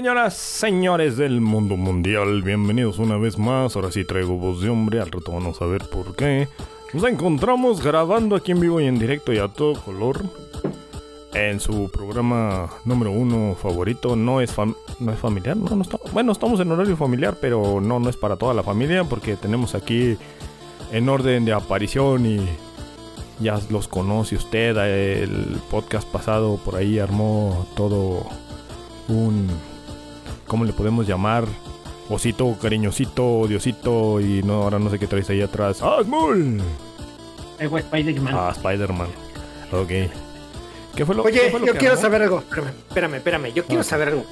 Señoras, señores del mundo mundial, bienvenidos una vez más. Ahora sí traigo voz de hombre, al rato vamos a ver por qué. Nos encontramos grabando aquí en vivo y en directo y a todo color. En su programa número uno favorito, no es, fam- no es familiar, no, no está- bueno, estamos en horario familiar, pero no, no es para toda la familia porque tenemos aquí en orden de aparición y ya los conoce usted. El podcast pasado por ahí armó todo un ¿cómo le podemos llamar? Osito, cariñosito, diosito y no ahora no sé qué traes ahí atrás. ¡Ah, Smul! Eh, Spider-Man. Ah, Spider-Man. Ok. ¿Qué fue lo, Oye, qué fue lo yo que quiero armó? saber algo. Espérame, espérame, espérame. Yo quiero Ah. saber algo.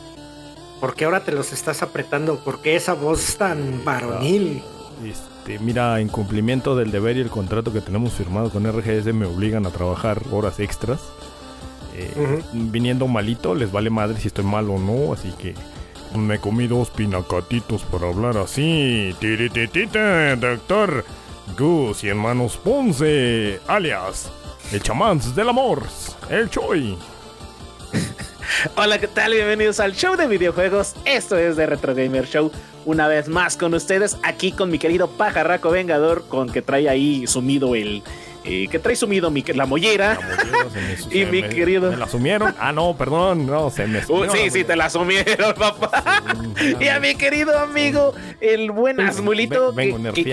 ¿Por qué ahora te los estás apretando? ¿Por qué esa voz tan varonil? Este, mira, en cumplimiento del deber y el contrato que tenemos firmado con RGS me obligan a trabajar horas extras. Eh, Viniendo malito, les vale madre si estoy mal o no, así que me comí dos pinacatitos por hablar así. Tirititita, doctor Gus y hermanos Ponce, alias el chamán del amor, el Choi. Hola, ¿qué tal? Bienvenidos al show de videojuegos. Esto es de Retro Gamer Show. Una vez más con ustedes, aquí con mi querido pajarraco vengador, con que trae ahí sumido el. Eh, que trae sumido mi, la mollera. La mollera se me- Y se mi me- querido. ¿Me la asumieron? Ah, no, perdón, no, se me Uh, sí, sí, te la asumieron, papá. Y a mi querido amigo, el buen Asmulito. Ve- Vengo que-.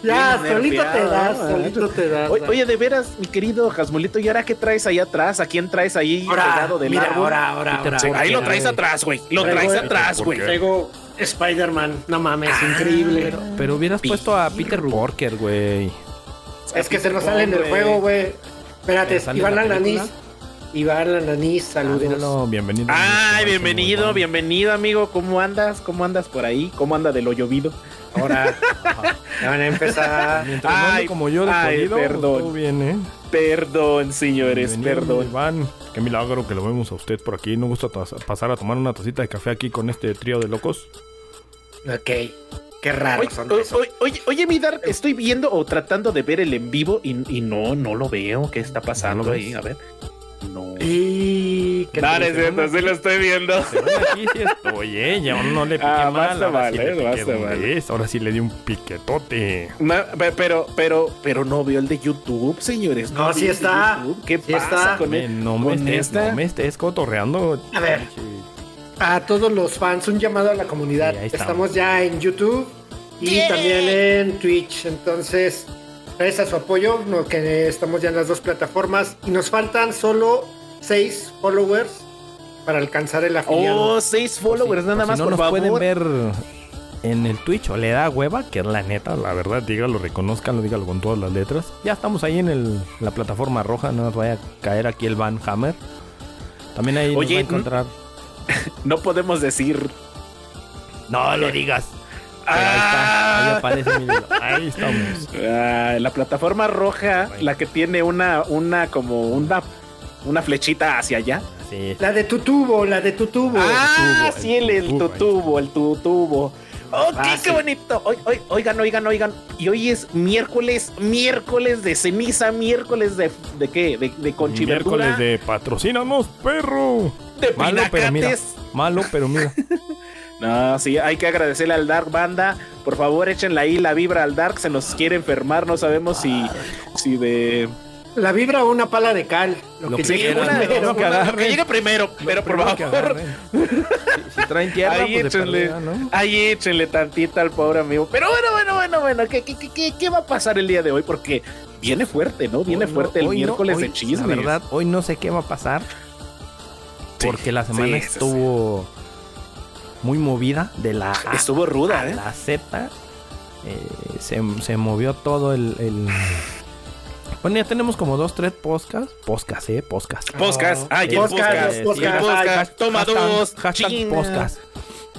Ya, Bien solito te das, ¿eh? solito te das. Oye, oye, de veras, mi querido Jasmulito, ¿y ahora qué traes ahí atrás? ¿A quién traes ahí ahora, pegado del mira, árbol? ahora, ahora, ahora. Sí, ahí lo traes atrás, güey. Lo Traigo- traes atrás, ¿Por güey. Traigo Spider-Man. No mames, increíble. Pero hubieras puesto a Peter Porker, güey. Es que se nos sale en el Güey. juego, güey. Espérate, ¿Sale Iván la Ananís. película? Iván Ananís, saludos. No, bienvenido. Ay, bienvenido, bienvenido, amigo. ¿Cómo andas? ¿Cómo andas por ahí? ¿Cómo anda de lo llovido? Ahora ya van a empezar. Mientras Ay, como yo de ay, jodido, perdón. todo bien, ¿eh? Perdón, señores, Bienvenido, perdón. Iván, qué milagro que lo vemos a usted por aquí. ¿No gusta pasar a tomar una tacita de café aquí con este trío de locos? Ok, qué raro Oye, son esos. o- oye, oye, mi Dar, estoy viendo o tratando de ver el en vivo y, y no, no lo veo. ¿Qué está pasando ¿No ahí? A ver. No. Y qué Dar, es cierto, sí lo estoy viendo. Aquí sí estoy, ¿eh? Ya no le piqué Ah, mal. basta ahora sí mal, le eh, mal. Ahora sí le di un piquetote. Pe- pero, pero, pero no veo el de YouTube, señores. No, sí el de está. ¿Qué Sí pasa está. con, el- no, me estés, no me estés cotorreando. A ver. A todos los fans, un llamado a la comunidad. Sí, estamos. estamos ya en YouTube y también en Twitch. Entonces, gracias a su apoyo, no, que estamos ya en las dos plataformas y nos faltan solo seis followers para alcanzar el afiliado. Oh, seis followers, nada si más, no por nos favor. pueden ver en el Twitch o le da hueva, que es la neta, la verdad, dígalo, reconozcanlo, dígalo con todas las letras. Ya estamos ahí en el- la plataforma roja, no nos vaya a caer aquí el Van Hammer. También ahí nos Oye, va a encontrar. No podemos decir. No lo digas. Pero ahí está, ahí aparece mi. Ahí estamos. Ah, la plataforma roja, la que tiene una, una como una, una flechita hacia allá. Sí, La de tu tubo, la de tu tubo. Ah, tubo, sí, el, el el tubo, tutubo, el tutubo. Ok, Fácil. qué bonito. Oigan, oigan, oigan. Y hoy es miércoles, miércoles de ceniza, miércoles de, de qué? De, de conchiverdura, Miércoles de patrocínanos, perro. De Malo, pero mira. Malo, pero mira. No, sí, hay que agradecerle al Dark Banda. Por favor, échenle ahí la vibra al Dark. Se nos quiere enfermar. No sabemos si, si de. La vibra o una pala de cal. Lo, Lo que que llegue quieran, una- primero. lo que una- agarren. que llegue primero, pero por favor. Si, si traen tierra, Ahí pues échenle, perdida, ¿no? ahí échenle tantita al pobre amigo. Pero bueno, bueno, bueno, bueno, ¿qué, qué, qué- qué, qué va a pasar el día de hoy? Porque viene fuerte, ¿no? Viene Hoy no- fuerte el hoy no, miércoles hoy, de chismes. La verdad, hoy no sé qué va a pasar. Sí, Porque la semana sí, sí, sí. estuvo muy movida de la A Estuvo ruda, a ¿eh? la Z. eh, se, se movió todo el, el- Bueno, ya tenemos como dos, tres podcasts. Podcast, ¿eh? Podcast. Podcast, ay, el Podcast, podcast, podcasts. podcast, toma Hashtag- dos, hashtag podcast.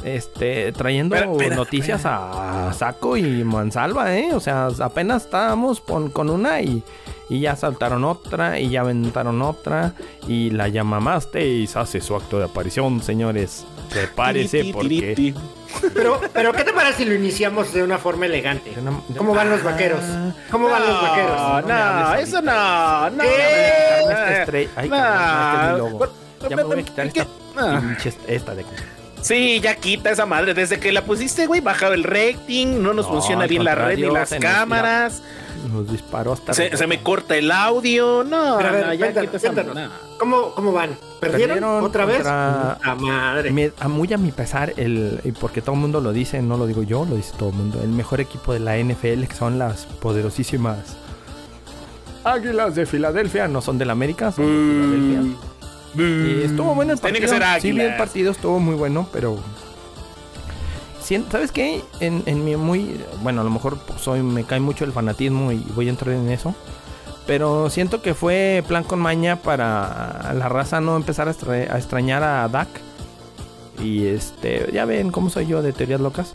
Este, trayendo noticias a Saco y Mansalva, ¿eh? O sea, apenas estábamos con, con una y, y ya saltaron otra y ya aventaron otra y la llamamaste hace su acto de aparición, señores. Prepárese porque... Pero, pero, ¿qué te parece si lo iniciamos de una forma elegante? ¿Cómo van los vaqueros? ¿Cómo van los vaqueros? No, No no, eso no, no. ¿Qué? Esta estrella- Ay, cabrón, este es mi logo. No. Ya me voy a quitar Sí, ya quita esa madre. Desde que la pusiste, güey, bajaba el rating, no nos No, funciona bien la red ni las nos cámaras. Nos disparó hasta... Se, se me corta el audio. No, Pero a ver, no, ya quita esa. ¿Cómo, ¿Cómo van? ¿Perdieron, Perdieron otra vez? contra- Puta madre. Me, a muy a mi pesar, el, y porque todo el mundo lo dice, no lo digo yo, lo dice todo el mundo, el mejor equipo de la NFL, que son las poderosísimas Águilas de Filadelfia, no son del América, son de Filadelfia. Y estuvo bueno el Tiene partido. que ser Sí, vi el partido, estuvo muy bueno, pero. ¿Sabes qué? En, en mi muy. Bueno, a lo mejor soy me cae mucho el fanatismo y voy a entrar en eso. Pero siento que fue plan con maña para la raza no empezar a, extra- a extrañar a Dak. Y este, ya ven cómo soy yo de teorías locas.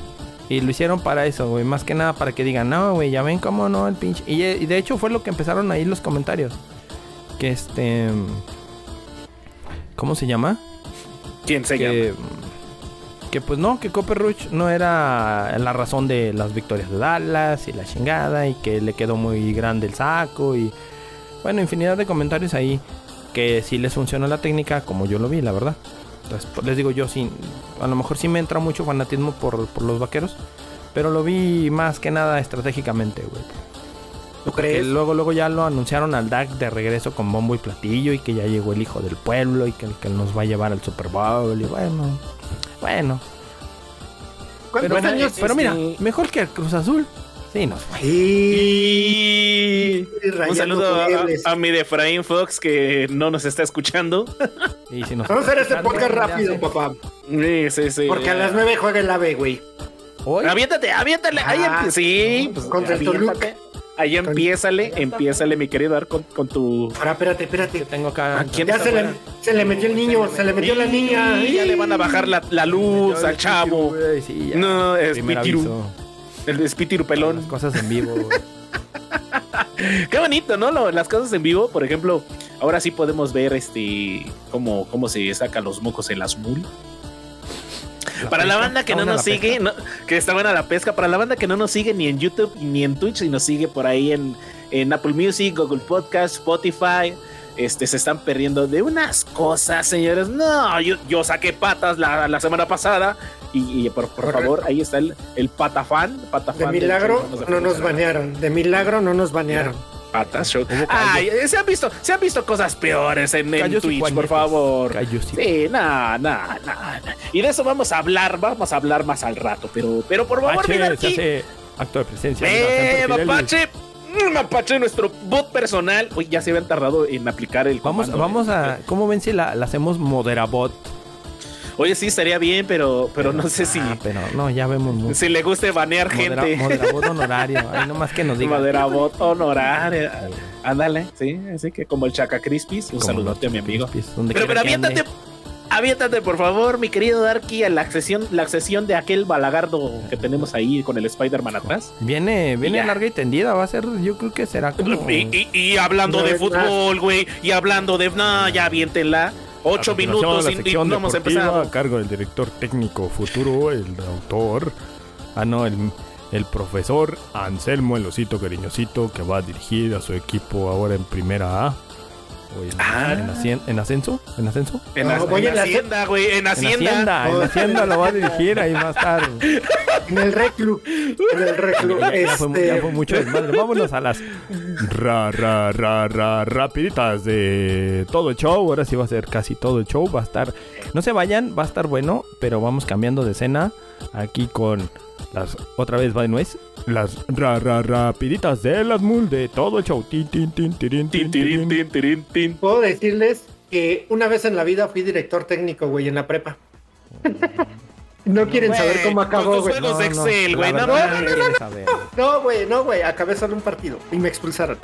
Y lo hicieron para eso, güey. Más que nada para que digan, no, güey, ya ven cómo no, el pinche. Y, eh, y de hecho fue lo que empezaron ahí los comentarios. Que este. ¿Cómo se llama? ¿Quién se llama? que, que pues no, que Copper Rush no era la razón de las victorias de Dallas y la chingada y que le quedó muy grande el saco y bueno, infinidad de comentarios ahí que sí les funciona la técnica como yo lo vi, la verdad. Entonces, pues, les digo yo, sí, a lo mejor sí me entra mucho fanatismo por, por los vaqueros, pero lo vi más que nada estratégicamente, güey. ¿Tú crees? luego, luego ya lo anunciaron al DAC de regreso con bombo y platillo y que ya llegó el hijo del pueblo y que el que nos va a llevar al Super Bowl y bueno, bueno. ¿Cuántos Pero, años? pero mira, mejor que el Cruz Azul. Sí, nos fue. Sí. Y... rayando Un saludo a, mi de Efraín Fox que no nos está escuchando. Y si nos Vamos a hacer este podcast rápido, papá. Sí, sí, sí. Porque a las 9 juega el AVE, güey. Hoy, Aviéntate, aviéntale. Ahí Ah, sí, pues, contra el aviéntate. Ahí empiézale, empiézale, mi querido Dar, con, con tu. Ahora, espérate, espérate. tengo acá. ¿A quién Ya se le, fuera? se le metió el niño, se le metió la niña. Y ya le van a bajar la, la luz al chavo. Güey, sí. No, es Pitiru. El espíritu pelón. Las cosas en vivo. Qué bonito, ¿no? Lo- las cosas en vivo, por ejemplo, ahora sí podemos ver este cómo, cómo se saca los mocos el azul. Para la banda que está no nos sigue, no- que está buena la pesca, para la banda que no nos sigue ni en YouTube ni en Twitch y nos sigue por ahí en, en Apple Music, Google Podcast, Spotify, este se están perdiendo de unas cosas, señores. No, yo, yo saqué patas la, la semana pasada y, y por, por favor, ahí está el, el patafán. De patafán del milagro no nos banearon. De milagro no nos banearon. Patas Show. Ay, eh, se han visto, se han visto cosas peores en, en Twitch, por favor. Callos Sí, nada, nada, nada. Y de eso vamos a hablar, vamos a hablar más al rato, pero, pero por favor, hace acto de presencia. ¡Eh. Mapache! Mm, Mapache, nuestro bot personal. Uy, ya se habían tardado en aplicar el Vamos, comando, vamos eh. a. ¿Cómo ven si la, la hacemos moderabot? Oye, sí, estaría bien, pero, pero no sé si, Ah, pero no, ya vemos mucho. si le guste banear Modera- gente. Moderabot honorario. Ahí nomás que nos diga. Moderabot honorario. Ándale, sí, así que como el Chaca Crispis. Un Como saludote a mi amigo. Donde Pero, pero aviéntate, aviéntate por favor, mi querido Darky, a la accesión, la accesión de aquel balagardo que tenemos ahí con el Spider-Man atrás. Viene, viene Ya. larga y tendida. Va a ser, yo creo que será como. Y, y- y hablando de fútbol, güey, y hablando de. No, ya aviéntenla. Ocho minutos y, y no hemos empezado. A cargo del director técnico futuro, el autor Ah, no, el, el profesor Anselmo El Osito Cariñosito que va a dirigir a su equipo ahora en primera A. Ah. en ascien- ¿en ascenso? ¿En ascenso? En, No, voy en Hacienda, güey. En En Hacienda. Hacienda, en Hacienda lo va a dirigir, ahí va a estar. En el reclu. En el reclu. Ya, ya fue, Este, ya fue mucho desmadre. Vámonos a las ra, ra, ra, ra, rapiditas de todo el show. Ahora sí va a ser casi todo el show. Va a estar. No se vayan, va a estar bueno, pero vamos cambiando de escena. Aquí con las. Otra vez va de nuez. Las ra, ra, rapiditas de las mul de todo el show. Tin, tin, tin, tirin, tin, Tin, tirin, tin, tirin, tin. Puedo decirles que una vez en la vida fui director técnico, güey, en la prepa. No quieren Güey, saber cómo acabó, güey. de Excel, güey. No, quiere saber. No, güey, no, güey. Acabé solo un partido y me expulsaron.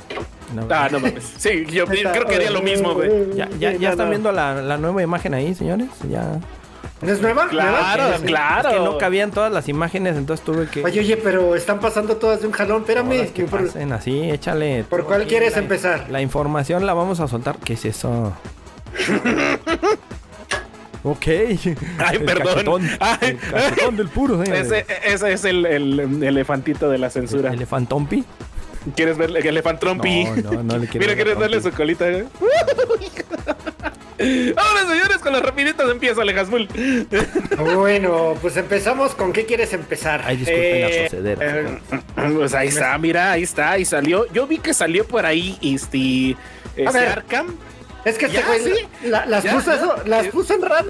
No, Ah, no mames. Sí, yo creo que haría lo mismo, güey. Ya, ya, ya están viendo la, la nueva imagen ahí, señores. Ya. ¿No es nueva? Claro, ¿Nueva? claro. Es que no cabían todas las imágenes, entonces tuve que. Oye, oye, pero están pasando todas de un jalón. Espérame. Todas que por, pasen así, échale. ¿por cuál quieres la- empezar? La información la vamos a soltar. ¿Qué es eso? ok. Ay, El perdón. cachetón, Ay. el cachetón del puro, señores. Ese, ese es el, el elefantito de la censura. ¿Elefantompi? ¿Quieres ver el elefantrompi? No, no, no le quiero Mira, ¿quieres darle su colita? eh? Ahora, señores, con las rapiditas empieza Alejazmul. Bueno, pues empezamos. ¿Con qué quieres empezar? Ay, disculpen Eh, procederas. eh, Pues ahí está, mira, ahí está, ahí salió. Yo vi que salió por ahí este, este. Arkham. es que este güey sí. la- las, puso, eso- las puso en RAM.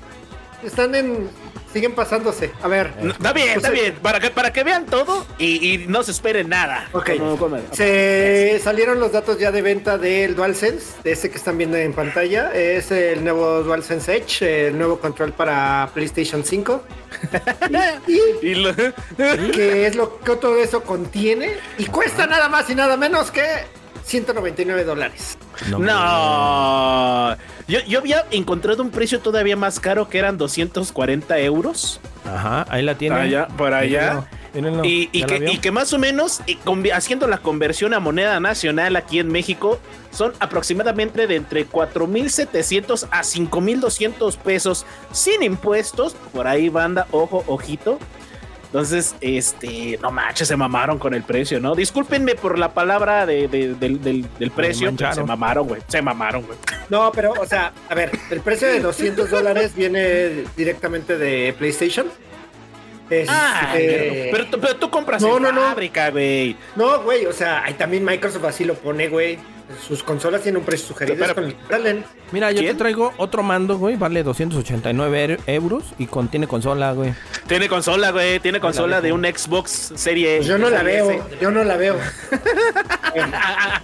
Están en. Siguen pasándose. A ver. No, Está bien, está bien. Para que, para que vean todo y, y no se esperen nada. Ok. Como- como- Se salieron los datos ya de venta del DualSense, de ese que están viendo en pantalla. Es el nuevo DualSense Edge, el nuevo control para PlayStation 5. y, Y lo- y que es lo que todo eso contiene. Y cuesta nada más y nada menos que 199 dólares. No. Yo, yo había encontrado un precio todavía más caro que eran 240 euros. Ajá, ahí la tienen. Allá, por allá. Mírenlo, mírenlo. Y, y ¿Ya la que, vio? y que más o menos, y convi- haciendo la conversión a moneda nacional aquí en México, son aproximadamente de entre 4.700 a 5.200 pesos sin impuestos. Por ahí, banda, ojo, ojito. Entonces, este, no manches, se mamaron con el precio, ¿no? Discúlpenme por la palabra de- de- del, del- del precio, pero se mamaron, güey. Se mamaron, güey. No, pero, o sea, a ver, el precio de 200 dólares viene directamente de PlayStation. Es, Ah, eh, pero, tú- pero tú compras no, en no, no. fábrica, güey. No, güey, o sea, ahí también Microsoft así lo pone, güey. Sus consolas tienen un precio sugerido. Pero- es con el que salen. Mira, yo ¿Quién? te traigo otro mando, güey. Vale 289 er- euros y contiene consola, güey. Tiene consola, güey. Tiene la consola de un Xbox serie. Pues yo no la veo, S. yo no la veo.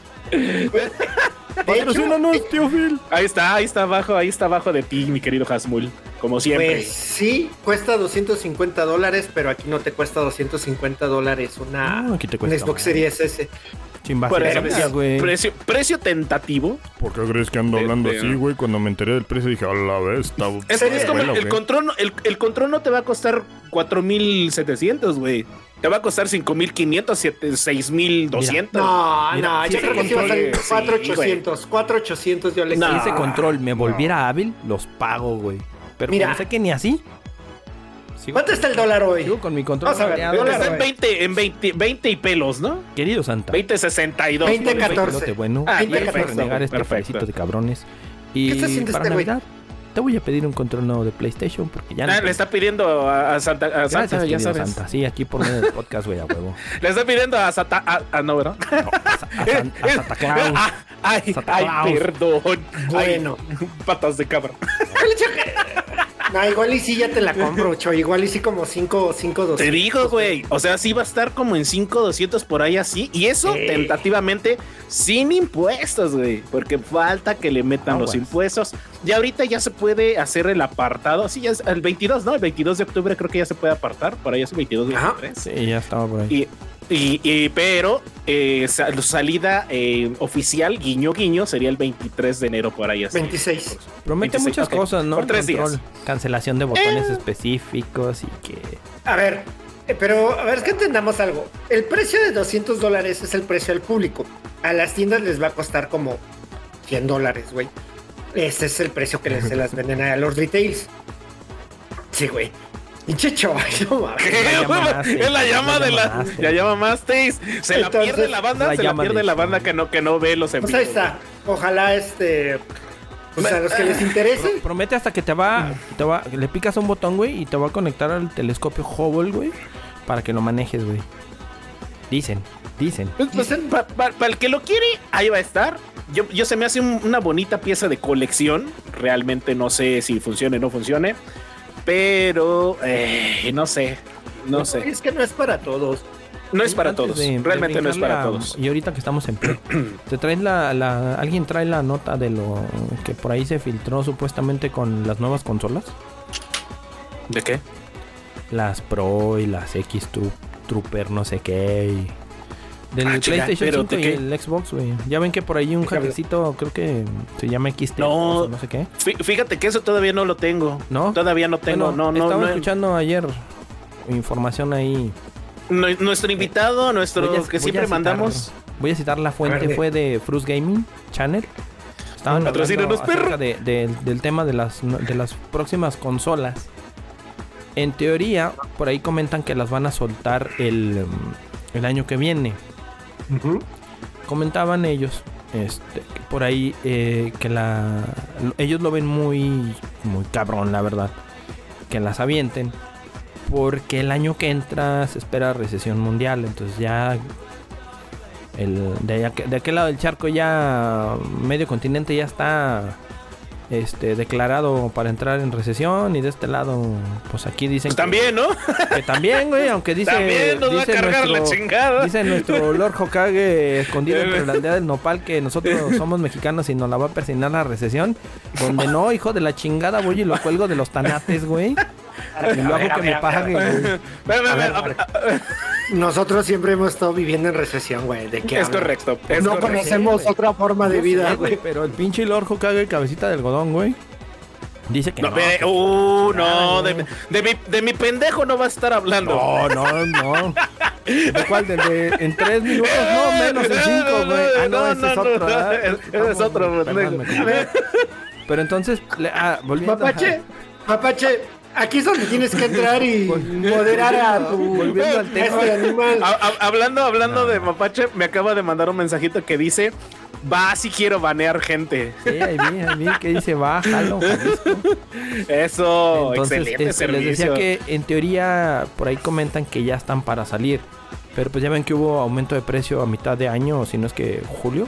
Patrocínanos, tío Phil. Ahí está, ahí está abajo, ahí está abajo de ti, mi querido Hasmul. Como siempre. pues sí, cuesta 250 dólares, pero aquí no te cuesta 250 dólares una, No, aquí te una cuesta Xbox más. Series S. Gracias, decía, güey. precio, precio tentativo. ¿Por qué crees que ando De- hablando de- así, güey? Cuando me enteré del precio dije, a la vez, está. Es, es como el, Bueno, el control, no- el, el control no te va a costar 4700, güey. Te va a costar 5500, 7 6200. No, Mira, no, yo creo que sí va a salir consigue, sí, 4800, 4800 yo le No. Si ese control me volviera hábil, los pago, güey. Pero Mira. como sé que ni así. Sigo, ¿Cuánto está el dólar hoy? sigo con mi control. Vamos a ver, dólar, Está en güey. 20, en 20, 20 y pelos, ¿no? Querido Santa. 2062. 20, ¿no? 14. pelote bueno. Ah, Quiero perfecto, renegar este perfecto. de cabrones. Y ¿Qué está haciendo para este? Navidad te voy a pedir un control nuevo de PlayStation porque ya Ah, no le está pidiendo a, a Santa, a Gracias, Santa ya querido sabes. Santa. Sí, aquí por medio del podcast, güey, a huevo. Le está pidiendo a Santa. A, a- no, ¿verdad? No, a, a San- a Santa Claus. Ah, ay, Santa ay, perdón. Bueno. Ay, patas de cabra. No, igual y sí ya te la compro, Cho. Igual y sí como 5 5 2. Te digo, güey. O sea, sí va a estar como en 5,200 por ahí así. Y eso Sí. tentativamente sin impuestos, güey. Porque falta que le metan los impuestos. Y ahorita ya se puede hacer el apartado. Sí, ya es el 22, ¿no? El 22 de octubre creo que ya se puede apartar. Por ahí es el 22 de octubre. Sí, ya estaba por ahí. Y, y, y- pero eh, sa- salida eh, oficial, guiño guiño, sería el 23 de enero por ahí así. 26. Promete 26, muchas cosas, ¿no? Por tres días. Cancelación de botones Eh. específicos y que... A ver, eh, pero a ver, es que entendamos algo. El precio de 200 dólares es el precio al público. A las tiendas les va a costar como 100 dólares, güey. Ese es el precio que les, se las venden a los retails. Sí, güey. Pinche chaval, no es la llama la de la. Ya llamaste. Se la pierde la banda, la se la llama pierde de- la banda que no, que no ve los Pues envíos. ahí está. Ojalá este. Pues a los que les interese. Promete hasta que te va, te va, le picas un botón, güey, y te va a conectar al telescopio Hubble, güey, para que lo manejes, güey. Dicen, dicen. Pues, pues, Dicen- pa- pa- para el que lo quiere, ahí va a estar. Yo, yo se me hace un- una bonita pieza de colección. Realmente no sé si funcione o no funcione. Pero eh, no sé. No sé. Es que no es para todos. No es para Antes todos. de- de Realmente no es para todos. Y ahorita que estamos en play, te traes la, la, alguien trae la nota de lo que por ahí se filtró supuestamente con las nuevas consolas, ¿De qué? las Pro y las X Trooper, no sé qué. y- del Ah, PlayStation pero 5 ¿de y qué? el Xbox, güey. Ya ven que por ahí un hackecito, creo que se llama XT No. o no sé qué. Fí- Fíjate que eso todavía no lo tengo. ¿No? Todavía no tengo. Bueno, no, no, estaba no. escuchando ayer información ahí. Nu- Nuestro invitado, nuestro a- que siempre citar- mandamos. Voy a citar la fuente, fue de Frus Gaming Channel. Estaban hablando acerca de- de- del tema de las, de las próximas consolas. En teoría, por ahí comentan que las van a soltar el, el año que viene. Comentaban ellos, este, por ahí eh, que la ellos lo ven muy muy cabrón, la verdad, que las avienten, porque el año que entra se espera recesión mundial, entonces ya el de, de aquel lado del charco ya medio continente ya está este declarado para entrar en recesión y de este lado pues aquí dicen Pues que- también, ¿no? que, también güey aunque dice también nos va a dice cargar la nuestro- chingada. Dice nuestro Lord Hokage escondido entre la aldea del nopal que nosotros somos mexicanos y nos la va a persignar la recesión. Donde no, hijo de la chingada, voy y lo cuelgo de los tanates, güey. Y lo hago que me pague, güey. Ve, ve, ve, A ver, a- a- Nosotros siempre hemos estado viviendo en recesión, güey. ¿De qué Es correcto. es No correcto. conocemos otra forma de vida, güey. Pero el pinche Lord Hokage, cabecita de algodón, güey. Dice que No, no. que- uh, no, de, de mi, de mi pendejo no va a estar hablando. No, no, no. ¿De cuál? ¿Del de en tres minutos? No, menos en cinco, güey. Ah, no, No, ese no, es otro. no, ese- es otro. Pero entonces, le- ah, volviendo a- Mapache, Mapache, aquí es donde tienes que entrar y moderar a tu Volviendo al tema. este animal. Ha- ha- hablando hablando de Mapache, me acaba de mandar un mensajito que dice, va si quiero banear gente. Sí, ahí vi, ahí vi que dice bájalo. Eso, Entonces, excelente este, les servicio. decía que en teoría por ahí comentan que ya están para salir. Pero pues ya ven que hubo aumento de precio a mitad de año, o si no es que julio.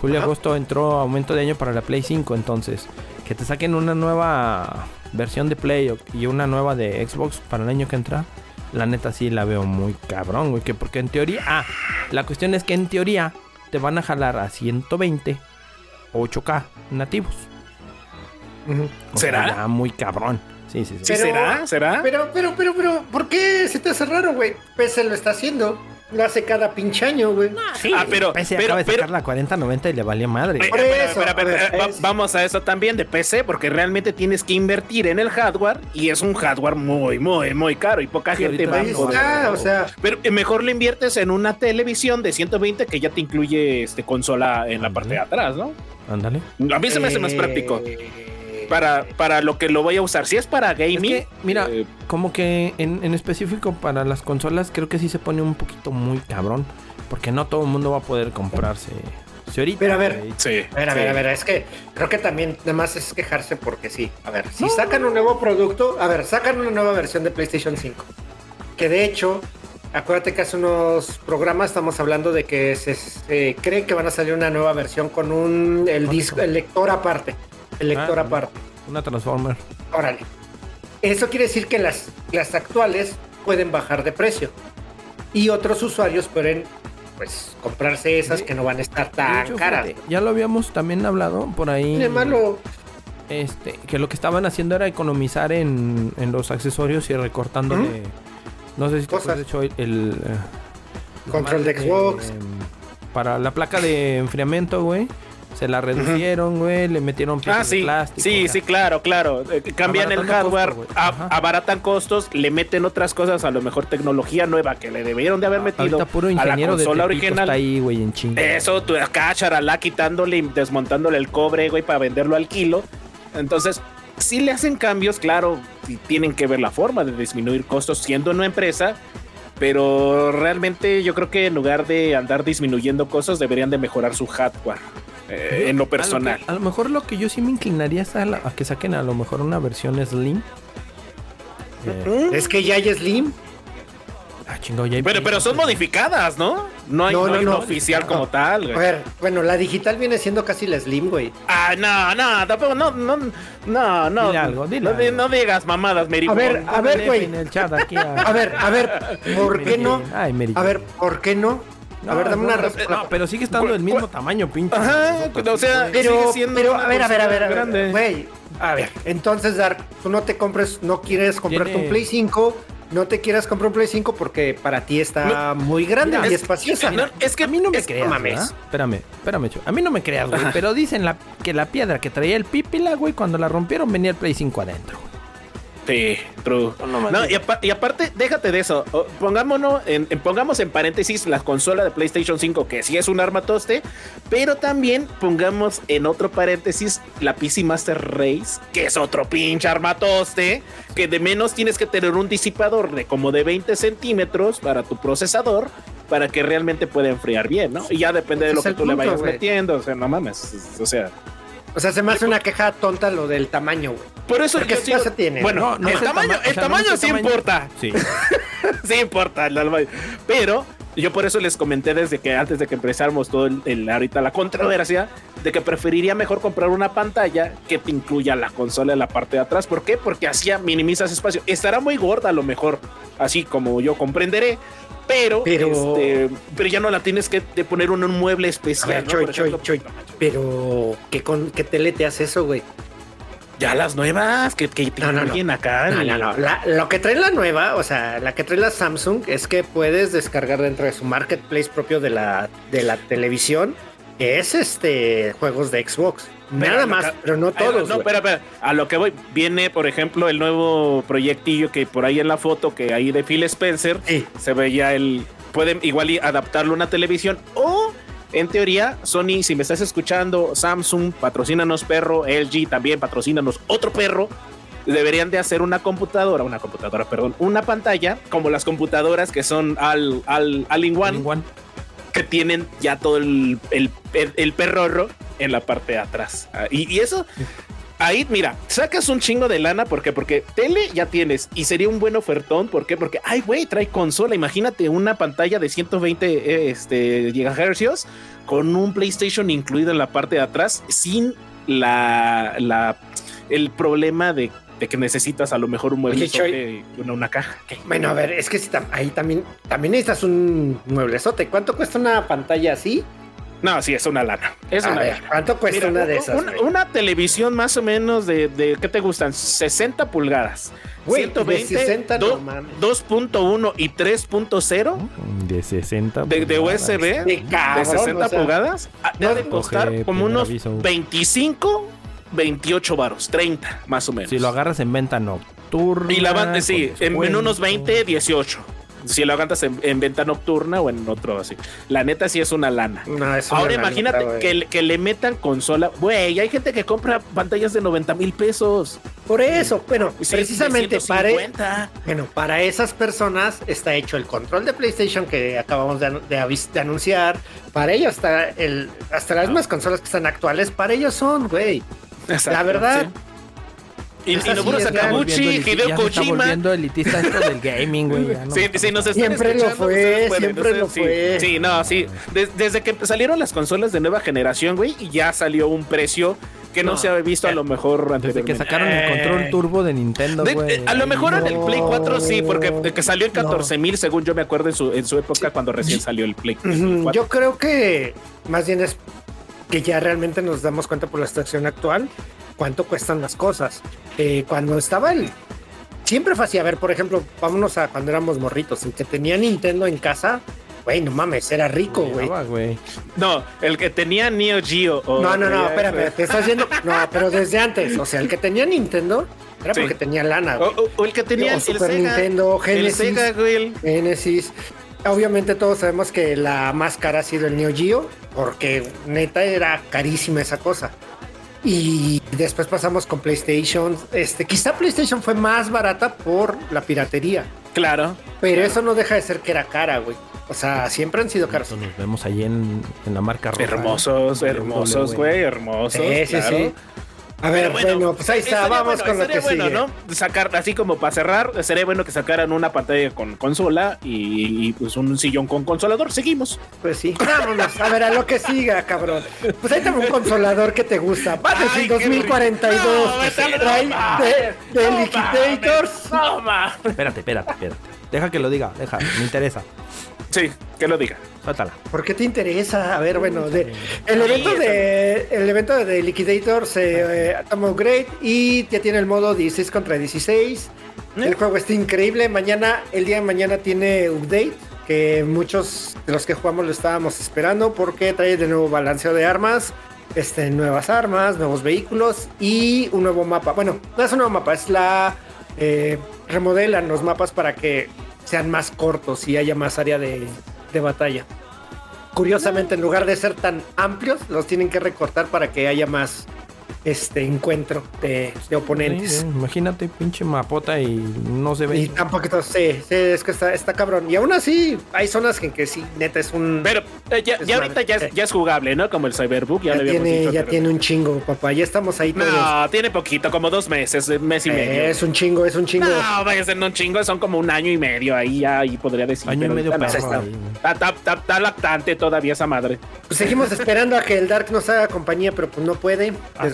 Julio, Ajá. agosto entró aumento de año para la Play 5. Entonces, que te saquen una nueva versión de Play o- y una nueva de Xbox para el año que entra. La neta sí la veo muy cabrón, güey. Que porque en teoría... Ah, la cuestión es que en teoría te van a jalar a 120 8K nativos. Ujú. O sea, ¿Será? ya muy cabrón. Sí, sí, sí. ¿Sí Pero- será? ¿Será? Pero, pero, pero, pero, ¿por qué se te hace raro, güey? PC lo está haciendo. Lo hace cada pinche año, güey. ah, pero, PC pero, acaba de pero- sacar la 4090 y le valió madre. Pe- Por espera, eso, espera, espera, por va- eso. vamos a eso también de PC, porque realmente tienes que invertir en el hardware y es un hardware muy, muy, muy caro y poca Sí, gente va a poder. está, o sea, Pero eh, mejor le inviertes en una televisión de 120 que ya te incluye este consola en la parte de atrás, ¿no? Ándale. A mí se me hace más eh, práctico para, para lo que lo voy a usar. Si es para gaming, Es que, mira, eh, Como que en, en específico para las consolas creo que sí se pone un poquito muy cabrón. Porque no todo el mundo va a poder comprarse. Si ahorita, Pero a ver, sí. A ver, a ver, a ver, es que creo que también nada más es quejarse porque sí. A ver, si sacan un nuevo producto, a ver, sacan una nueva versión de PlayStation 5. Que de hecho, acuérdate que hace unos programas estamos hablando de que se, se cree que van a salir una nueva versión con un el disco, el lector aparte. El lector Ah, aparte. una Transformer. Órale. Eso quiere decir que las, las actuales pueden bajar de precio. Y otros usuarios pueden pues comprarse esas que no van a estar De tan hecho, caras. fíjate, ya lo habíamos también hablado por ahí. Tiene malo. Este, que lo que estaban haciendo era economizar en, en los accesorios y recortándole. No sé si te de hecho, el. eh, Control de Xbox. para la placa de enfriamiento, güey. Se la reducieron, güey. Le metieron piezas Ah, sí, de plástico. sí, sí, claro, claro. Eh, Cambian el hardware, costo, abaratan costos, le meten otras cosas, a lo mejor tecnología nueva que le debieron de haber metido a la de consola Tepito original. está ahí, güey, en chinga. Eso, tú acá, charalá, quitándole y desmontándole el cobre, güey, para venderlo al kilo. Entonces, si le hacen cambios, claro, y tienen que ver la forma de disminuir costos siendo una empresa. Pero realmente yo creo que en lugar de andar disminuyendo costos, deberían de mejorar su hardware eh, en lo personal. A lo, que- a lo mejor lo que yo sí me inclinaría es a, la- a que saquen a lo mejor una versión Slim. Eh, Es que ya hay Slim. ah, chingo, ya hay Pero, pero son modificadas, ¿no? No hay, No, no hay no, una no. oficial No. como tal. A güey. ver, bueno, la digital viene siendo casi la Slim, güey. Ah, no, no, tampoco, no, no, no, no. Dile algo, dile algo. no digas mamadas, Mary. A ver, a ver, güey. En el chat aquí a, A ver, a ver, ¿por qué no? Ay, Mary A ver, ¿por qué no? A ver, dame una respuesta. no, pero sigue estando del mismo tamaño, pinche. Ajá, o sea, Pero, sigue siendo pero, a ver, a ver, a ver, a ver, grande. güey. A ver, entonces, Dark, tú no te compres, no quieres comprarte Tiene- un Play 5, no te quieras comprar un Play 5 porque para ti está muy grande Mira, y es- espaciosa. es que a mí no me es- creas, mames. ¿verdad? Espérame, espérame, Chu. A mí no me creas, güey. Pero dicen la, que la piedra que traía el pípila, güey, cuando la rompieron venía el Play 5 adentro. Sí, true. No, y, apa- y aparte, déjate de eso. Pongámonos en, en- pongamos en paréntesis la consola de PlayStation 5, que sí es un armatoste, pero también pongamos en otro paréntesis la PC Master Race, que es otro pinche armatoste, que de menos tienes que tener un disipador de como de 20 centímetros para tu procesador. Para que realmente pueda enfriar bien, ¿no? Y ya depende de lo que tú le vayas metiendo. O sea, no mames. O sea, O sea, se me hace una queja tonta lo del tamaño, güey. por eso sí sigo- se tiene. Bueno, No, no el tamaño, el tamaño sí importa. Sí. sí importa. Pero yo por eso les comenté desde que antes de que empezáramos todo el, el- ahorita la controversia de que preferiría mejor comprar una pantalla que te incluya la consola en la parte de atrás. ¿Por qué? Porque así minimizas espacio. Estará muy gorda a lo mejor, así como yo comprenderé. Pero, Pero- este, pero ya no la tienes que de poner en un mueble especial. ver, ¿no? Choy, Por Choy, ejemplo, Choy. Pero, ¿qué, con, ¿qué tele te hace eso, güey? Ya las nuevas que, que No, no, no. acá. No, no, no. La- lo que trae la nueva, o sea, la que trae la Samsung es que puedes descargar dentro de su marketplace propio de la, de la televisión. Es este juegos de Xbox. Pero Nada más, que- pero no todos. No, espera, espera. A lo que voy, viene, por ejemplo, el nuevo proyectillo que por ahí en la foto que hay de Phil Spencer Sí. se veía el. Pueden igual y adaptarlo a una televisión o. En teoría, Sony, si me estás escuchando, Samsung, patrocínanos perro, LG también, patrocínanos otro perro. Deberían de hacer una computadora, una computadora, perdón, una pantalla como las computadoras que son al, al, al in one. Que tienen ya todo el, el, el, en la parte de atrás. Ah, Y, eso, ahí, mira, sacas un chingo de lana, ¿por qué? Porque tele ya tienes y sería un buen ofertón, ¿por qué? Porque, ay, güey, trae consola, imagínate una pantalla de 120 eh, este, gigahercios con un PlayStation incluido en la parte de atrás sin la el problema de, de que necesitas a lo mejor un mueble Oye, Choy. una, una caja. ¿Qué? Bueno, a ver, es que si tam- ahí también, también necesitas un mueblezote. ¿Cuánto cuesta una pantalla así? No, sí, es una lana. Es a una ver, lana. ¿cuánto cuesta Mira, una de esas? Una, una televisión más o menos de, de ¿qué te gustan? 60 pulgadas. Güey, 120, de 60 no do- mames. 2.1 y 3.0 De 60. de, de. USB De de cabrón, 60 o sea, pulgadas. ah, no Debe costar como unos aviso. 25, 28 varos, 30 más o menos. Si lo agarras en venta nocturna. y la banda, sí, en, en unos descuento. 20, 18. Si lo agarras en, en venta nocturna o en otro así. La neta sí es una lana. No, es Ahora imagínate que, le- que le metan consola. Güey, hay gente que compra pantallas de 90 mil pesos. Por eso, bueno, Sí, precisamente para, 150. bueno, para esas personas está hecho el control de PlayStation que acabamos de, anunciar. Para ellos está el, hasta las mismas consolas que están actuales, para ellos son, güey. Exacto, La verdad, sí. Y, y Sakaguchi, Hideo Kojima. volviendo elitista esto del gaming, güey. no Sí, sí, nos están Siempre lo fue, pueden, siempre lo fue. Sí, no, sí. Des- desde que salieron las consolas de nueva generación, güey, y ya salió un precio que no, No, se había visto a lo mejor Desde anteriormente. que sacaron el control turbo de Nintendo, De- güey. eh, a lo mejor en el Play 4 sí, porque de que salió en No. 14 mil, según yo me acuerdo en su, en su época cuando recién salió el Play. Ujú, 4. Yo creo que más bien es que ya realmente nos damos cuenta por la situación actual cuánto cuestan las cosas. Eh, cuando estaba el... Siempre fue así, a ver, por ejemplo, vámonos a cuando éramos morritos, el que tenía Nintendo en casa, güey, no mames, era rico, güey. No, el que tenía Neo Geo. o- No, no, no, espérame, te estás yendo. No, pero desde antes. O sea, el que tenía Nintendo era Sí. porque tenía lana, O, güey. o- o el que tenía O el Super Sega. Nintendo, El Genesis. Sega. Genesis. Obviamente todos sabemos que la más cara ha sido el Neo Geo, porque neta era carísima esa cosa. Y después pasamos con PlayStation. Este, quizá PlayStation fue más barata por la piratería. Claro. Pero eso no deja de ser que era cara, güey. O sea, siempre han sido caros. Nos vemos ahí en, en la marca roja. Hermosos, hermosos, güey, hermosos. Sí, sí, claro. sí. A ver, bueno, pues ahí está, estaría vamos bueno, con lo que bueno, sigue. ¿no? Sacar, así como para cerrar, sería bueno que sacaran una pantalla con consola y, y, pues un sillón con consolador. Seguimos. Pues sí, vámonos. A ver, a lo que siga, cabrón. Pues ahí tengo un consolador que te gusta. Battlefield Ay, qué 2042. rico. que No, trae no, de, de no, Liquidators. Espérate, espérate, espérate. Deja que lo diga, deja, me interesa. Sí, que lo diga. Suéltala. ¿Por qué te interesa? A ver, bueno, de, el evento de el evento de Liquidator se eh, toma upgrade y ya tiene el modo 16 contra 16. El juego está increíble. Mañana, el día de mañana tiene update que muchos de los que jugamos lo estábamos esperando porque trae de nuevo balanceo de armas, este, nuevas armas, nuevos vehículos y un nuevo mapa. Bueno, no es un nuevo mapa, es la eh, remodelan los mapas para que sean más cortos y haya más área de, de batalla. Curiosamente, en lugar de ser tan amplios, los tienen que recortar para que haya más este encuentro de, de oponentes. Sí, sí, imagínate, pinche mapota y no se ve. Y tampoco, sí, sí, es que está, está cabrón. Y aún así, hay zonas en que sí, neta, es un. Pero eh, ya, Es ya ahorita ya es, ya es jugable, ¿no? Como el Cyberbook, ya, ya lo habíamos tiene, dicho. ya pero- tiene un chingo, papá. Ya estamos ahí todos. No, tiene poquito, como dos meses, eh, mes y medio. es un chingo, es un chingo. No, vaya a ser un chingo, son como un año y medio ahí ya, ahí podría decir. Año y medio no. perro está. ahí, güey. Está, está- está- está lactante todavía esa madre. Pues seguimos esperando a que el Dark nos haga compañía, pero pues no puede,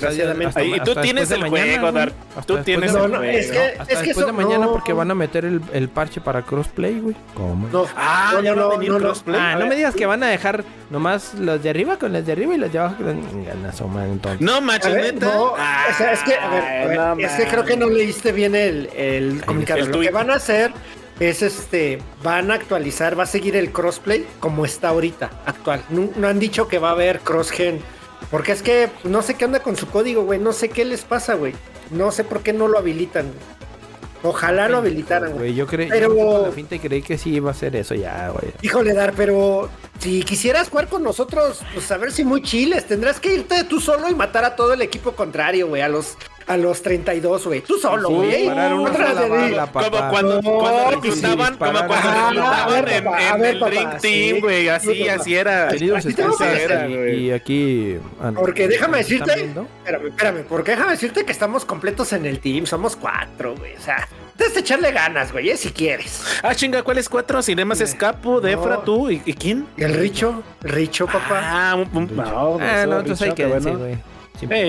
desgraciadamente. hasta- y tú hasta tienes el mañana, juego. Hasta Tú tienes el juego. es que- Hasta es que después eso de mañana no. porque van a meter el, el parche para crossplay, güey. ¿Cómo? No, Ah, no, no, no, venir no. Ah, no me digas que van a dejar nomás los de arriba con los de arriba y los de abajo con los... No neta. no, o sea, es que, a ver, a ver, no es que creo que no leíste bien el, el comunicado. el Lo que van a hacer es este, van a actualizar, va a seguir el crossplay como está ahorita, actual. No, no han dicho que va a haber cross-gen, porque es que no sé qué onda con su código, güey, no sé qué les pasa, güey. No sé por qué no lo habilitan. Ojalá lo habilitaran, güey. Yo creí Pero- yo la finta y creí que sí iba a ser eso ya, güey. Híjole, Dar, pero si quisieras jugar con nosotros, pues a ver si muy chiles, tendrás que irte tú solo y matar a todo el equipo contrario, güey, a los a los 32, güey. Tú solo, güey. Como cuando, No, cuando sí, reclutaban, como cuando Ah, reclutaban ver, en, papá, en a ver, el papá, Dream sí. Team, güey. Así, así era. Queridos Así te vamos a escuchas, hacer, güey. y aquí... ah, Porque déjame ¿están decirte, espérame, espérame, porque déjame decirte que estamos completos en el team, somos cuatro, güey. O sea, que echarle ganas, güey, eh, si quieres. Ah, chinga, ¿cuáles cuatro? Cinemas Escapo, Defra, No. tú y, y quién? El Richo, Richo, papá. Ah, un, un- no, Ah, no, entonces hay que decir, bueno. güey.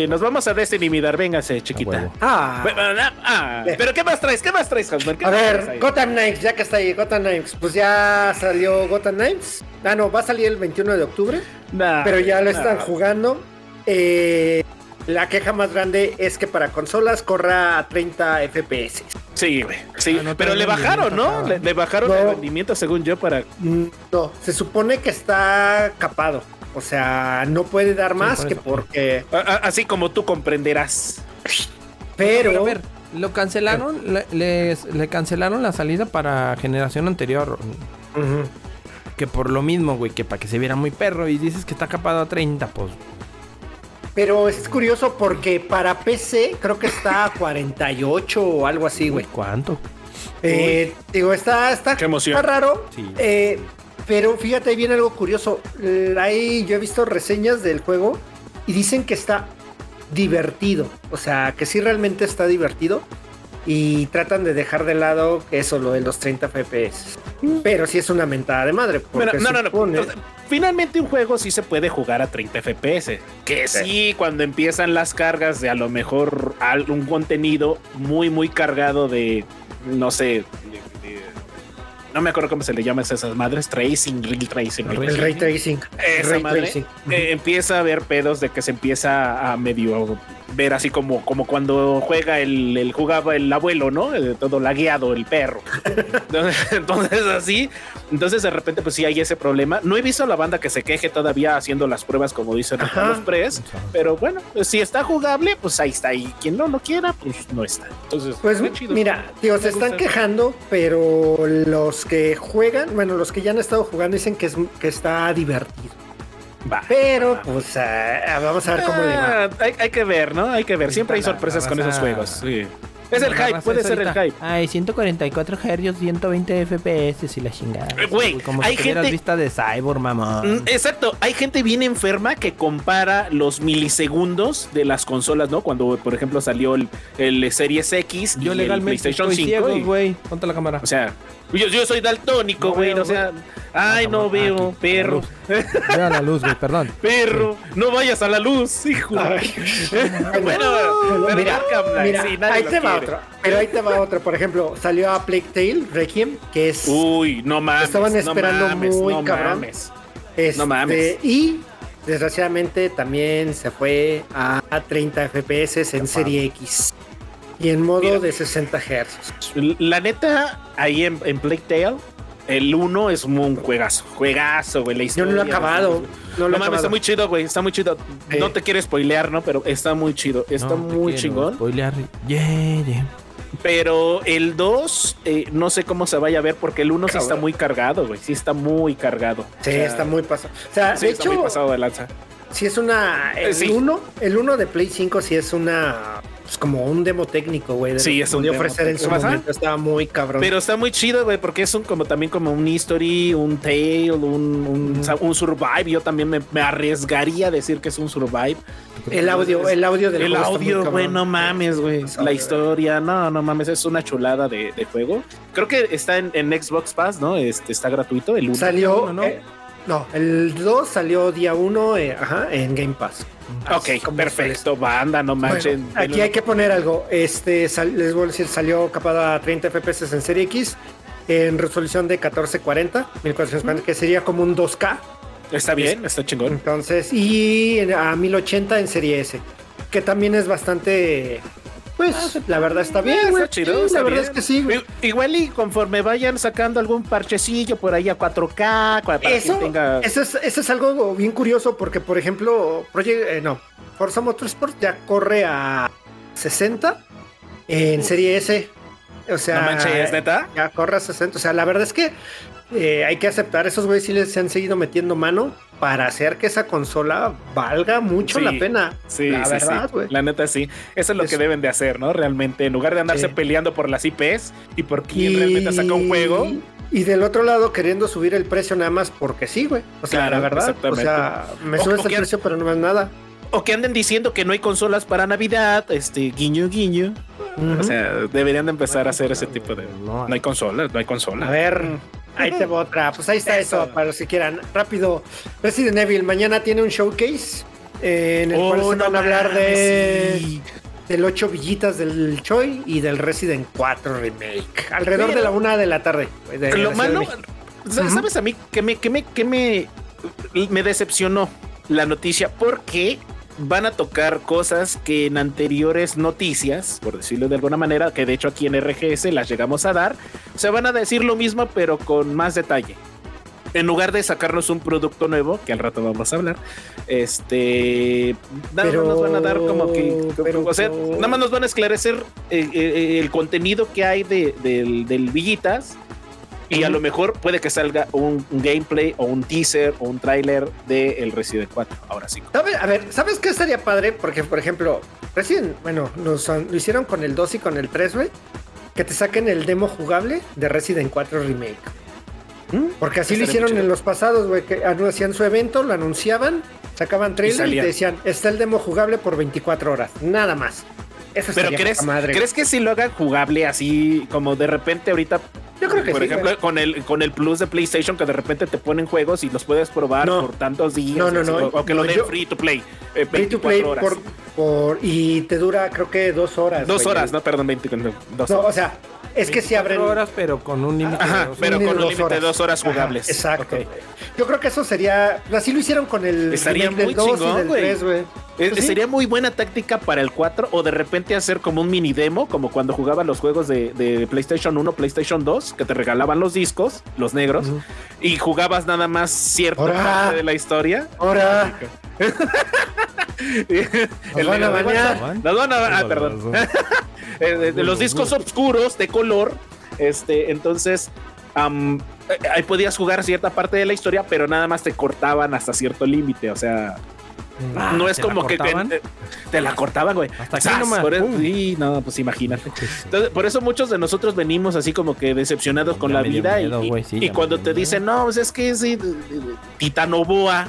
Nos vamos a desinimidar, véngase, chiquita. Ah, ah, ah, pero ¿qué más traes? ¿Qué más traes, Hasman? ¿Qué a ver? Gotham Knights, ya que está ahí, Gotham Knights, pues ya salió Gotham Knights. Ah, no, va a salir el 21 de octubre. Nah, pero ya lo nah. están jugando. Eh, la queja más grande es que para consolas corra a 30 FPS. Sí, güey. Sí, Ah, no, pero le bajaron, ¿no? Le, bajaron No. el rendimiento, según yo, para. No, se supone que está capado. O sea, no puede dar más por que porque. a- a- Así como tú comprenderás. Pero, Pero a ver, lo cancelaron, le, les- le cancelaron la salida para generación anterior. Que por lo mismo, güey, que para que se viera muy perro y dices que está capado a 30, pues. pero es curioso porque para PC creo que está a 48 o algo así, güey. ¿Cuánto? Eh, digo, está, está, Qué emoción. está raro. Sí. Eh, pero fíjate, ahí viene algo curioso. Ahí yo he visto reseñas del juego y dicen que está divertido. O sea, que sí realmente está divertido. Y tratan de dejar de lado eso, lo de los 30 FPS. Pero sí es una mentada de madre. Bueno, no, no, no. supone- Finalmente un juego sí se puede jugar a 30 FPS. Que sí, cuando empiezan las cargas de a lo mejor algún contenido muy, muy cargado de, no sé, no me acuerdo cómo se le llama a esas madres, tracing, real tracing. El ray tracing. Esa Ray madre, tracing. eh, empieza a haber pedos de que se empieza a medio ver así como, como cuando juega el, el jugaba el abuelo, ¿no? Eh, todo lagueado, el perro. Entonces, entonces, así, entonces de repente pues sí hay ese problema. No he visto a la banda que se queje todavía haciendo las pruebas como dicen Ajá. los press, pero bueno, pues, si está jugable, pues ahí está. Y quien no lo quiera, pues no está. Entonces, Pues chido. mira, tío, se están quejando, pero los que juegan, bueno, los que ya han estado jugando dicen que, es, que está divertido. Va. Pero, pues, ah, vamos a ver cómo le va. Ah, hay, hay que ver, ¿no? Hay que ver. Siempre hay sorpresas con esos juegos. Sí. Es el hype, puede ser el hype. Ay, 144 Hz, 120 FPS y la chingada. Eh, güey, como hay si tuvieras gente- vista de Cyborg, mamón. Mm, Exacto, hay gente bien enferma que compara los milisegundos de las consolas, ¿no? Cuando, por ejemplo, salió el, el Series X y Yo el legalmente PlayStation estoy 5. ciego, y- güey. Ponte la cámara. o sea, yo, yo soy daltónico, No güey. o sea, ay, no Aquí, veo, la perro, luz. Veo la luz, güey, perdón. perro, no vayas a la luz, hijo. bueno, pero Mira, Arkham mira, sí, ahí te va otro. Pero ahí te va otro. Por ejemplo, salió a Plague Tale Requiem, que es. Uy, no mames. Estaban no esperando mames, muy no cabrón. mames. este, no mames. Y desgraciadamente también se fue a 30 FPS en Serie X. Y en modo Mira. de 60 Hz. La neta, ahí en, en Plague Tale, el 1 es un juegazo. Juegazo, güey. La Yo historia. no lo he acabado. No No, lo he mames, acabado. está muy chido, güey. Está muy chido. Sí. No te quiero spoilear, ¿no? Pero está muy chido. Está No muy chingón. Spoilear. Yeah, yeah. Pero el 2, eh, no sé cómo se vaya a ver porque el 1 sí está muy cargado, güey. Sí está muy cargado. Sí, O sea, está muy pasado. O sea, sí, de está hecho, muy pasado de lanza. si es una. El Eh, sí. 1 el uno de Play 5 sí es una. Pues como un demo técnico, güey. de Sí, es un demo ofrecer en su momento. Estaba muy cabrón. Pero está muy chido, güey, porque es un como también como un history, un tale, un, un, survive. Yo también me, me arriesgaría a decir que es un survive. el audio, el audio del El audio, güey, no mames, güey. La historia, no, no mames, es una chulada de, de juego. Creo que está en, en Xbox Pass, ¿no? Este está gratuito el 1. Salió. uno, ¿no? eh, no, el 2 salió día 1 ajá, en Game Pass. Así Ok, perfecto, banda, no manchen. Bueno, aquí hay que poner algo. Este, sal- les voy a decir, salió capada a 30 FPS en Serie X en resolución de 1440, 1440, que sería como un 2K. Está bien, está chingón. Entonces, y a 1080 en Serie S, que también es bastante, pues, la verdad está bien, Eh, güey. está chido, Sí, está la verdad es que sí, güey. Igual y conforme vayan sacando algún parchecillo por ahí a 4K, para que Eso, tenga... eso, es, eso es algo bien curioso porque, por ejemplo, Project, eh, no, Forza Motorsport ya corre a 60 en Serie S. O sea, no manches, neta. ya corre a 60. O sea, la verdad es que eh, hay que aceptar, esos güeyes sí les se han seguido metiendo mano para hacer que esa consola valga mucho Sí, la pena. Sí, la sí, verdad, sí. La neta sí. Eso es lo que deben de hacer, ¿no? Realmente, en lugar de andarse Sí. peleando por las IPs y por quién realmente saca un juego. Y del otro lado queriendo subir el precio nada más porque sí, güey. O sea, Claro, la verdad. O sea, me subes o el que- precio, pero no es nada. O que anden diciendo que no hay consolas para Navidad, este, guiño, guiño. O sea, deberían de empezar a hacer ese tipo de... No, No hay consolas, no hay consolas. A ver, ahí te va otra. Pues ahí está eso, para los que quieran. Rápido. Resident Evil mañana tiene un showcase eh, en el cual Oh, se no van a hablar de sí. del 8 villitas del Choi y del Resident 4 Remake. Alrededor de la una de la tarde. de Lo malo. ¿sabes a mí que me, que me, que me, me decepcionó la noticia? Porque van a tocar cosas que en anteriores noticias, por decirlo de alguna manera, que de hecho aquí en RGS las llegamos a dar, se van a decir lo mismo pero con más detalle. En lugar de sacarnos un producto nuevo, que al rato vamos a hablar, este, nada Pero- más nos van a dar como que, pero- o sea, nada más nos van a esclarecer eh, eh, el contenido que hay de, del, del Villitas y a lo mejor puede que salga un, un gameplay o un teaser o un tráiler de el Resident 4. Ahora sí. ¿Sabe- A ver, ¿sabes qué estaría padre? Porque, por ejemplo, Resident, bueno, nos lo hicieron con el 2 y con el 3, güey. Que te saquen el demo jugable de Resident 4 Remake. ¿Mm? Porque así lo hicieron en los pasados, güey, que hacían su evento, lo anunciaban, sacaban trailer y, salía. te decían, está el demo jugable por 24 horas, nada más. Eso Pero ¿crees, madre. ¿crees que si lo hagan jugable así como de repente ahorita? Yo creo que por sí, ejemplo, güey. con el, con el Plus de PlayStation que de repente te ponen juegos y los puedes probar No. por tantos días. No, no, así, no. O, que lo den yo- free to play. eh, Free to 24 play horas. por, por- y te dura creo que dos horas. Dos güey. horas, no, perdón, 20, dos No, horas. o sea, es que si abren... horas, pero con un límite. de dos pero con un límite de horas. dos horas Ajá, jugables. exacto. Yo creo que eso sería. Así lo hicieron con el Estaría muy del 2 chingón, y del güey. 3, güey. Pues sí. Sería muy buena táctica para el 4 o de repente hacer como un mini demo, como cuando jugaba los juegos de, de PlayStation 1, PlayStation 2, que te regalaban los discos, los negros, y jugabas nada más cierta parte de la historia. Ahora, Van a bañar. Nos van a- ah, perdón. Eh, los discos oscuros de color. Este, entonces, eh, ahí podías jugar cierta parte de la historia, pero nada más te cortaban hasta cierto límite. O sea, Ah, no es ¿te la como que te, te la cortaban, güey. Hasta aquí ¡Sas! nomás, Por eso- sí, no, pues imagínate. Entonces, por eso muchos de nosotros venimos así como que decepcionados con Ya la vida y- miedo, y, güey, sí, y cuando te miedo. dicen, no, pues es que sí, Titanoboa.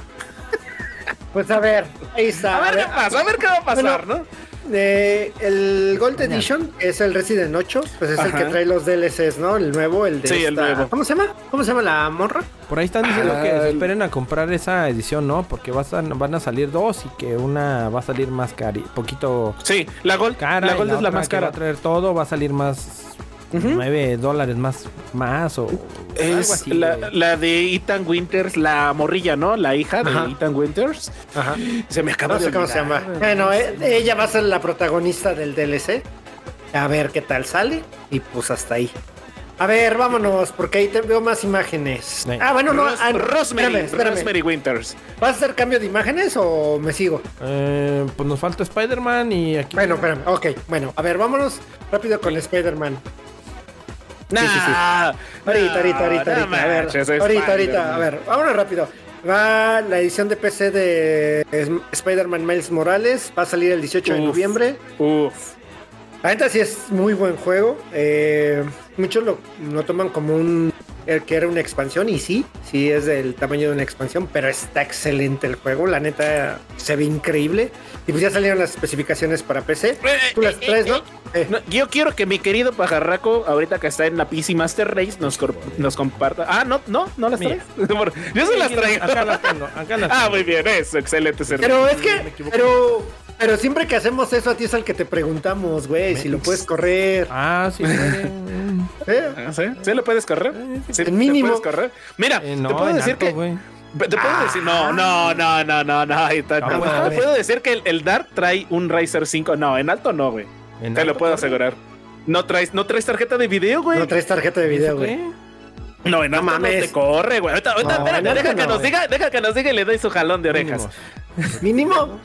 Pues a ver, ahí está. A ver qué pasa, a ver qué va a pasar, Bueno, ¿no? Eh, el Gold Edition que es el Resident 8, pues es el que trae los DLCs, ¿no? El nuevo, el de Sí, el nuevo. ¿Cómo se llama? ¿Cómo se llama la morra? Por ahí están diciendo que Ah, se esperen a comprar esa edición, ¿no? Porque vas a- van a salir dos y que una va a salir más cari, poquito Sí, la Gold, cara. la Gold es la más que va cara. a traer todo, va a salir más Ujú. 9 dólares más, más o algo Es así. la, güey. la de Ethan Winters, la morrilla, ¿no? La hija de. Ethan Winters. Ajá. Se me acaba No de sé cómo se llama. Bueno, eh, ella va a ser la protagonista del DLC. A ver qué tal sale. Y pues hasta ahí. A ver, vámonos, porque ahí te veo más imágenes. Ah, bueno, no. Ros- ah, no, Rosemary, espérame, espérame. Rosemary Winters. ¿Vas a hacer cambio de imágenes o me sigo? Eh, pues nos falta Spider-Man y aquí. Bueno, espérame. Ok, bueno, a ver, vámonos rápido con Spider-Man. Nah, sí, sí. Ahorita, ahorita, ahorita, no ahorita. A ver, ahorita, ahorita. A ver, vámonos rápido. Va la edición de PC de Spider-Man Miles Morales. Va a salir el 18 de noviembre. Uf. La neta sí es muy buen juego. Eh, muchos lo, lo toman como un el que era una expansión y sí, sí es del tamaño de una expansión, pero está excelente el juego. La neta se ve increíble. Y pues ya salieron las especificaciones para PC. Tú las traes, ¿no? Eh, No, yo quiero que mi querido pajarraco, ahorita que está en la PC Master Race, nos, cor- nos comparta. Ah, no, no, no las Mira. traes. yo se las traigo. Acá las tengo, acá las Ah, muy bien, eso, excelente servicio. pero es que, pero, pero siempre que hacemos eso a ti es al que te preguntamos, güey, si lo puedes correr. Ah, sí. ¿eh? Ah, ¿Sí? ¿Sí lo puedes correr? ¿Sí El te mínimo. puedes correr? Mira, Eh, te no, puedo decir alto, que. güey. Te puedo decir, no, no, no, no, no, no. está, Ah, no. bueno, a Te ver. puedo decir que el, el Dark trae un Razer 5. No, en alto no, güey. Te alto lo puedo asegurar. No traes, no traes tarjeta de video, güey. No traes tarjeta de video, ¿Eso güey. No, en alto no mames. te corre, güey. Ahorita, ahorita, No, espérate, deja alto que no, nos diga, deja que nos diga y le doy su jalón de orejas. Mínimo.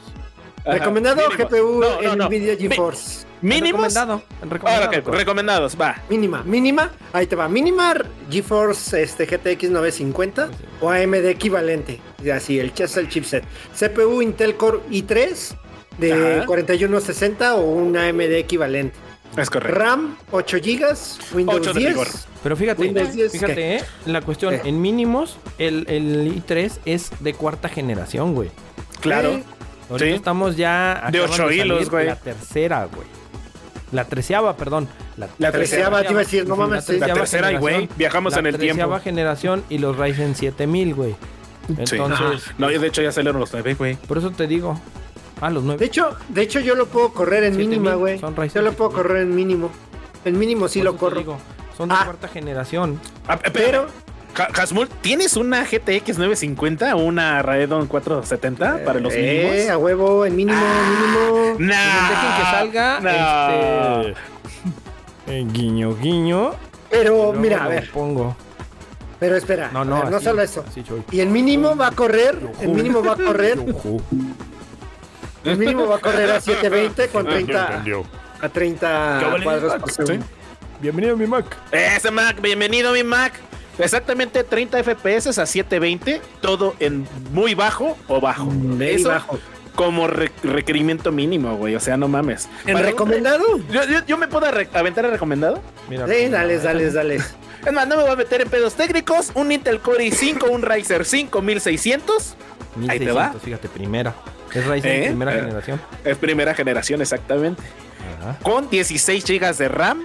Ajá, Recomendado mínimo. GPU No, no, no. Nvidia GeForce. Mínimos. Recomendado. Ok, recomendados, va. Mínima, mínima, ahí te va. Mínima GeForce este, GTX 950 o AMD equivalente. Así, el, es el chipset. CPU Intel Core i3 de Ajá. 4160 o un AMD equivalente. Es correcto. RAM 8 GB, Windows 8 de 10. rigor. Pero fíjate, Windows 10, fíjate, eh, la cuestión, ¿Qué? en mínimos, el, el i3 es de cuarta generación, güey. Claro. Sí. Ahorita Sí. estamos ya. De ocho hilos, güey. La tercera, güey. La treceava, perdón. La treceava, te iba a decir, no mames, sí. La tercera, y güey, viajamos La en el tiempo. treceava generación y los Ryzen 7000, güey. Sí. Entonces, No, de hecho ya salieron los 9, güey. por eso te digo. Ah, los De nueve. hecho, de hecho yo lo puedo correr en 7000 mínima, güey. son Ryzen Yo lo puedo 7000. correr en mínimo. En mínimo sí Por lo corro. digo, son de Ah. cuarta generación. Ah, Pero pero, Hasmul, ¿tienes una GTX 950 o una Radeon 470 para los eh, mínimos? a huevo, en mínimo, mínimo. Nah, Dejen que salga. no. Este, Eh, guiño, guiño. Pero luego mira, a ver, pongo. pero espera. No, no, ver, no solo eso. así. Y el mínimo va a correr, el mínimo va a correr, el mínimo va a correr a 720 con Ya 30 entendió. a 30 vale, cuadros por segundo. Bienvenido mi Mac. Ese Mac, bienvenido mi Mac. Exactamente 30 FPS a 720, todo en muy bajo o bajo. Muy Eso bajo. como re- requerimiento mínimo, güey. O sea, no mames. ¿En Para un- recomendado? Yo, yo- yo me puedo re- aventar el recomendado. Mira, Sí, dale, dale, dale. Es más, no me voy a meter en pedos técnicos. Un Intel Core i5, un Ryzen 5600. Ahí te va. 1600, fíjate, primera. Es Ryzen ¿Eh? primera Eh. generación. Es primera generación, exactamente. Ajá. Con 16 GB de RAM.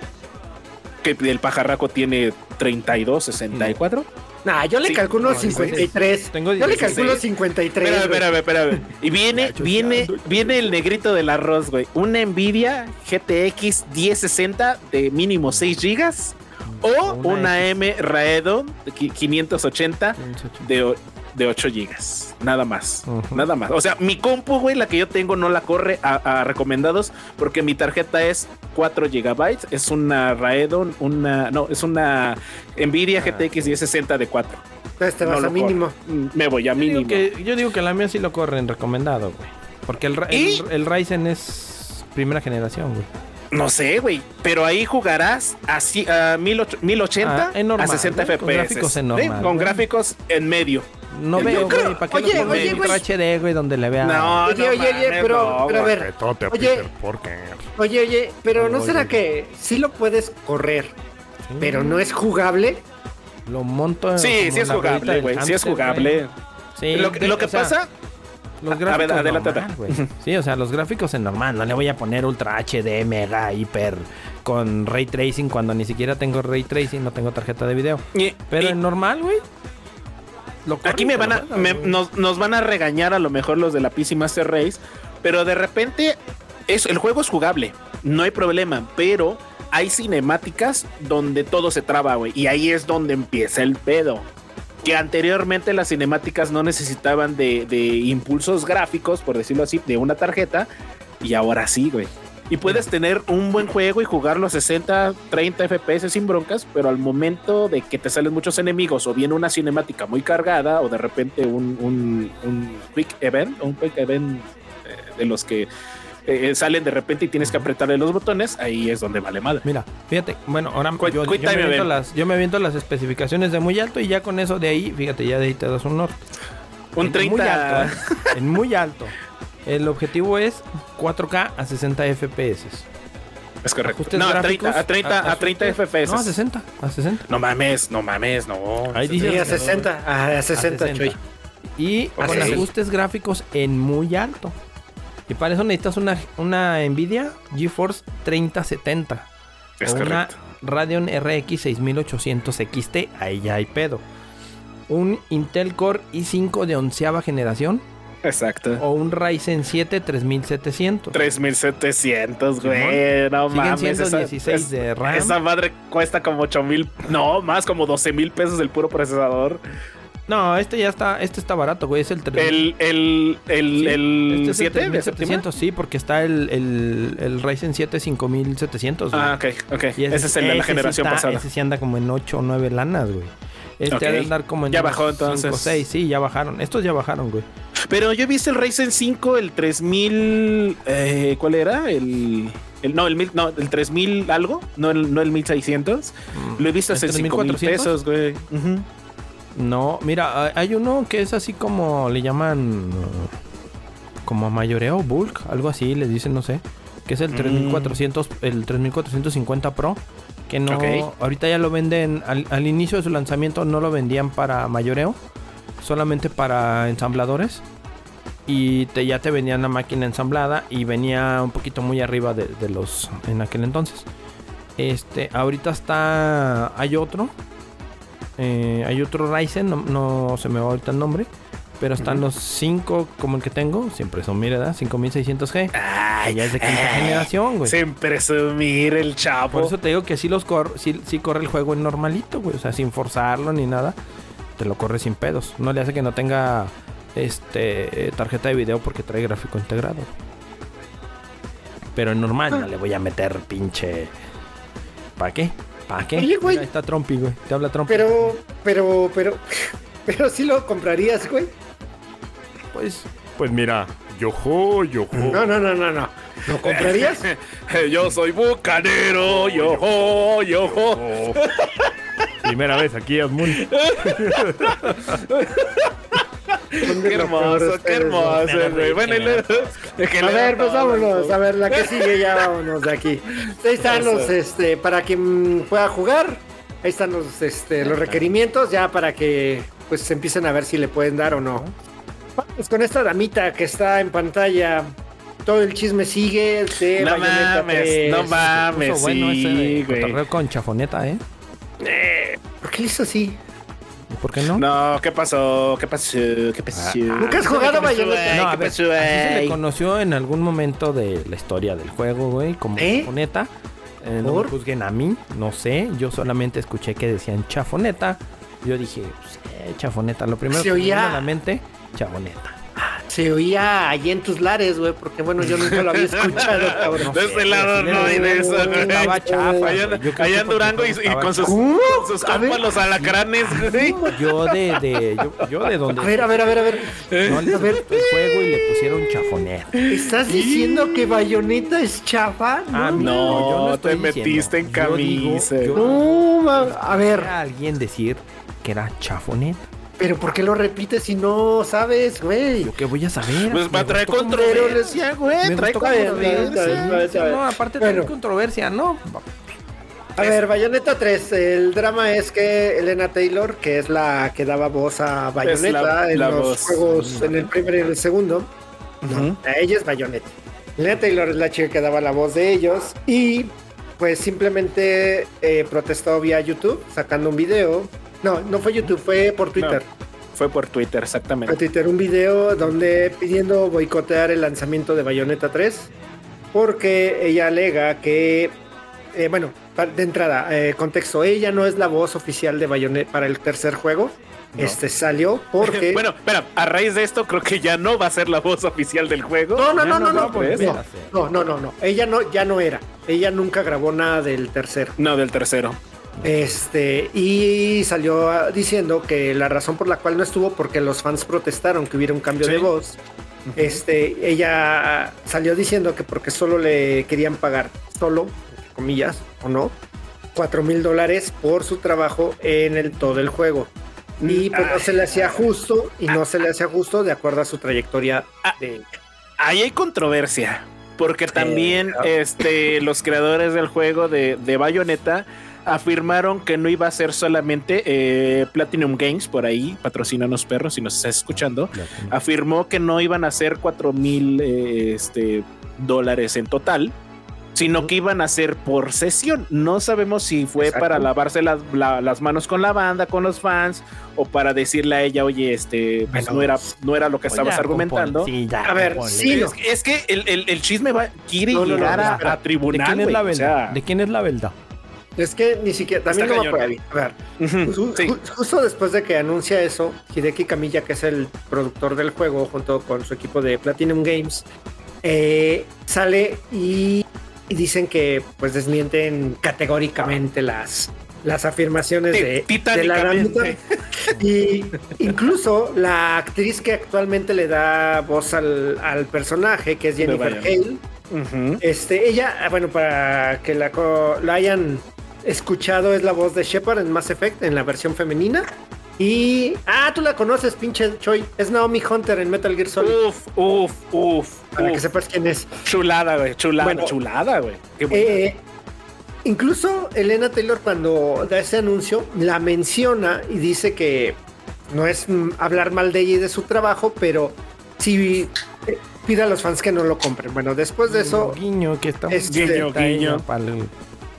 Que el pajarraco tiene 32, 64. Nah, yo le Sí, calculo no, 53. tengo yo le 16. calculo 53. Espérame, espérame, espérame. Y viene, viene, viene el negrito del arroz, güey. Una Nvidia GTX 1060 de mínimo 6 GB. O Una una. M qui- 580 de, de 8 gigas. Nada más. Nada más. O sea, mi compu, güey, la que yo tengo no la corre a, a recomendados porque mi tarjeta es 4 gigabytes. Es una Radeon, una... No, es una Nvidia GTX 1060 de 4. Entonces te vas No a lo mínimo. corre. Mm, Me voy a Yo digo, mínimo. que, yo digo que la mía sí lo corre en recomendado, güey. Porque el, el, el Ryzen es primera generación, güey. No sé, güey. Pero ahí jugarás así a 1080 Ah, en normal, a 60 güey, con FPS. gráficos en ¿sí? normal, Con güey. gráficos en medio. No Yo veo, creo- güey. ¿Para qué oye, lo oye, güey. HD, güey, donde le vea? No, Oye, no oye, oye, pero- no, pero a güey. ver. Oye. Oye, oye, pero ¿no Oye, será oye. que sí lo puedes correr, pero no es jugable? Lo monto en- Sí, sí es jugable, güey. Sí es jugable. güey. Sí, lo que, lo que o sea, pasa, Los A- a ver, gráficos normal. Sí, o sea, los gráficos en normal. No le voy a poner ultra HD, mega, hiper con ray tracing cuando ni siquiera tengo ray tracing, no tengo tarjeta de video. y- Pero y- en normal, güey. Aquí me van a, me- nos van a regañar a lo mejor los de la PC Master Race, pero de repente es, el juego es jugable, no hay problema, pero hay cinemáticas donde todo se traba, güey, y ahí es donde empieza el pedo. Que anteriormente las cinemáticas no necesitaban de, de impulsos gráficos, por decirlo así, de una tarjeta, y ahora sí, güey. Y puedes tener un buen juego y jugarlo a 60, 30 FPS sin broncas, pero al momento de que te salen muchos enemigos o viene una cinemática muy cargada o de repente un, un- un quick event, un quick event eh, de los que eh, salen de repente y tienes que apretarle los botones, ahí es donde vale madre. Mira, fíjate, bueno, ahora Quick- yo, yo me event. las, yo me aviento las especificaciones de muy alto y ya con eso de ahí, fíjate, ya de ahí te das un norte. Un En 30. Muy alto, ¿eh? En muy alto. El objetivo es 4K a 60 FPS. Es correcto. Ajustes No, a gráficos, 30, a 30, a 30 ajustes- FPS. No, a 60, a 60. No mames, no mames, no. Ahí dice- Sí, a 60, a 60, A 60. Choy. Y con ajustes gráficos en muy alto. Y para eso necesitas una, una Nvidia GeForce 3070. Es o una. Radeon RX 6800 XT. Ahí ya hay pedo. Un Intel Core i5 de onceava generación. Exacto. O un Ryzen 7 3700. 3700, güey. No mames. siendo esa, 16 es- de RAM. Esa madre cuesta como 8 mil. No, más como 12 mil pesos el puro procesador. No, este ya está, este está barato, güey. Es el 3000. El, el, el, Sí, el este es el 7 de séptima. 3700, sí, porque está el, el, el Ryzen 7 5700. güey. Ah, ok, ok. Y Ese, es el de la ese generación está- pasada. Ese sí anda como en 8 o 9 lanas, güey. Este Ok. ha de andar como en Ya bajó, entonces. 5 o 6, sí, ya bajaron. Estos ya bajaron, güey. Pero yo he visto el Ryzen 5, el 3000. Eh, ¿Cuál era? El. el- no, el mil, no, el 3000 algo, no el, no el 1600. Lo he visto ¿El en 5 mil 3400? pesos, güey. Ujú. No, mira, hay- uno que es así como le llaman como mayoreo, bulk, algo así, le dicen, no sé, que es el Mm. 3400, el 3450 Pro, que no, Ok. ahorita ya lo venden, al, al inicio de su lanzamiento no lo vendían para mayoreo, solamente para ensambladores. Y te, ya te vendían la máquina ensamblada y venía un poquito muy arriba de, de los en aquel entonces. Este, ahorita está, hay otro, eh, hay otro Ryzen, no, no se me va ahorita el nombre. Pero están los 5 como el que tengo, siempre son, mira, ¿verdad? 5600G. Ah, ya es de quinta ay, generación, güey. Sin presumir el chavo. Por eso te digo que sí los cor sí, sí corre el juego en normalito, güey. O sea, sin forzarlo ni nada. Te lo corre sin pedos. No le hace que no tenga este tarjeta de video porque trae gráfico integrado. Pero en normal no le voy a meter pinche. ¿Para qué? ¿Para qué? Oye, güey. Mira, ahí está Trumpy, güey. Te habla Trumpy. Pero, pero, pero, pero sí lo comprarías, güey. Pues Pues mira, yojo, yojo. No, no, no, no, no. ¿Lo comprarías? Yo soy bucanero, yo, yo. Oh. Primera vez aquí, Asmul. Qué hermoso, qué hermoso, güey. Bueno, y luego- A ver, pues vámonos, a ver, la que sigue ya vámonos de aquí. Ahí están los, este, para quien pueda jugar, ahí están los, este, los requerimientos ya para que pues empiecen a ver si le pueden dar o no. Vamos con esta damita que está en pantalla. Todo el chisme sigue de No Bayonetta mames, 3. no mames, bueno ese de güey. con chafoneta, ¿eh? ¿Por qué le hizo así? ¿Y por qué no? No, ¿qué pasó? ¿Qué pasó? ¿Qué pasó? ¿Nunca has jugado Bayonetta? No, a ¿Qué ver, pasó, así se le conoció en algún momento de la historia del juego, güey, como ¿Eh? chafoneta. Eh, no me juzguen a mí, no sé. Yo solamente escuché que decían chafoneta. Yo dije, pues, eh, chafoneta. Lo primero Se que me vino a la mente, chafoneta. Se oía allí en tus lares, güey, porque bueno, yo nunca lo había escuchado, cabrón. De este lado no hay de eso, güey. Estaba chafa. Allá, en Durango y, con sus, sus compas los alacranes, güey. Yo de, de yo, yo de donde A ver, a ver, a ver, a ver. no les a ver. el juego y le pusieron chafoner. ¿Estás diciendo que Bayonetta es chafa? A mí No, yo no te estoy metiste en Yo digo- camisa. yo- No, a ver, a alguien decir que era chafonet. Pero ¿por qué lo repites si no sabes, güey? Yo qué voy a saber. Pues Me va a traer controversia, güey. Me Trae controversia. No, aparte Bueno. trae controversia, ¿no? A ver, Bayonetta 3, el drama es que Elena Taylor, que es la que daba voz a Bayonetta la- en la los voz. juegos, en el primero y en el segundo, Ujú. a ella es Bayonetta. Elena Taylor es la chica que daba la voz de ellos y pues simplemente eh, protestó vía YouTube sacando un video. No, no fue YouTube, fue por Twitter. Fue por Twitter, Por exactamente. Twitter un video donde pidiendo boicotear el lanzamiento de Bayonetta 3 porque ella alega que, eh, bueno, de entrada, eh, contexto, ella no es la voz oficial de Bayonetta para el tercer juego. Este salió porque... Bueno, espera, a raíz de esto creo que ya no va a ser la voz oficial del juego. no, no, no, no, no, no, no, no, no, ella no, ya no era, ella nunca grabó nada del tercero. No, del tercero. Este, y salió ah, diciendo que la razón por la cual no estuvo porque los fans protestaron que hubiera un cambio Sí. de voz. Este, ella salió diciendo que porque solo le querían pagar, solo, entre comillas, o no, cuatro mil dólares por su trabajo en el todo el juego. Y pues no se le hacía justo, y no se le hacía justo de acuerdo a su trayectoria de. Ahí hay controversia. Porque también este, los creadores del juego de, de Bayonetta afirmaron que no iba a ser solamente eh, Platinum Games, por ahí, patrocínanos perros si nos estás escuchando, afirmó que no iban a ser 4 mil eh, este, dólares en total, sino que iban a ser por sesión. No sabemos si fue Exacto. para lavarse las, la- las manos con la banda, con los fans, o para decirle a ella, oye, este, pues no era, no era lo que estabas Ya, argumentando. compone- sí, ya, A ver, sí. Es, que- es que el, el- el chisme va, quiere No, no, no, llegar a- a, tribunal. ¿De quién es güey, la o verdad? sea, ¿De quién es la verdad? Es que ni siquiera. También Está no me cañón. acuerdo. A ver, ujú, Ju- sí. ju- Justo después de que anuncia eso, Hideki Kamiya, que es el productor del juego, junto con su equipo de Platinum Games, eh, sale y, y dicen que pues desmienten categóricamente las, las afirmaciones de, de la. Ramita. Y incluso la actriz que actualmente le da voz al, al personaje, que es Jennifer. Hale, este, ella, ah, bueno, para que la, la hayan escuchado, es la voz de Shepard en Mass Effect en la versión femenina. Y. Ah, tú la conoces, pinche Choi. Es Naomi Hunter en Metal Gear Solid. Uf, uf, uf. para que sepas quién es. Chulada, güey. Chulada, Bueno. chulada, güey. Eh, incluso Elena Taylor, cuando da ese anuncio, la menciona y dice que no es hablar mal de ella y de su trabajo, pero sí eh, pide a los fans que no lo compren. Bueno, después de eso. Guiño, que está es- Guiño, guiño. para el-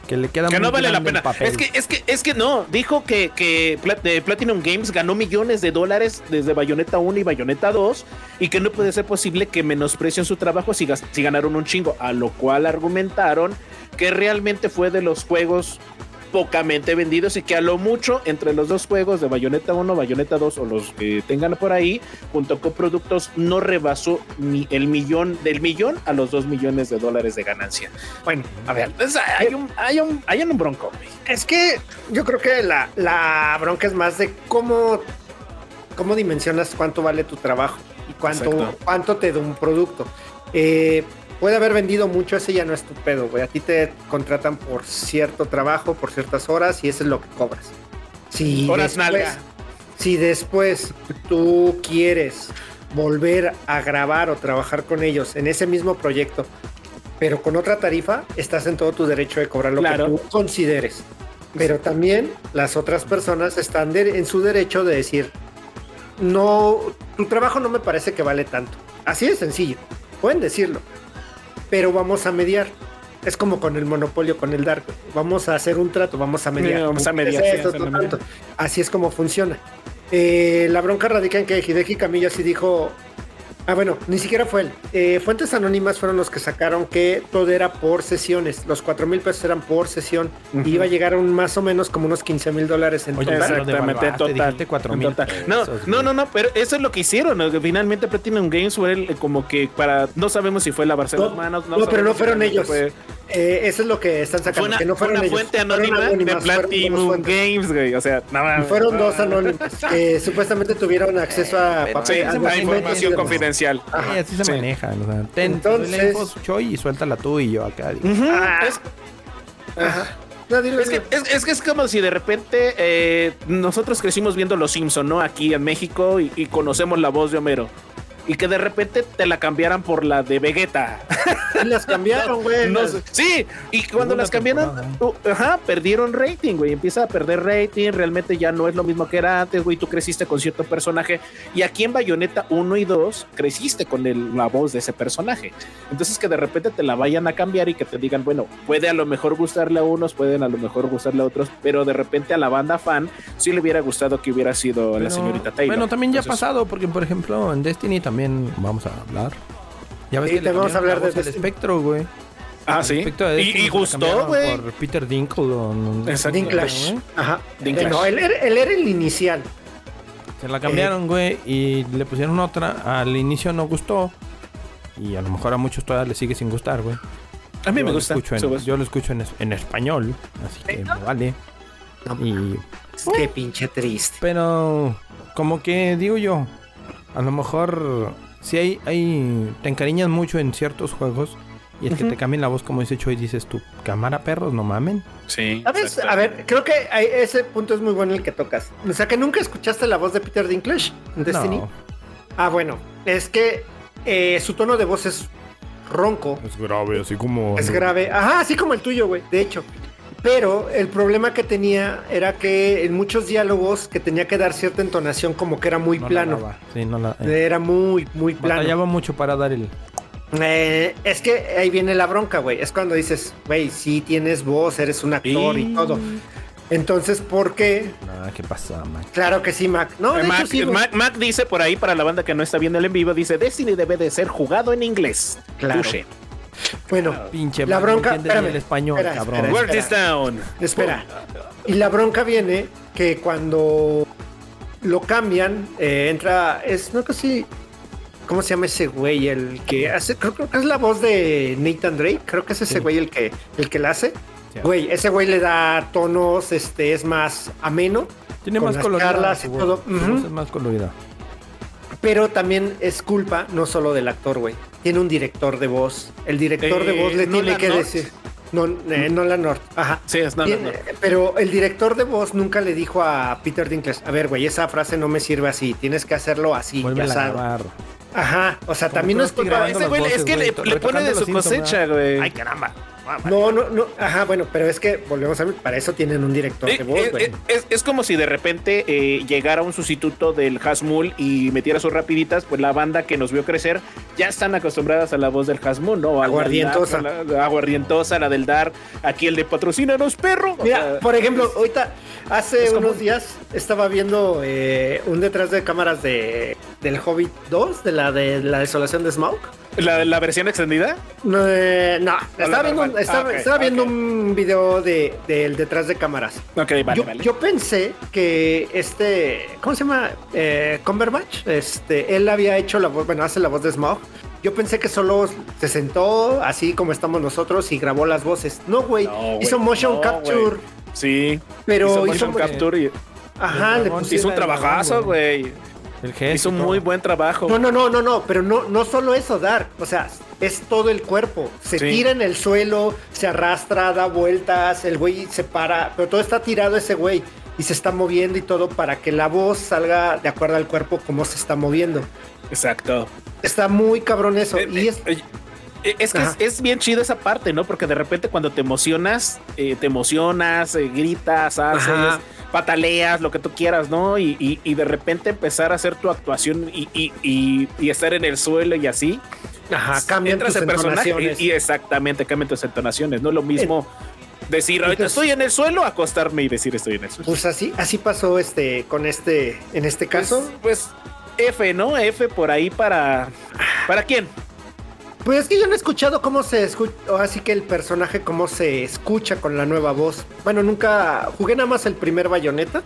que le queda que no vale la pena. Es que, es que, es que no. Dijo que, que eh, Platinum Games ganó millones de dólares desde Bayonetta 1 y Bayonetta 2 y que no puede ser posible que menosprecien su trabajo si ganaron un chingo. A lo cual argumentaron que realmente fue de los juegos pocamente vendidos y que a lo mucho entre los dos juegos de Bayonetta 1, Bayonetta 2 o los que tengan por ahí, junto con productos, no rebasó ni el millón, del millón a los dos millones de dólares de ganancia. Bueno, a ver, pues, hay, un, hay, un, hay un bronco. Es que yo creo que la, la bronca es más de cómo, cómo dimensionas cuánto vale tu trabajo y cuánto, Exacto. cuánto te da un producto. Eh, puede haber vendido mucho, ese ya no es tu pedo, güey. A ti te contratan por cierto trabajo, por ciertas horas y eso es lo que cobras. Si Horas nalga. si después tú quieres volver a grabar o trabajar con ellos en ese mismo proyecto, pero con otra tarifa, estás en todo tu derecho de cobrar lo Claro. que tú consideres. Pero también las otras personas están de- en su derecho de decir, no, tu trabajo no me parece que vale tanto. Así de sencillo. Pueden decirlo. Pero vamos a mediar. Es como con el monopolio, con el Dark. Vamos a hacer un trato, vamos a mediar. Vamos a ¿Cómo mediar, es esto, tanto? Así es como funciona. Eh, la bronca radica en que Hideki Camilla sí dijo, Ah, bueno, ni siquiera fue él. Eh, Fuentes Anónimas fueron los que sacaron que todo era por sesiones. Los 4 mil pesos eran por sesión. Y iba a llegar a un más o menos como unos 15 mil dólares en Oye, total. Exactamente, total. cuatro mil No, no, no, no, pero eso es lo que hicieron. ¿no? Finalmente Platinum Games fue el- como que para. No sabemos si fue lavarse No, las manos. no, pero no si fueron ellos. fue- Eh, eso es lo que están Fue sacando. una, que no fue fueron una ellos. fuente Fueron anónima de anónimas, fueron dos Platinum. Games, güey. O sea, nada más. Fueron dos anónimos que supuestamente tuvieron acceso a Sí, papel. se a la maneja, Sí, así se Sí. manejan. O sea, ten, Entonces- doy la info, Choy, y suéltala tú y yo acá. Ah. es- Ajá. No, dilo, Es que dilo. es, es que es como si de repente eh, nosotros crecimos viendo Los Simpson, ¿no? Aquí en México y, y conocemos la voz de Homero. Y que de repente te la cambiaran por la de Vegeta. Y las cambiaron, güey. No sé. Sí, y cuando las cambiaron, uh, ajá, perdieron rating, güey. Empieza a perder rating, realmente ya no es lo mismo que era antes, güey. Tú creciste con cierto personaje. Y aquí en Bayonetta 1 y 2 creciste con el- la voz de ese personaje. Entonces que de repente te la vayan a cambiar y que te digan, bueno, puede a lo mejor gustarle a unos, pueden a lo mejor gustarle a otros, pero de repente a la banda fan sí le hubiera gustado que hubiera sido la Pero, señorita Taylor. Bueno, también ya ha pasado, porque por ejemplo en Destiny también vamos a hablar. Ya ves Sí, que le te vamos a hablar de al Destiny. espectro, güey. Ah, sí. de Y, lo gustó, güey. Por Peter Dinkle o no- Exacto. Dinklage. güey. Ajá. Dinklage. Eh, No, él, era- él era el inicial. Se la cambiaron, güey, y le pusieron otra. Al inicio no gustó. Y a lo mejor a muchos todavía les sigue sin gustar, güey. A mí Yo me lo gusta. escucho en- yo lo escucho en, en español, así que me vale. Y, Qué pinche triste. pero, como que digo yo, a lo mejor si hay, hay, te encariñas mucho en ciertos juegos y el que te cambien la voz, como dice Choi, dices tú, cámara perros, no mamen. Sí. ¿Sabes? A ver, creo que hay- ese punto es muy bueno el que tocas. O sea, que nunca escuchaste la voz de Peter Dinklage en Destiny. No, Ah, bueno, es que eh, su tono de voz es ronco, Es grave, así como. es grave. Ajá, así como el tuyo, güey, de hecho. Pero el problema que tenía era que en muchos diálogos que tenía que dar cierta entonación como que era muy no la plano. daba. Sí, no la, eh, Era muy, muy plano. batallaba mucho para dar el... Eh, es que ahí viene la bronca, güey. Es cuando dices, güey, sí tienes voz, eres un actor y Y- todo. Entonces, ¿por qué? Ah, ¿qué pasa, man? Claro que sí, Mac. No, de hecho Mac, sí. Mac- Mac dice por ahí para la banda que no está viendo el en vivo, dice Destiny debe de ser jugado en inglés. Claro. Bueno, Pinche La bronca- espérame, el español, espera, cabrón. espera, Word this down. espera. Y la bronca viene que cuando lo cambian, eh, entra, es, no sé si, ¿cómo se llama ese güey? El que hace, creo, creo que es la voz de Nathan Drake, creo que es ese Sí. güey el que, el que la hace. Sí. Güey, ese güey le da tonos, este, es más ameno. Tiene con más las colorida. y todo. Es más colorida. Pero también es culpa no solo del actor, güey. Tiene un director de voz. El director de Eh, voz le tiene Nolan que North. decir. No, eh, Nolan North. Ajá. Sí, es. Tiene- Pero el director de voz nunca le dijo a Peter Dinklage, a ver, güey, esa frase no me sirve así, tienes que hacerlo así, ya. Ajá, o sea, Como también no es culpa Ese güey es que le, le pone de su cosecha, güey. Ay, caramba. No, no, no, ajá, bueno, pero es que volvemos a ver, para eso tienen un director Eh, de voz, eh, güey. eh, es, es como si de repente eh, llegara un sustituto del Hasmul y metiera sus rapiditas, pues la banda que nos vio crecer ya están acostumbradas a la voz del Hasmul, ¿no? A Aguardientosa. la- aguardientosa, la del Dar, aquí el de patrocínanos, perro. O Mira, sea, por ejemplo, ahorita, hace es como- unos días estaba viendo eh, un detrás de cámaras de del Hobbit 2, de la de la desolación de Smaug. ¿la, la versión extendida. No, eh, no, estaba, viendo. Estaba, Ah, estaba viendo un video de, del detrás de cámaras. Ok, vale, yo, vale. yo pensé que este, ¿cómo se llama? Eh, Cumberbatch, este, él había hecho la voz, bueno, hace la voz de Smaug. Yo pensé que solo se sentó así como estamos nosotros y grabó las voces. No, güey, No, hizo motion no, capture. Sí. pero hizo hizo, motion capture y ajá, le hizo un trabajazo, güey. El gesto. Hizo muy buen trabajo. No, no, no, no, no, pero no, no solo eso, Dark. O sea, es todo el cuerpo. Se Sí. tira en el suelo, se arrastra, da vueltas, el güey se para, pero todo está tirado ese güey y se está moviendo y todo para que la voz salga de acuerdo al cuerpo como se está moviendo. Exacto. Está muy cabrón eso. Eh, y eh, es, eh, es que es, bien chido esa parte, ¿no? Porque de repente cuando te emocionas, eh, te emocionas, gritas, haces, Ajá. pataleas, lo que tú quieras, ¿no? Y, y- y de repente empezar a hacer tu actuación y- y estar en el suelo y así. Ajá, cambian tus en personaje entonaciones. y, y exactamente cambian tus entonaciones. No es lo mismo decir ahorita Entonces- estoy en el suelo, acostarme y decir estoy en el suelo. Pues así, así pasó este con este, en este caso. Pues, pues F, ¿no? F por ahí para. ¿Para quién? Pues es que yo no he escuchado cómo se escucha, así que el personaje cómo se escucha con la nueva voz. Bueno, nunca jugué nada más el primer bayoneta,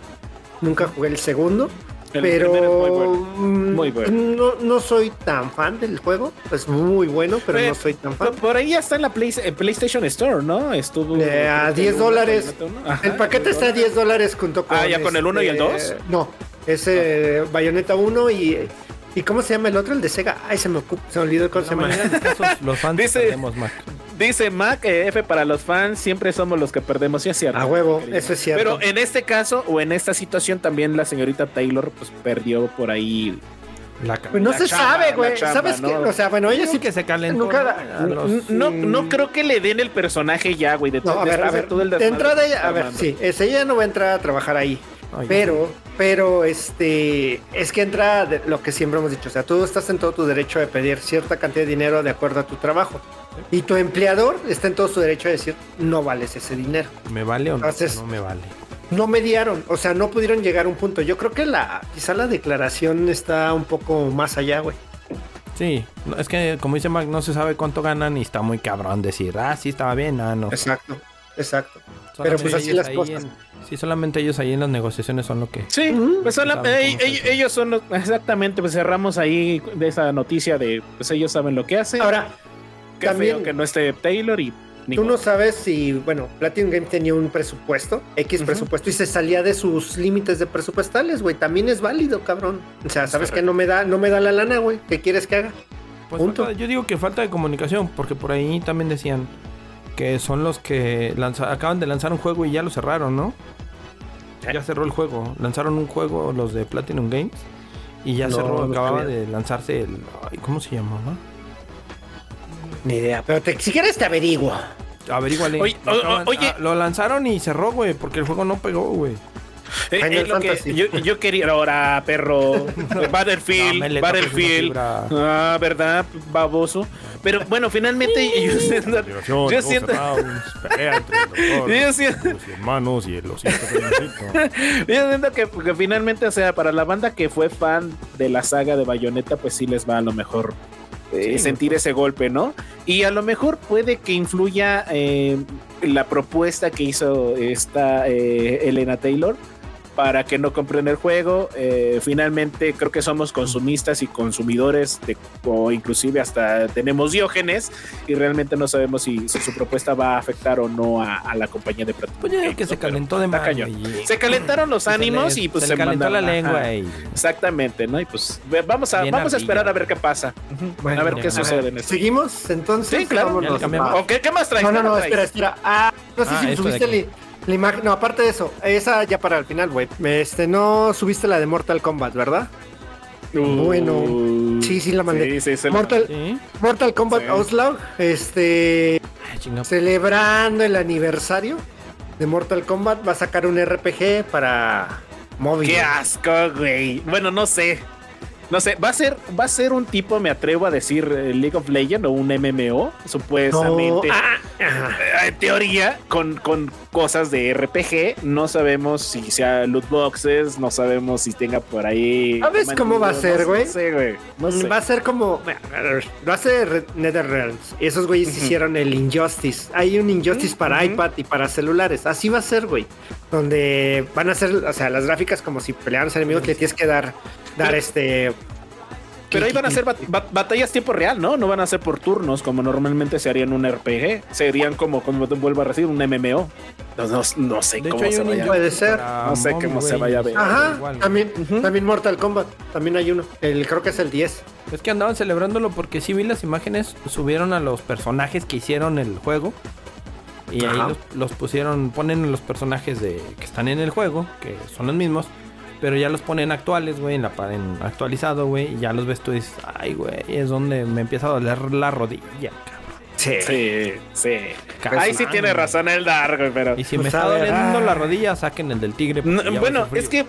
nunca jugué el segundo, El pero es muy bueno. mm, Muy bueno. No, no soy tan fan del juego, es muy bueno, pero Eh, no soy tan fan. Por, ahí ya está en la Play- en PlayStation Store, ¿no? Estuvo. Eh, a creo que 10 el uno, dólares. Ajá, El paquete está a 10 dólares junto con. Ah, ¿ya con el uno y el dos? este, No, es eh, Bayonetta 1 y. ¿Y cómo se llama el otro? El de Sega. Ay, se me, ocu- se me olvidó cómo se La llama. los fans Dice- perdemos Mac. Dice Mac, eh, F para los fans, siempre somos los que perdemos, sí es cierto. A huevo, querido. eso es cierto. Pero en este caso o en esta situación también la señorita Taylor pues perdió por ahí. La Pues no La se chamba, sabe, güey. ¿Sabes ¿no? qué? O sea, bueno, ella Digo sí que se calentó Nunca ¿no? los- No, no creo que le den el personaje ya, güey. De No, a ver, a ver. todo el De entrada, ella, a ver, sí, es, ella no va a entrar a trabajar ahí. Ay, Pero, pero, este, es que entra de lo que siempre hemos dicho. O sea, tú estás en todo tu derecho de pedir cierta cantidad de dinero de acuerdo a tu trabajo. Y tu empleador está en todo su derecho de decir, no vales ese dinero. ¿Me vale o no? No me vale. No mediaron, o sea, no pudieron llegar a un punto. Yo creo que la, quizá la declaración está un poco más allá, güey. Sí, es que como dice Mac, no se sabe cuánto ganan y está muy cabrón decir, ah, sí estaba bien, ah, no. Exacto, exacto. Solamente pero pues así las cosas. en- sí, solamente ellos ahí en las negociaciones son lo que... Sí, pues sola- Saben cómo se ellos, son los- exactamente, pues cerramos ahí de esa noticia de pues ellos saben lo que hacen. Ahora, Qué también- feo que no esté Taylor y ni Tú modo. no sabes si, bueno, Platinum Game tenía un presupuesto, X presupuesto, y se salía de sus límites de presupuestales, güey. También es válido, cabrón. O sea, sabes que no me da, no me da la lana, güey. ¿Qué quieres que haga? Pues Punto. falta- yo digo que falta de comunicación, porque por ahí también decían que son los que lanza- acaban de lanzar un juego y ya lo cerraron, ¿no? Ya cerró el juego. Lanzaron un juego los de Platinum Games y ya No, cerró. no acababa sabía. de lanzarse el... ay, ¿Cómo se llamaba? Ni idea. Pero te, si quieres te averiguo. Averíguale. Oye, Lo acaban- oye. ah, lo lanzaron y cerró, güey, porque el juego no pegó, güey. Eh, Final eh, lo que Fantasy. yo, yo quería ahora, perro. Battlefield, No, Battlefield. Ah, ¿verdad? Baboso. Pero bueno, finalmente yo siento. Yo Yo siento- los hermanos y. Yo siento que, que finalmente, o sea, para la banda que fue fan de la saga de Bayonetta, pues sí les va a lo mejor eh, sentir ese golpe, ¿no? Y a lo mejor puede que influya eh, la propuesta que hizo esta eh, Elena Taylor para que no compren el juego. Eh, finalmente creo que somos consumistas y consumidores de, o inclusive hasta tenemos diógenes y realmente no sabemos si, si su propuesta va a afectar o no a, a la compañía de Platinum Pues Games, que se calentó de más, Se calentaron los se ánimos le- y pues se se, le calentó la lengua ajá. y... Exactamente, ¿no? Y pues vamos a, Bien vamos a esperar a ver qué pasa. Bueno, a ver qué a ver. sucede en esto. ¿Seguimos? Entonces, Sí, claro. ¿O qué, qué más traes? No, no, ¿Qué no, más espera, espera. Ah, no sé Ah, si subiste aquí. La, imagen. No, aparte de eso, esa ya para el final, güey. Este, no subiste la de Mortal Kombat, ¿verdad? Bueno, sí, sí la mandé. Sí, sí, Mortal, Sí. Mortal Kombat Sí. Outlaw, este, Ay, celebrando el aniversario de Mortal Kombat, va a sacar un RPG para móvil. Qué asco, güey. Bueno, no sé. No sé, va a ser, va a ser un tipo, me atrevo a decir, eh, League of Legends o un MMO, No, supuestamente. ah. Eh, En teoría, con, con cosas de RPG, no sabemos si sea loot boxes, no sabemos si tenga por ahí. ¿Sabes cómo va a no ser, güey? No sé, güey. No sé. Va a ser como. Lo hace Re- NetherRealms. Esos güeyes hicieron el Injustice. Hay un Injustice para iPad y para celulares. Así va a ser, güey. Donde van a ser, o sea, las gráficas como si pelearan los enemigos, le tienes que dar, dar este. Pero ahí van a ser bat- bat- batallas tiempo real, ¿no? No van a ser por turnos como normalmente se harían en un RPG. Serían como, como te vuelvo a decir, un MMO. No, no, no sé De cómo hecho, se vaya a Puede ser. No sé cómo se vaya a ver. Ajá, igual. también, también Mortal Kombat. También hay uno. El, creo que es el 10. Es que andaban celebrándolo porque sí vi las imágenes, subieron a los personajes que hicieron el juego. Y ahí los, los pusieron, ponen los personajes de que están en el juego, que son los mismos, pero ya los ponen actuales, güey, en la en actualizado, güey, y ya los ves tú y dices, ay, güey, es donde me empieza a doler la rodilla, cabrón. Sí. Sí, sí. Casi. Ahí sí tiene razón el Dark, güey, pero. Y si me Pues, está doliendo ah. la rodilla, saquen el del tigre. No, bueno, es que,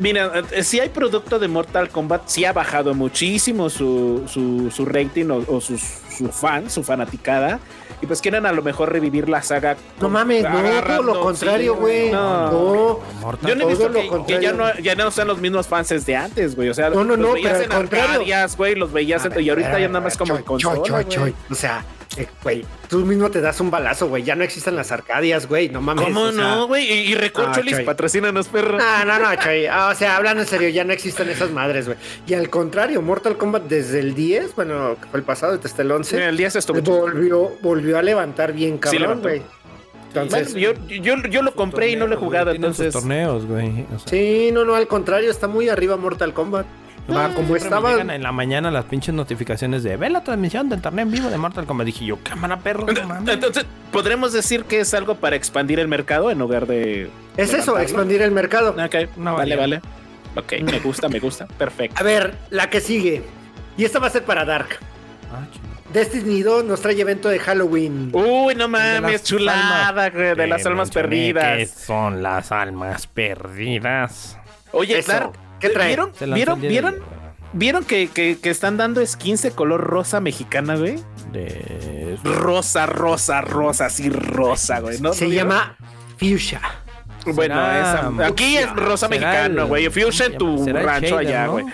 mira, eh, si hay producto de Mortal Kombat, sí ha bajado muchísimo su, su, su rating o, o sus, su fan, su fanaticada. Y pues quieren a lo mejor revivir la saga. No mames, no, todo lo contrario, sí, güey. No. No. Mortal Yo no he visto que, que ya no, ya no sean los mismos fans de antes, güey. O sea, No, no, los no, veías pero en. Arcadias, güey, los veías en- y ahorita ya nada más como en Choy, choy, consola, choy, choy. O sea, eh, güey, tú mismo te das un balazo, güey. Ya no existen las arcadias, güey. No mames. ¿Cómo o sea, no, güey? Y, y Ah, Recorcholis, Choy. patrocínanos, perro. No, no, no, Choy. Ah, O sea, hablando en serio, ya no existen esas madres, güey. Y al contrario, Mortal Kombat desde el 10, bueno, fue el pasado, desde el 11, Mira, el día se estuvo chido. volvió, volvió a levantar bien cabrón, güey. Entonces, Bueno, yo, yo, yo lo compré y no lo he jugado, entonces. torneos, güey. O sea, sí, no, no, al contrario, está muy arriba Mortal Kombat. Ah, como estaba. llegan en la mañana las pinches notificaciones de ve la transmisión del torneo en vivo de Mortal Kombat. Dije yo, cámara perro, no. Entonces, podremos decir que es algo para expandir el mercado en lugar de. Es eso, expandir el mercado. Ok, Una vale, vale. Ok, me gusta, me gusta. Perfecto. A ver, la que sigue. Y esta va a ser para Dark. Ah. Destiny 2 nos trae evento de Halloween. Uy, no mames, chulada, güey, de las almas perdidas. son las almas perdidas. Oye, Eso. Dark, ¿Qué trae? ¿vieron, ¿vieron, vieron, vieron que, que, que están dando skins de color rosa mexicana, güey? de Rosa, rosa, rosa, así rosa, güey. ¿no? Se llama Fuchsia. Bueno, esa, aquí es rosa el- güey. Fuchsia en tu rancho shader, allá, ¿no? güey.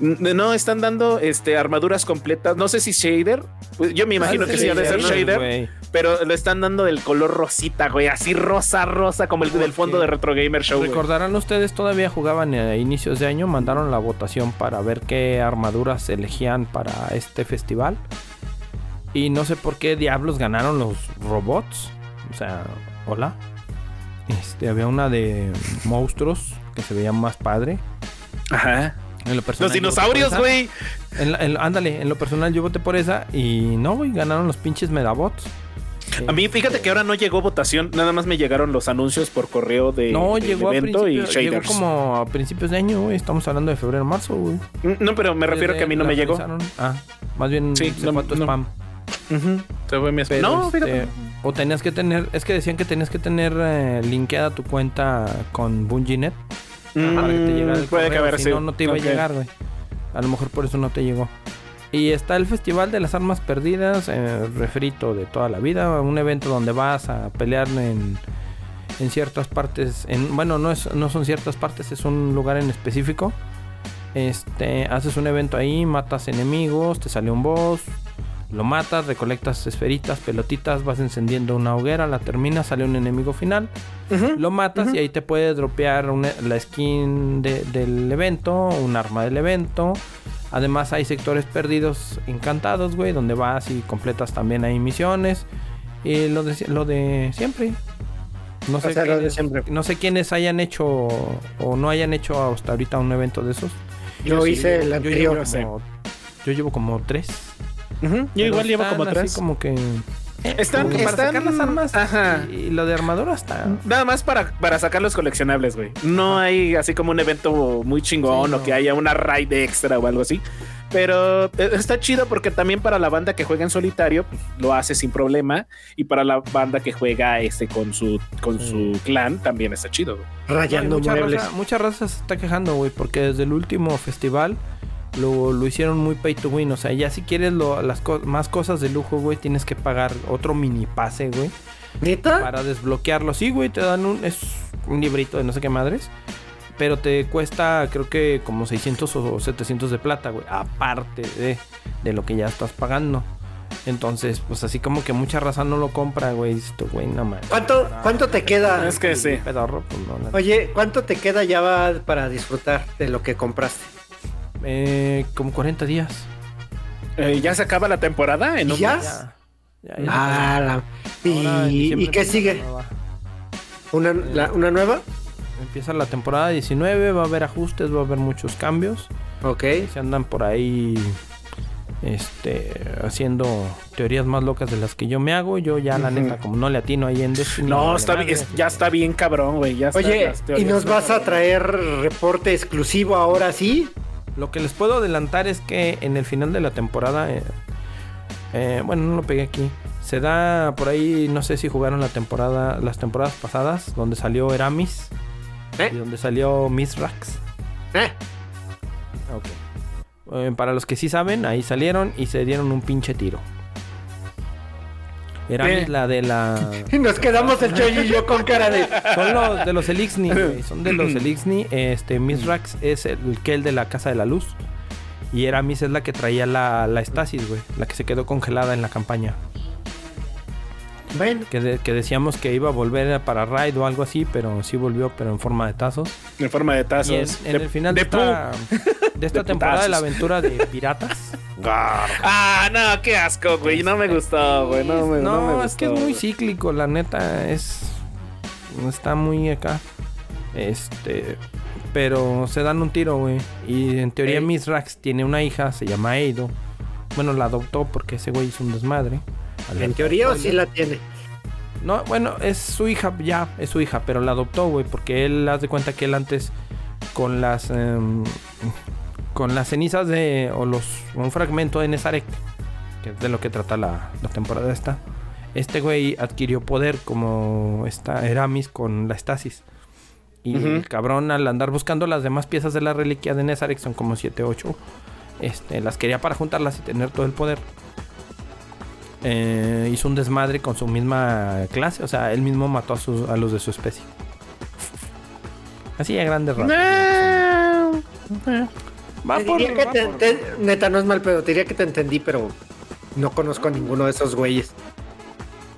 No, están dando este armaduras completas. No sé si shader. Pues yo me imagino Ah, que sí ha de ser shader, shader. Pero le están dando del color rosita, güey. Así rosa, rosa, como el del fondo de Retro Gamer Show. güey. Recordarán ustedes, todavía jugaban a inicios de año, mandaron la votación para ver qué armaduras elegían para este festival. Y no sé por qué diablos ganaron los robots. O sea, hola. Este, había una de monstruos que se veía más padre. Ajá. En lo personal, Los dinosaurios, güey. Ándale, en lo personal yo voté por esa y no, güey, ganaron los pinches Medabots. A mí, fíjate que ahora no llegó votación, nada más me llegaron los anuncios por correo de No, del llegó a evento y principio, llegó como a principios de año, güey. Estamos hablando de febrero, marzo, güey. No, pero me refiero Desde que a mí no me llegó. Ah, más bien Sí, se no, fue a tu no. spam. Se fue mi spam. Pero, No, este, fíjate. O tenías que tener, es que decían que tenías que tener eh, linkeada tu cuenta con BungieNet para que te llegara el Mm, puede que haber si sido. no, no te iba a llegar, güey. A lo mejor por eso no te llegó. Y está el Festival de las Armas Perdidas, eh, refrito de toda la vida, un evento donde vas a pelear en, en ciertas partes, en, bueno, no, es, no son ciertas partes, es un lugar en específico. Este, haces un evento ahí, matas enemigos, te sale un boss, lo matas, recolectas esferitas, pelotitas, vas encendiendo una hoguera, la terminas, sale un enemigo final, lo matas y ahí te puede dropear una- la skin de- del evento, un arma del evento. Además hay sectores perdidos encantados, güey, donde vas y completas también ahí misiones. Y lo de, lo de siempre. No sé, O sea, lo de quiénes, siempre. no sé quiénes hayan hecho o no hayan hecho hasta ahorita un evento de esos. Yo, sí, hice el Yo anterior. llevo, yo sé. como, yo llevo como tres. Yo igual llevo como así tres. como que... Están, para están- sacar las armas Ajá. y, y lo de armadura está... Nada más para, para sacar los coleccionables, güey. No hay así como un evento muy chingón Sí, o no. que haya una raid extra o algo así. Pero eh, está chido porque también para la banda que juega en solitario, pues, lo hace sin problema. Y para la banda que juega este con su, con su clan, también está chido. güey. Rayando mucha, muebles. raza, mucha raza se está quejando, güey, porque desde el último festival lo, lo hicieron muy pay to win. O sea, ya si quieres lo- las co- más cosas de lujo, güey, tienes que pagar otro mini pase, güey, ¿Neta? para desbloquearlo. Sí, güey, te dan un, es un librito de no sé qué madres. Pero te cuesta, creo que como 600 o 700 de plata, güey. Aparte de, de lo que ya estás pagando. Entonces, pues así como que mucha raza no lo compra, güey. Tú, güey, no mames. ¿Cuánto, ¿Cuánto te queda? Es que sí. Pedorro, pues no, la- Oye, ¿cuánto te queda ya va para disfrutar de lo que compraste? Eh, como 40 días. Eh, ya se acaba la temporada en un ¿Ya? mes. Ya. Ya, ya. Ah, la- Ahora en ¿Y, diciembre ¿y qué sigue? la nueva. ¿Una, la- ¿Una nueva? Empieza la temporada 19, va a haber ajustes, va a haber muchos cambios. Ok. Se andan por ahí este haciendo teorías más locas de las que yo me hago. Yo ya la neta como no le atino ahí en Destiny. No, está bien, es- ya está bien cabrón, güey. Oye, ¿y nos vas a traer reporte exclusivo ahora sí? Lo que les puedo adelantar es que en el final de la temporada eh, eh, bueno, no lo pegué aquí. Se da por ahí, no sé si jugaron la temporada, las temporadas pasadas, donde salió Eramis ¿Eh? y donde salió Misrax. ¿Eh? Ok. Para los que sí saben, ahí salieron y se dieron un pinche tiro. Eramis, ¿Qué? la de la. Y nos quedamos el Choy y yo con cara de. Son los de los Elixni, güey. Son de los Elixni. Este, Misrax es el que el de la Casa de la Luz. Y Eramis es la que traía la, la estasis, güey. La que se quedó congelada en la campaña. Bueno, Que, de- que decíamos que iba a volver para Raid o algo así, pero sí volvió, pero en forma de tazos. En forma de Y tazos. en, en de, el final de, de esta, de esta De temporada de la aventura de piratas. Ah, no, qué asco, güey. No me gustó, güey. No, me, no, no me es que es muy cíclico, la neta. Es. Está muy acá. Este. Pero se dan un tiro, güey. Y en teoría, Ey. Miss Rax tiene una hija, se llama Eido. Bueno, la adoptó porque ese güey hizo un desmadre. En teoría o sí la tiene. No, bueno, es su hija, ya, es su hija, pero la adoptó, güey, porque él haz de cuenta que él antes con las em, con las cenizas de o los un fragmento de Nezarek, que es de lo que trata la, la temporada esta. Este güey adquirió poder como esta Eramis con la estasis. Y el cabrón al andar buscando las demás piezas de la reliquia de Nezarek, son como 7 8, este, las quería para juntarlas y tener todo el poder eh, hizo un desmadre con su misma clase. O sea, él mismo mató a, sus- a los de su especie. Así a grandes rasgos. Va Te por- diría que va te- por- te- neta, no es mal pedo. Te diría que te entendí, pero no conozco a ninguno de esos güeyes.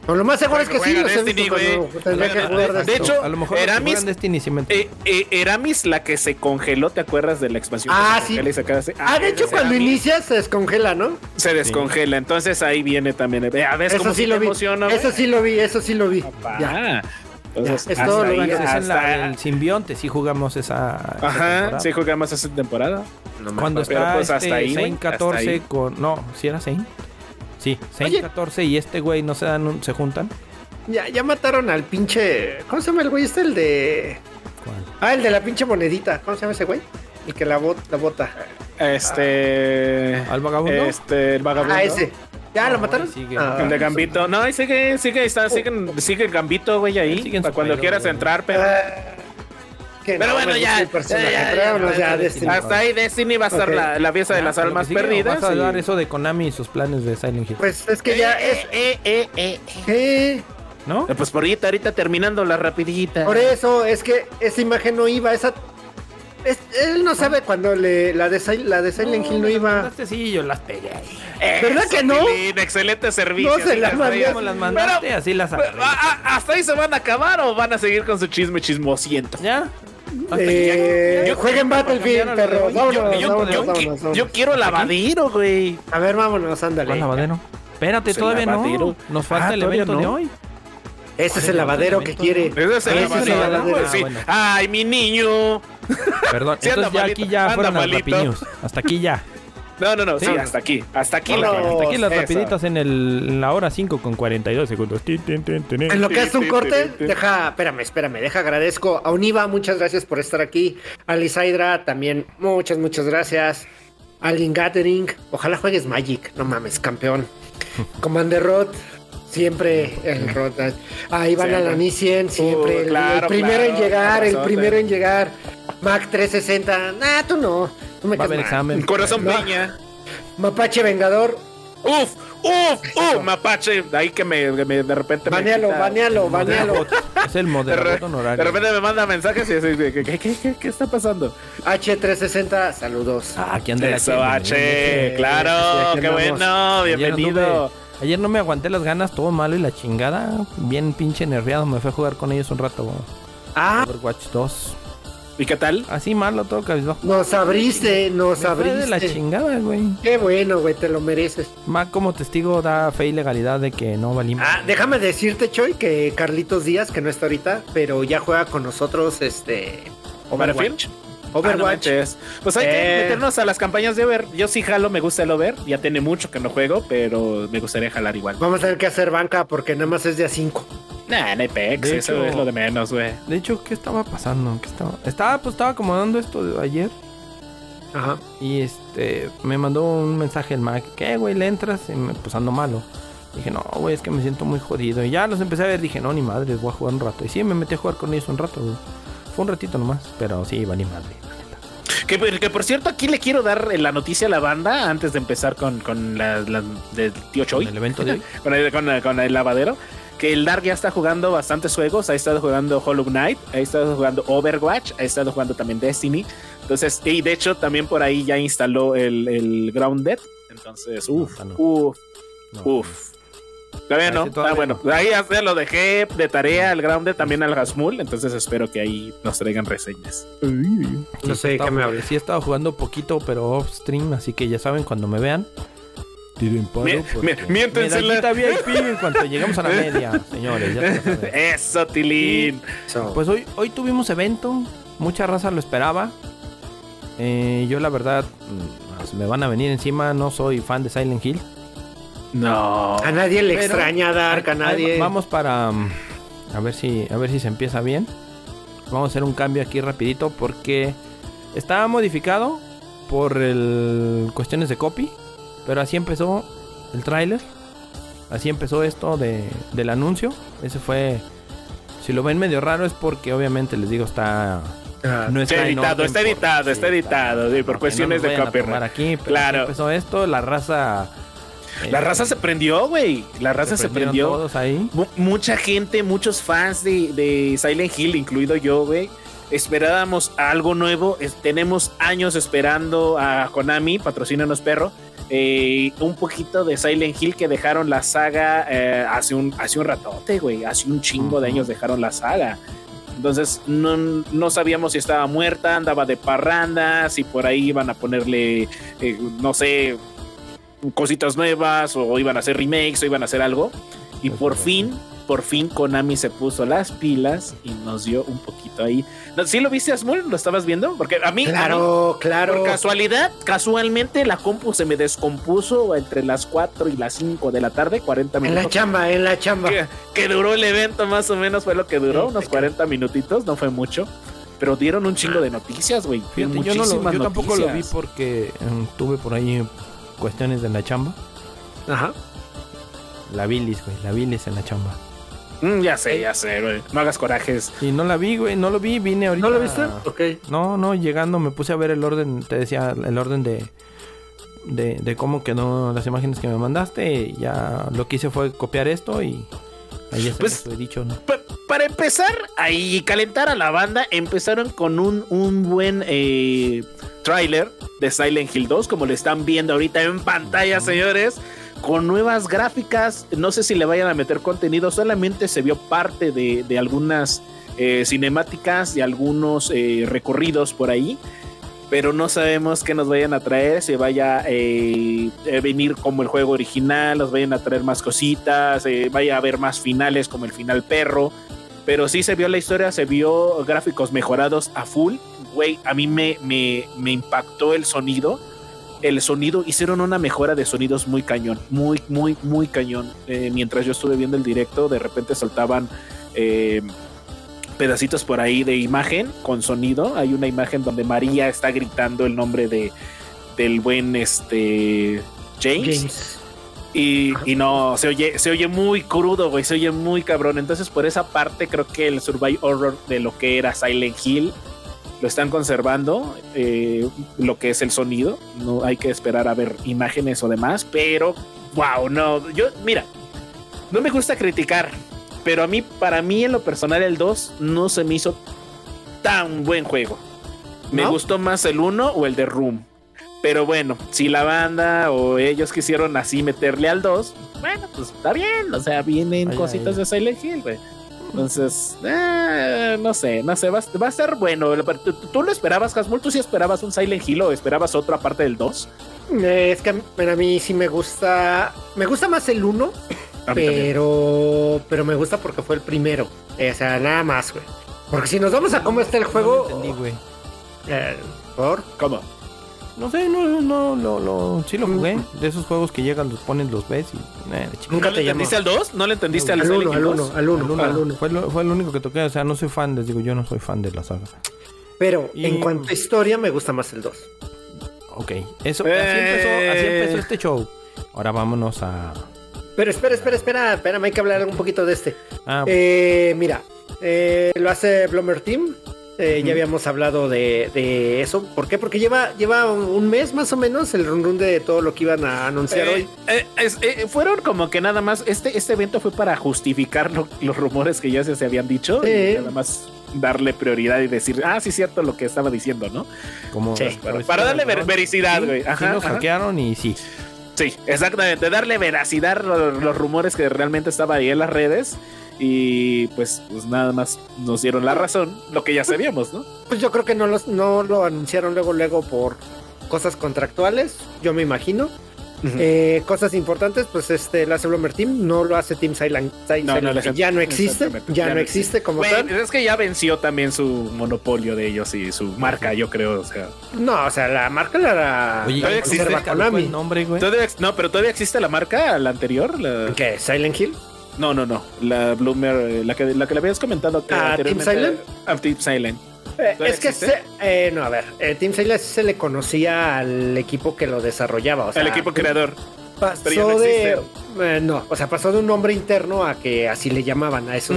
O lo más seguro es que sí Destiny, de hecho, a lo mejor Eramis- Destiny me Eh, eh, Eramis, la que se congeló, ¿te acuerdas de la expansión? Ah, sí. congela y se queda así? Ah, de hecho, ese cuando Eramis inicias se descongela, ¿no? Se descongela, entonces ahí viene también. eh, ¿ves Eso cómo sí sí lo te vi. emociona, Eso güey? sí lo vi, eso sí lo vi. Ya. Entonces, Ya, es hasta todo lo es la del simbionte. Sí jugamos esa. esa Ajá, temporada. sí jugamos esa temporada. Cuando Pero, está pues, hasta este ahí, hasta 14 ahí. con. No, si era Zane. Sí, Zane Oye. 14 y este güey no se dan un- se juntan. Ya, ya mataron al pinche. ¿Cómo se llama el güey? Este el de. Ah, el de la pinche monedita. ¿Cómo se llama ese güey? El que la, bot, la bota. Este. ¿Al vagabundo? Este, el vagabundo. Ah, ese. ¿Ya No, lo mataron? ahí sigue. Ah, El de Gambito. No, ahí sigue, sigue, está, sigue, sigue Gambito, güey, ahí. Para cuando pedo, quieras güey. entrar, pero. ah, que Pero no bueno, me ya, el personaje, ya, ya, pero ya, ya, Destiny. Hasta ahí Destiny va a estar Ok. la, la pieza de las almas sigue, ¿o perdidas. Vas a y- dar eso de Konami y sus planes de Silent Hill. Pues es que ya es. Eh, eh, eh, eh. eh, ¿No? Eh, Pues por ahorita, ahorita terminando la rapidita. por eso es que esa imagen no iba. Esa. es- él no sabe cuando le, la, de, la de Silent Hill no me la iba. sí, yo las pegué. ¿Verdad Eso, que no? Pilín, excelente servicio. No se así la las mandé. las mandaste, así las Pero, agarré. ¿Hasta ahí se van a acabar o van a seguir con su chisme chismosiento? ¿Ya? Eh, jueguen Battlefield, perros. Vámonos, Yo, yo- vámonos, yo- vámonos, vámonos. yo quiero lavadero, güey. A ver, vámonos, ándale. ¿Cuál lavadero? Espérate, Pues el todavía no. Nos falta Ah, el evento de hoy. Ese es el lavadero que quiere. Ese es el el lavadero, sí. Ah. Ay, mi niño. Perdón, entonces ya malito, aquí ya anda fueron las malito. rapiñas. Hasta aquí ya. No, no, no, sí, Sí. hasta aquí. Hasta aquí. La- Hasta aquí las Eso. rapiditas en, el, en la hora 5 con 42 segundos. En lo que hace un corte, deja, espérame, espérame, deja, agradezco a Univa, muchas gracias por estar aquí. A Lisaidra, también, muchas, muchas gracias. A Link Gathering, ojalá juegues Magic, no mames, campeón. Commander Rod, siempre el Rod. A Iván. Alanicien, siempre Uh, el, claro, el primero en llegar, el primero en llegar. Mac 360, nah, tú no, tú me Va a haber examen. Corazón No. piña. Mapache Vengador, Uf, uf, uf, mapache. Ahí que me, que me- de repente me banealo, banealo, banealo. Es el De, moderador re- de honorario. repente me manda mensajes y que, ¿qué, qué, qué, qué está pasando? H360, saludos. Ah, aquí anda la Eso, que- H, Sí, claro, aquí qué bueno, Ayer bienvenido. Ayer no me aguanté las ganas, todo malo y la chingada. Bien pinche nerviado. Me fui a jugar con ellos un rato. Ah, Overwatch 2. ¿Y qué tal? Así malo todo cabizbajo. nos abriste, nos Me fue de la abriste. chingada, güey. Qué bueno, güey, te lo mereces. Mac como testigo da fe y legalidad de que no valimos. Ah, déjame decirte, Choy, que Carlitos Díaz, que no está ahorita, pero ya juega con nosotros, este... ¿Battlefield? Overwatch. Ah, no manches. pues hay que Eh. meternos a las campañas de Over. Yo sí jalo, me gusta el Over. Ya tiene mucho que no juego, pero me gustaría jalar igual. Vamos a tener que hacer banca porque nada más es de a 5. Nah, no hay pex, De eso hecho- es lo de menos, güey. De hecho, ¿qué estaba pasando? ¿Qué estaba? Estaba, pues, estaba acomodando esto de ayer. Ajá. Y este, me mandó un mensaje el Mac. ¿Qué, güey? ¿Le entras? Y me, pues ando malo. Dije, no, güey, es que me siento muy jodido. Y ya los empecé a ver. Dije, no, ni madre, voy a jugar un rato. Y sí, me metí a jugar con ellos un rato, güey. Fue un ratito nomás. Pero sí, va ni madre. la neta. Que, que por cierto, aquí le quiero dar la noticia a la banda antes de empezar con, con la, la del tío Choi. En el evento de hoy. con, el, con, con el lavadero. Que el Dark ya está jugando bastantes juegos. Ha estado jugando Hollow Knight, ha estado jugando Overwatch, ha estado jugando también Destiny. Entonces, y de hecho, también por ahí ya instaló el, el Grounded. Entonces, uff, No, no. uff, No, uff. Todavía no. Todavía Ah, bueno, ahí ya lo dejé de tarea al Grounded, también al Hasmul. Entonces espero que ahí nos traigan reseñas. No sé de qué me hablas. Sí, he estado jugando poquito, pero off stream, así que ya saben, cuando me vean, tiren paro. Mi- porque- mi- miéntensela. Medallita VIP en cuanto lleguemos a la media, señores. ya la. Eso, Tilín. So, Pues hoy, hoy tuvimos evento, mucha raza lo esperaba. Eh, yo la verdad, mm, pues, me van a venir encima, no soy fan de Silent Hill. No. a nadie le pero- extraña Dark, a nadie. Vamos para mm, a ver si a ver si se empieza bien. Vamos a hacer un cambio aquí rapidito porque estaba modificado por el cuestiones de copy, pero así empezó el tráiler. Así empezó esto de, del anuncio. Ese fue si lo ven medio raro es porque obviamente les digo está Ah, no Está editado, está por- editado, está editado, sí, por cuestiones no de copyright. aquí, pero Claro. empezó esto, la raza La raza se prendió, güey. La raza se, prendió. todos ahí. Mu- mucha gente, muchos fans de, de Silent Hill, incluido yo, güey. Esperábamos algo nuevo. Es- tenemos años esperando a Konami, patrocínanos perro. eh, un poquito de Silent Hill que dejaron la saga eh, hace, un, hace un ratote, güey. Hace un chingo de años dejaron la saga. Entonces no, no sabíamos si estaba muerta, andaba de parranda, si por ahí iban a ponerle, eh, no sé, cositas nuevas o iban a hacer remakes o iban a hacer algo. Y por fin, por fin Konami se puso las pilas y nos dio un poquito ahí. No, ¿Sí lo viste, Asmul? ¿Lo estabas viendo? Porque a mí, a mí, Claro, claro. por casualidad, casualmente la compu se me descompuso entre las 4 y las 5 de la tarde, 40 En minutos. la chamba, en la chamba. que, que duró el evento más o menos fue lo que duró, Sí, unos te 40 minutitos, no fue mucho. Pero dieron un chingo de noticias, güey. Fíjate, yo, no lo- yo tampoco lo vi porque em, tuve por ahí cuestiones de la chamba. Ajá. La bilis, güey, la bilis en la chamba. Mm, ya sé, ya sé, güey. No hagas corajes. Y no la vi, güey, no lo vi, vine ahorita. ¿No lo viste? Ok. No, no, llegando me puse a ver el orden, te decía, el orden de, de, de cómo quedó las imágenes que me mandaste. y ya lo que hice fue copiar esto y ahí Pues- lo he dicho, ¿no? Pa- para empezar ahí calentar a la banda, empezaron con un, un buen eh, tráiler de Silent Hill 2, como lo están viendo ahorita en pantalla, señores, con nuevas gráficas. No sé si le vayan a meter contenido, solamente se vio parte de, de algunas eh, cinemáticas y algunos eh, recorridos por ahí. Pero no sabemos qué nos vayan a traer, si vaya eh, a venir como el juego original, nos vayan a traer más cositas, eh, vaya a haber más finales como el final perro. Pero sí se vio la historia, se vio gráficos mejorados a full. Güey, a mí me, me, impactó el sonido. El sonido, hicieron una mejora de sonidos muy cañón, muy, muy, muy cañón. Eh, mientras yo estuve viendo el directo, de repente soltaban eh, pedacitos por ahí de imagen con sonido. Hay una imagen donde María está gritando el nombre de del buen este James. James. Y, y no, se oye, se oye muy crudo, güey, se oye muy cabrón. Entonces, por esa parte, creo que el survival horror de lo que era Silent Hill lo están conservando, eh, lo que es el sonido. No hay que esperar a ver imágenes o demás, pero wow, no, yo, mira, no me gusta criticar, pero a mí, para mí, en lo personal, el 2 no se me hizo tan buen juego. Me ¿No? gustó más el 1 o el de Room. Pero bueno, si la banda o ellos quisieron así meterle al 2, bueno, pues está bien. O sea, vienen Ay, cositas ay. de Silent Hill, güey. Entonces, eh, no sé, no sé, va, a- va a estar bueno. ¿Tú, tú lo esperabas, Hasmul? ¿Tú sí esperabas un Silent Hill o esperabas otra parte del 2? Eh, Es que a mí- bueno, a mí sí me gusta. Me gusta más el 1, A mí también. Pero. Pero me gusta porque fue el primero. Eh, o sea, nada más, güey. Porque si nos vamos a cómo está el No juego. lo entendí, güey. eh, ¿Por? ¿Cómo? No sé, no, no, no, lo, sí lo jugué. De esos juegos que llegan, los pones, los ves y... eh. Nunca ¿No te le llamó. entendiste al 2? ¿No le entendiste al, Al Silent 1, Hill al 2? 1, al 1, Al uno, al 1. Fue, lo- fue el único que toqué, o sea, no soy fan, les digo, yo no soy fan de la saga. Pero Y- en cuanto a historia, me gusta más el 2. Ok, eso, así, empezó, así Eh. empezó este show. Ahora vámonos a... Pero espera, espera, espera. Espérame, hay que hablar un poquito de este. Ah, Eh, mira, eh, lo hace Bloomer Team. Eh, Ya habíamos hablado de, de eso. ¿Por qué? Porque lleva, lleva un, un mes más o menos el run run de todo lo que iban a anunciar Eh, hoy. eh, es- eh, fueron como que nada más, este, este evento fue para justificar lo- los rumores que ya se, se habían dicho Sí. y nada más darle prioridad y decir, ah, sí, cierto lo que estaba diciendo, ¿no? Como Sí, Para, para darle ver- vericidad, güey. Sí, Ajá, nos ajá. hackearon y sí. Sí, exactamente. Darle veracidad a lo- los, rumores que realmente estaban ahí en las redes. Y pues, pues nada más nos dieron la razón, lo que ya sabíamos, ¿no? Pues yo creo que no, los, no lo anunciaron luego, luego por cosas contractuales, yo me imagino. Eh, cosas importantes, pues este, la Bloomer Team no lo hace Team Silent, Silent No, no lo Hill, hace- ya no existe, ya, no existe como tal. Es que ya venció también su monopolio de ellos y su marca, yo creo. O sea, No, o sea, la marca la, la Oye, todavía existe, conserva caducó Konami. el nombre, güey. ¿todavía ex- no, pero todavía existe la marca, la anterior. La... ¿Qué? ¿Silent Hill? No, no, no. La Bloomer, eh, la que, la que le habías comentado. Ah, ¿Team Silent? Ah, Team Silent. Eh, ¿Todavía es que se- eh, no, a ver, eh, Team Silent se le conocía al equipo que lo desarrollaba. O sea, el equipo creador. pasó pero ya no de. eh, no, o sea, pasó de un nombre interno a que así le llamaban a esos.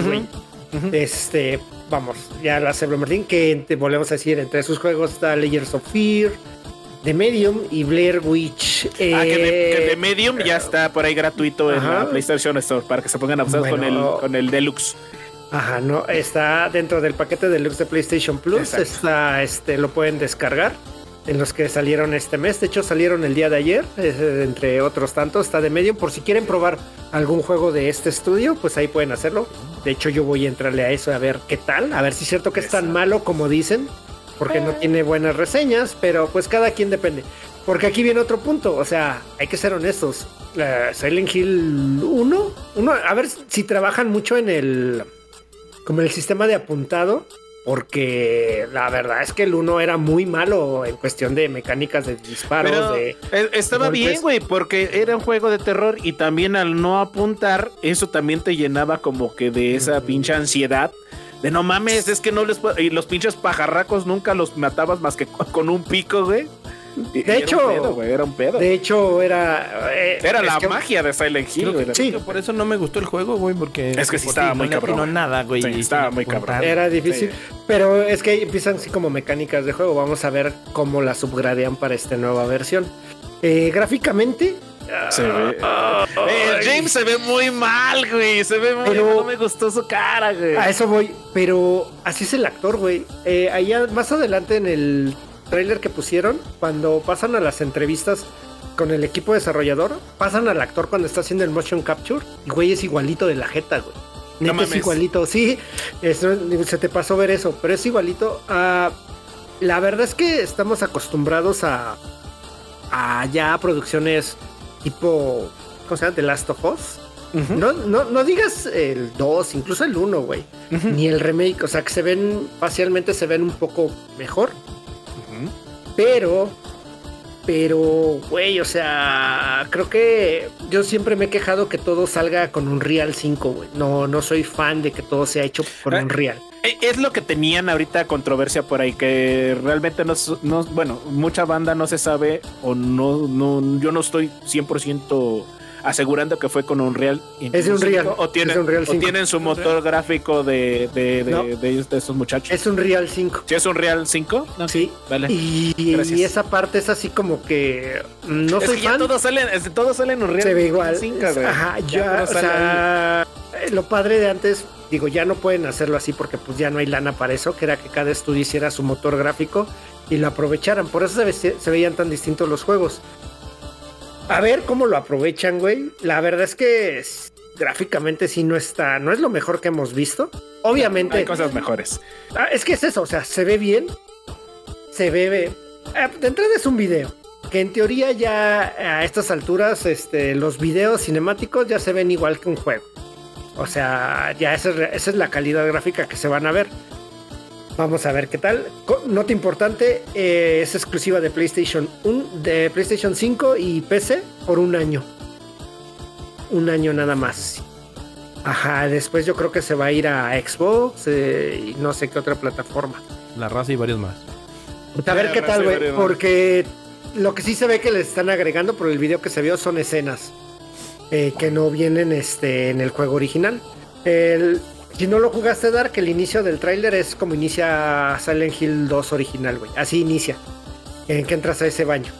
Este, vamos, ya la Bloomer Team, que te volvemos a decir, entre sus juegos está Layers of Fear, The Medium y Blair Witch. ah, que de, que de Eh, Medium ya está por ahí gratuito en la PlayStation Store para que se pongan abusados con, Bueno. el, con el Deluxe. Ajá, no, está dentro del paquete deluxe de PlayStation Plus. Exacto. Está, este, lo pueden descargar. En los que salieron este mes. De hecho, salieron el día de ayer. eh, entre otros tantos. Está de Medium. Por si quieren probar algún juego de este estudio, pues ahí pueden hacerlo. De hecho, yo voy a entrarle a eso a ver qué tal. A ver si es cierto que es tan malo como dicen. Porque no tiene buenas reseñas. Pero pues cada quien depende. Porque aquí viene otro punto. O sea, hay que ser honestos. La Silent Hill 1. Uno, a ver si trabajan mucho en el como el sistema de apuntado, porque la verdad es que el 1 era muy malo en cuestión de mecánicas de disparos, Pero de... estaba bien, güey, porque era un juego de terror y también al no apuntar, eso también te llenaba como que de esa pinche ansiedad. De no mames, es que no les puedo- Y los pinches pajarracos nunca los matabas más que con un pico, güey. De era hecho- un pedo, güey, era un pedo. De hecho, era... eh, Era la que- magia de Silent Hill, güey. Sí. por eso no me gustó el juego, güey, porque... Es que sí estaba muy no cabrón. atinó nada, güey. Sí, estaba muy cabrón. Era difícil, Sí. pero es que empiezan así como mecánicas de juego. Vamos a ver cómo la subgradean para esta nueva versión. Eh, gráficamente, Se ve- Eh, James se ve muy mal, güey. Se ve muy Pero- No me gustó su cara, güey. a eso voy, pero así es el actor, güey. Eh, allá más adelante en el trailer que pusieron, cuando pasan a las entrevistas con el equipo desarrollador, pasan al actor cuando está haciendo el motion capture y güey es igualito de la jeta, güey. No Neta es mames. igualito, sí. es- se te pasó ver eso, pero es igualito. a la verdad es que estamos acostumbrados a, a ya producciones tipo, ¿cómo se llama? The Last of Us. No, no, no digas el 2, incluso el 1, güey. Ni el remake. O sea, que se ven, facialmente se ven un poco mejor. Pero, pero, güey, o sea, creo que yo siempre me he quejado que todo salga con un Real 5, güey. No, no soy fan de que todo sea hecho con Eh, un Real. Eh, Es lo que tenían ahorita controversia por ahí, que realmente no, no- bueno, mucha banda no se sabe o no, no yo no estoy 100% asegurando que fue con Unreal. Es de Unreal, O tienen, es o 5. tienen su motor gráfico de, de, de, No. de, esos muchachos. Es un Real 5. ¿Sí es Unreal 5? No, Sí. Vale. Y, esa parte es así como que no es soy que ya fan. todos salen, todos salen Unreal se ve igual. 5, güey. Ajá, Ya o sea, eh, lo padre de antes, digo, ya no pueden hacerlo así porque pues ya no hay lana para eso, que era que cada estudio hiciera su motor gráfico y lo aprovecharan. Por eso se, ve- se veían tan distintos los juegos. A ver cómo lo aprovechan, güey. La verdad es que es- gráficamente sí no está, no es lo mejor que hemos visto. Obviamente, Hay cosas mejores. Ah, es que es eso, o sea, se ve bien, se ve, ah, de entrada es un video, que en teoría ya a estas alturas, este, los videos cinemáticos ya se ven igual que un juego. O sea, ya esa es, esa es la calidad gráfica que se van a ver. Vamos a ver qué tal. Nota importante, eh, es exclusiva de PlayStation 1, de PlayStation 5 y PC por un año. Un año nada más. Ajá, después yo creo que se va a ir a Xbox eh, y no sé qué otra plataforma. La raza y varios más. A ver qué tal, güey. Porque lo que sí se ve que le están agregando por el video que se vio son escenas eh, que no vienen este, en el juego original. El- Si no lo jugaste Dark, el inicio del tráiler es como inicia Silent Hill 2 original, güey. Así inicia. En que entras a ese baño.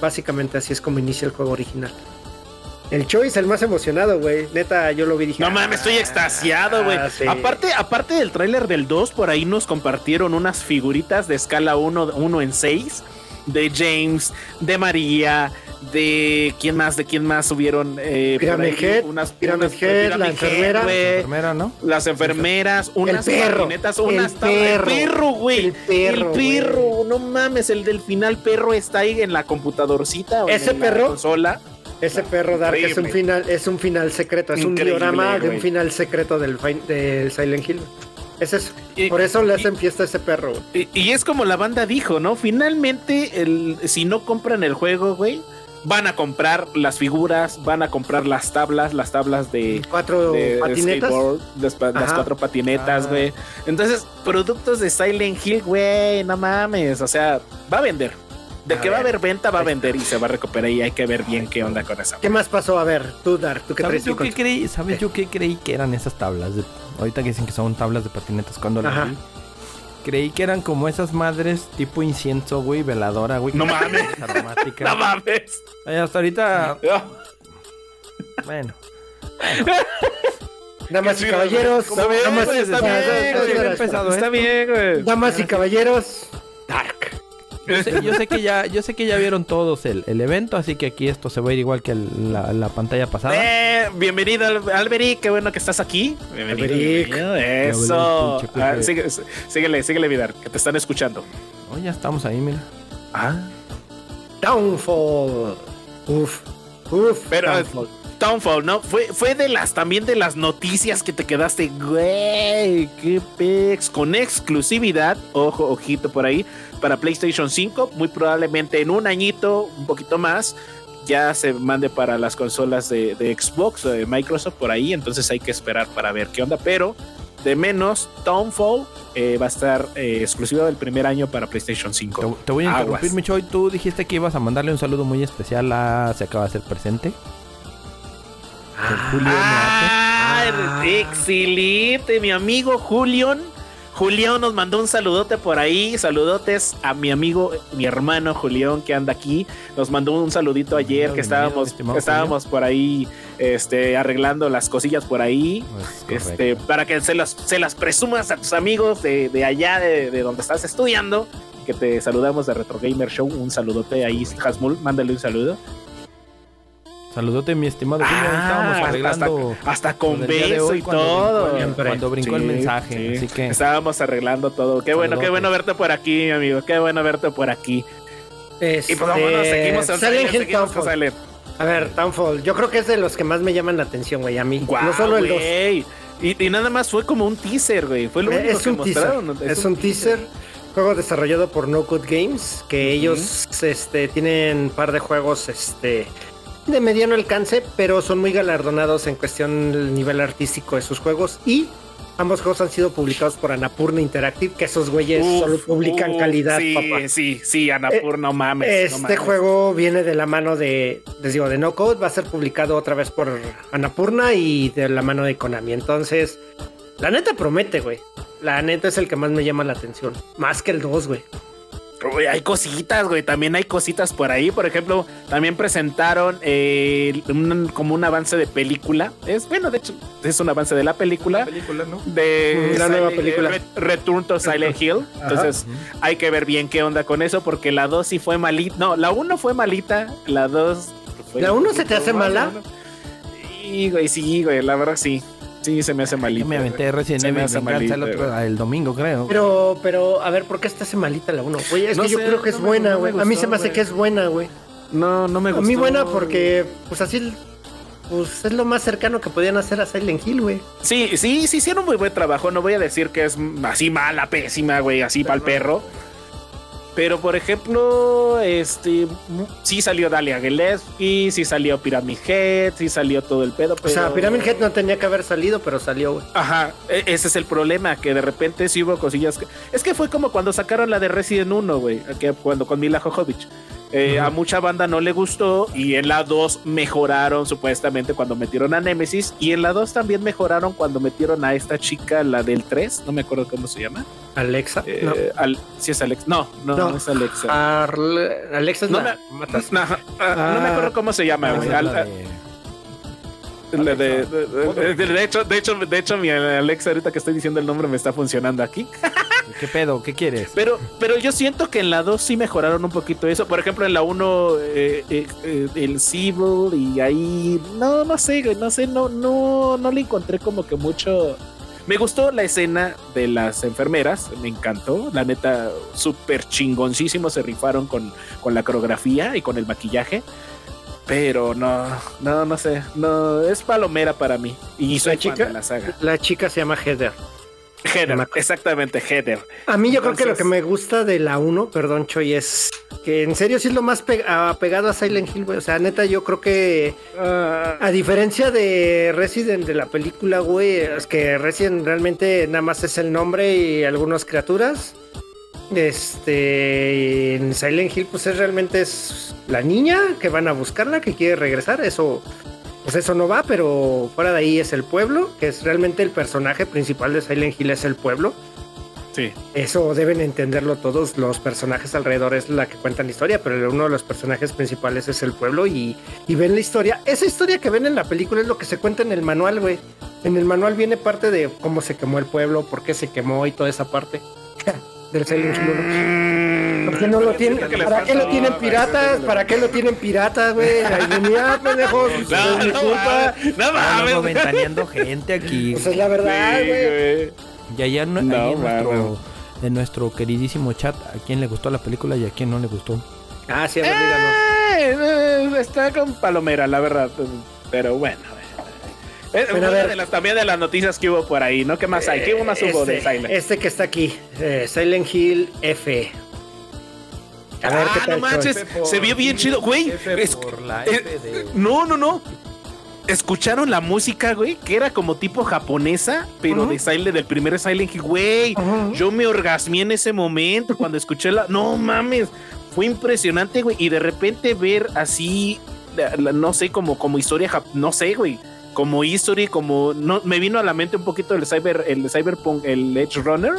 Básicamente así es como inicia el juego original. El Choice, el más emocionado, güey. Neta, yo lo vi dije. No mames, "Ah, estoy extasiado, güey. sí". Aparte, aparte del tráiler del 2, por ahí nos compartieron unas figuritas de escala 1, 1 en 6 de James, de María, de quién más, de quién más subieron eh, Pyramid Head, unas Pyramid unas- Head, la enfermera. ¿no? Las enfermeras, unas perro, patinetas, el unas tablas- perro, el perro, güey. el perro, El perro, no mames, el del final perro está ahí en la computadorcita. o en ¿Ese la perro? consola. Ese perro Dark es un Increíble. final, es un final secreto, es un Increíble, diorama de un final secreto del, del Silent Hill. Es eso. Y- Por eso le y- hacen fiesta a ese perro. Y, y es como la banda dijo, ¿no? Finalmente, el, si no compran el juego, güey, van a comprar las figuras, van a comprar las tablas, las tablas de, Cuatro de patinetas. skateboard, las, las cuatro patinetas, Ah. güey. Entonces, productos de Silent Hill, güey, no mames, o sea, va a vender. De A que va a ver. haber venta, va a vender y se va a recuperar y hay que ver bien qué onda con esa. ¿Qué más pasó? A ver, tú, Dark, tú que ¿Sabes traes yo qué creí? ¿Sabes yo qué creí que eran esas tablas? de- ahorita que dicen que son tablas de patinetas cuando las vi. Creí que eran como esas madres tipo incienso, güey, veladora, güey. No mames. Aromática. No mames. Ay, hasta ahorita, Ah, bueno. Damas y caballeros, Está bien, está bien. Está bien, güey. Damas y caballeros, Dark. Yo sé, yo sé que ya, yo sé que ya vieron todos el, el evento, así que aquí esto se va a ir igual que el- la, la pantalla pasada. Eh, bienvenido, Al- Alberic, qué bueno que estás aquí. Bienvenido, Alberic. bienvenido. Eso. Ah, síguele, síguele, Vidar, que te están escuchando. Oh, ya estamos ahí, mira. Ah, Downfall. Uf, uf. pero Downfall. Townfall, ¿no? Fue, fue de las también de las noticias que te quedaste, güey, qué pex, con exclusividad, ojo, ojito por ahí, para PlayStation 5, muy probablemente en un añito, un poquito más, ya se mande para las consolas de, de Xbox o de Microsoft por ahí, entonces hay que esperar para ver qué onda, pero de menos, Townfall eh, va a estar eh, exclusivo del primer año para PlayStation 5. Te, te voy a interrumpir. Micho. Tú dijiste que ibas a mandarle un saludo muy especial a... Se acaba de hacer presente. Julio Ah, excelente, mi amigo Julián. Julián nos mandó un saludote por ahí. Saludotes a mi amigo, mi hermano Julián que anda aquí. Nos mandó un saludito ayer que estábamos, estábamos por ahí este, arreglando las cosillas por ahí. Pues, Este, para que se las, se las presumas a tus amigos de, de allá, de, de donde estás estudiando. Que te saludamos de Retro Gamer Show. Un saludote ahí, Hasmul. Mándale un saludo. Saludote, mi estimado. Ahí estábamos Ah, arreglando... hasta, hasta con beso y cuando todo. brincó el- Cuando brincó el mensaje. sí. Así que... Estábamos arreglando todo. Qué bueno, qué bueno verte por aquí, mi amigo. Qué bueno verte por aquí. Este, Y pues vámonos, seguimos en Silent Silent Hill seguimos. Silent. A ver, Downfall. Yo creo que es de los que más me llaman la atención, güey, a mí. Guau, no solo el 2. güey. Y, y nada más fue como un teaser, güey. Fue lo único Es que un teaser. mostraron. Es un teaser. Juego desarrollado por No Code Games. Que ellos este, tienen un par de juegos este, de mediano alcance, pero son muy galardonados en cuestión del nivel artístico de sus juegos. Y ambos juegos han sido publicados por Anapurna Interactive, que esos güeyes Uf, solo publican uf, calidad, sí, papá. Sí, sí, Anapur, no mames. no Este mames. juego viene de la mano de, les digo, de No Code, va a ser publicado otra vez por Anapurna y de la mano de Konami. Entonces, la neta promete, güey. La neta es el que más me llama la atención. Más que el 2, güey. Hay cositas, güey. También hay cositas por ahí. Por ejemplo, también presentaron eh, un- como un avance de película. Es bueno, de hecho, es un avance de la película. película, ¿no? de La nueva Silent- película. Re- Return to Silent Hill. Entonces, hay que ver bien qué onda con eso, porque la 2 sí fue malita. No, la 1 fue malita, la 2 fue. ¿La uno se te hace mala? Sí, güey, sí, güey, la verdad sí. Sí, se me hace malita. Yo me aventé Resident me Evil el, malita, otro- el domingo, creo. Pero, pero, a ver, ¿por qué está hace malita la 1? Güey, es No que yo creo que es no me- buena, no me güey. a mí se me hace que es buena, güey. No, no me A gustó. mí buena porque, pues así, pues es lo más cercano que podían hacer a Silent Hill, güey. Sí, sí, sí hicieron muy buen trabajo. No voy a decir que es así mala, pésima, güey, así para el perro. Pero por ejemplo, este sí salió Dalia Gillespie, sí salió Pyramid Head, sí salió todo el pedo. O sea, pero- Pyramid Head no tenía que haber salido, pero salió, güey. Ajá, e- ese es el problema, que de repente sí hubo cosillas. que- Es que fue como cuando sacaron la de Resident 1, güey, que cuando con Mila Jovovich. Eh, A mucha banda no le gustó y en la 2 mejoraron supuestamente cuando metieron a Nemesis y en la 2 también mejoraron cuando metieron a esta chica, la del 3, no me acuerdo cómo se llama. Alexa. Eh, no. al- sí es Alexa. No, no, no, No. es Alexa. Arle- Alexa es No la- me, no, ah, no me acuerdo cómo se llama. Es Al- la a- de- de, de- hecho, de hecho, de hecho, mi Alexa ahorita que estoy diciendo el nombre me está funcionando aquí. ¿Qué pedo? ¿Qué quieres? Pero, pero yo siento que en la 2 sí mejoraron un poquito eso. Por ejemplo, en la 1, eh, eh, eh, el Civil y ahí. No, no sé, güey, no sé, no, no, no le encontré como que mucho. Me gustó la escena de las enfermeras, me encantó. La neta, súper chingoncísimo se rifaron con, con la coreografía y con el maquillaje. Pero no, no, no sé, no, es palomera para mí. Y soy La chica- la saga. La chica se llama Heather. Heather, me exactamente, Heather. A mí yo creo que lo que me gusta de la 1, perdón, Choy, es que en serio sí es lo más pe- apegado a Silent Hill, güey. O sea, neta, yo creo que Ah, a diferencia de Resident de la película, güey, es que Resident realmente nada más es el nombre y algunas criaturas. Este, en Silent Hill, pues es realmente es la niña que van a buscarla, que quiere regresar. Eso, pues eso no va, pero fuera de ahí es el pueblo, que es realmente el personaje principal de Silent Hill, es el pueblo. sí. Eso deben entenderlo todos los personajes alrededor, es la que cuentan la historia, pero uno de los personajes principales es el pueblo y, y ven la historia. Esa historia que ven en la película es lo que se cuenta en el manual, güey. En el manual viene parte de cómo se quemó el pueblo, por qué se quemó y toda esa parte del Silent Hill 1. ¿Por qué no lo tienen? ¿Para qué lo tienen piratas? ¿Para qué lo tienen piratas, güey? Ay, mira, pendejos, pues, No, no culpa. no mames. ventaneando gente aquí. Pues es la verdad, güey. Y allá no, No, ahí en, nuestro, en nuestro queridísimo chat, a quién le gustó la película y a quién no le gustó. Ah, sí, a ver, díganos. Eh, eh, está con palomera, la verdad. Pero bueno. Eh, una de las, también de las noticias que hubo por ahí, ¿no? ¿Qué más hay? ¿Qué más hubo de este, Silent? este que está aquí, eh, Silent Hill F. A ver ah, qué tal. no manches, Choy? se vio bien chido, güey. es- eh, no, no, no. ¿Escucharon la música, güey? Que era como tipo japonesa, pero de Silent, del primer Silent Hill, güey. Yo me orgasmé en ese momento cuando escuché la. No mames, fue impresionante, güey. Y de repente ver así, la- la- no sé, como, como historia, jap- no sé, güey. Como history, como. no Me vino a la mente un poquito el cyber, el cyberpunk, el Edge Runner.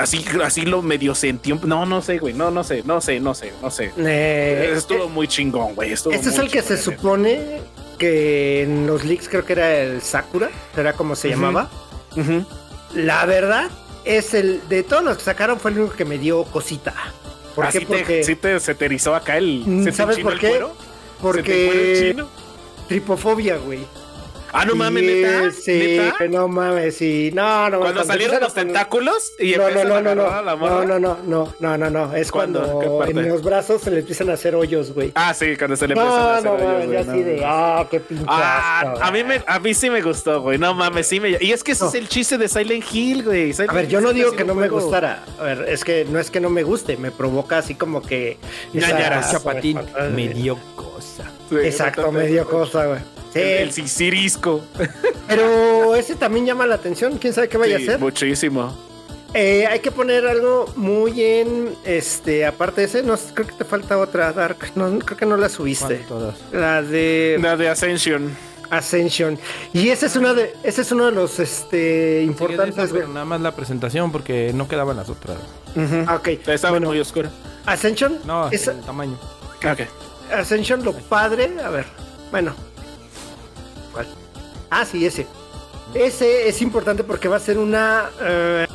Así, así lo medio sentí. No, no sé, güey. No, no sé, no sé, no sé, no sé. Eh, Estuvo muy chingón, güey. este es el que se chingón, supone que en los leaks creo que era el Sakura, era como se llamaba. La verdad es el de todos los que sacaron fue el único que me dio cosita. ¿Por Ah, qué? te- Porque, sí te, acá el. Mm, ¿se te ¿sabes por qué? porque tripofobia, güey. Ah, no mames, Sí, neta. Sí, ¿Neta? no mames, sí. No, no, Cuando salieron los tentáculos y No, no, no, no, no, la morra. no, no, no, no, no, no, no, es cuando en los brazos se le empiezan a hacer hoyos, güey. Ah, sí, cuando se le empiezan a No, hacer no, hoyos, mames, güey, yo no así de, mames. ah, qué pinche Ah, a mí, me, a mí sí me gustó, güey. No mames, sí me. Y es que ese No. es el chiste de Silent Hill, güey. Silent A ver, yo no digo que no me gustara. A ver, es que no es que no me guste, me provoca así como que. Chapatín me dio cosa. Sí, Exacto, me dio cosa, güey. Sí, El, el pero ese también llama la atención. ¿Quién sabe qué vaya Sí, a hacer? Muchísimo. Eh, hay que poner algo muy en, este, aparte de ese, no, sé, creo que te falta otra, Dark. No, creo que no la subiste. La de La de Ascension. Ascension. Y ese es uno de, ese es uno de los, este, Sí, importantes, esa, pero nada más la presentación porque no quedaban las otras. Ah, Ok. Estaba Bueno, muy oscura. Ascension. No, esa- el tamaño. Ok. Ascension, lo padre, a ver, bueno. ¿Cuál? Ah, sí, ese. Ese es importante porque va a ser una eh,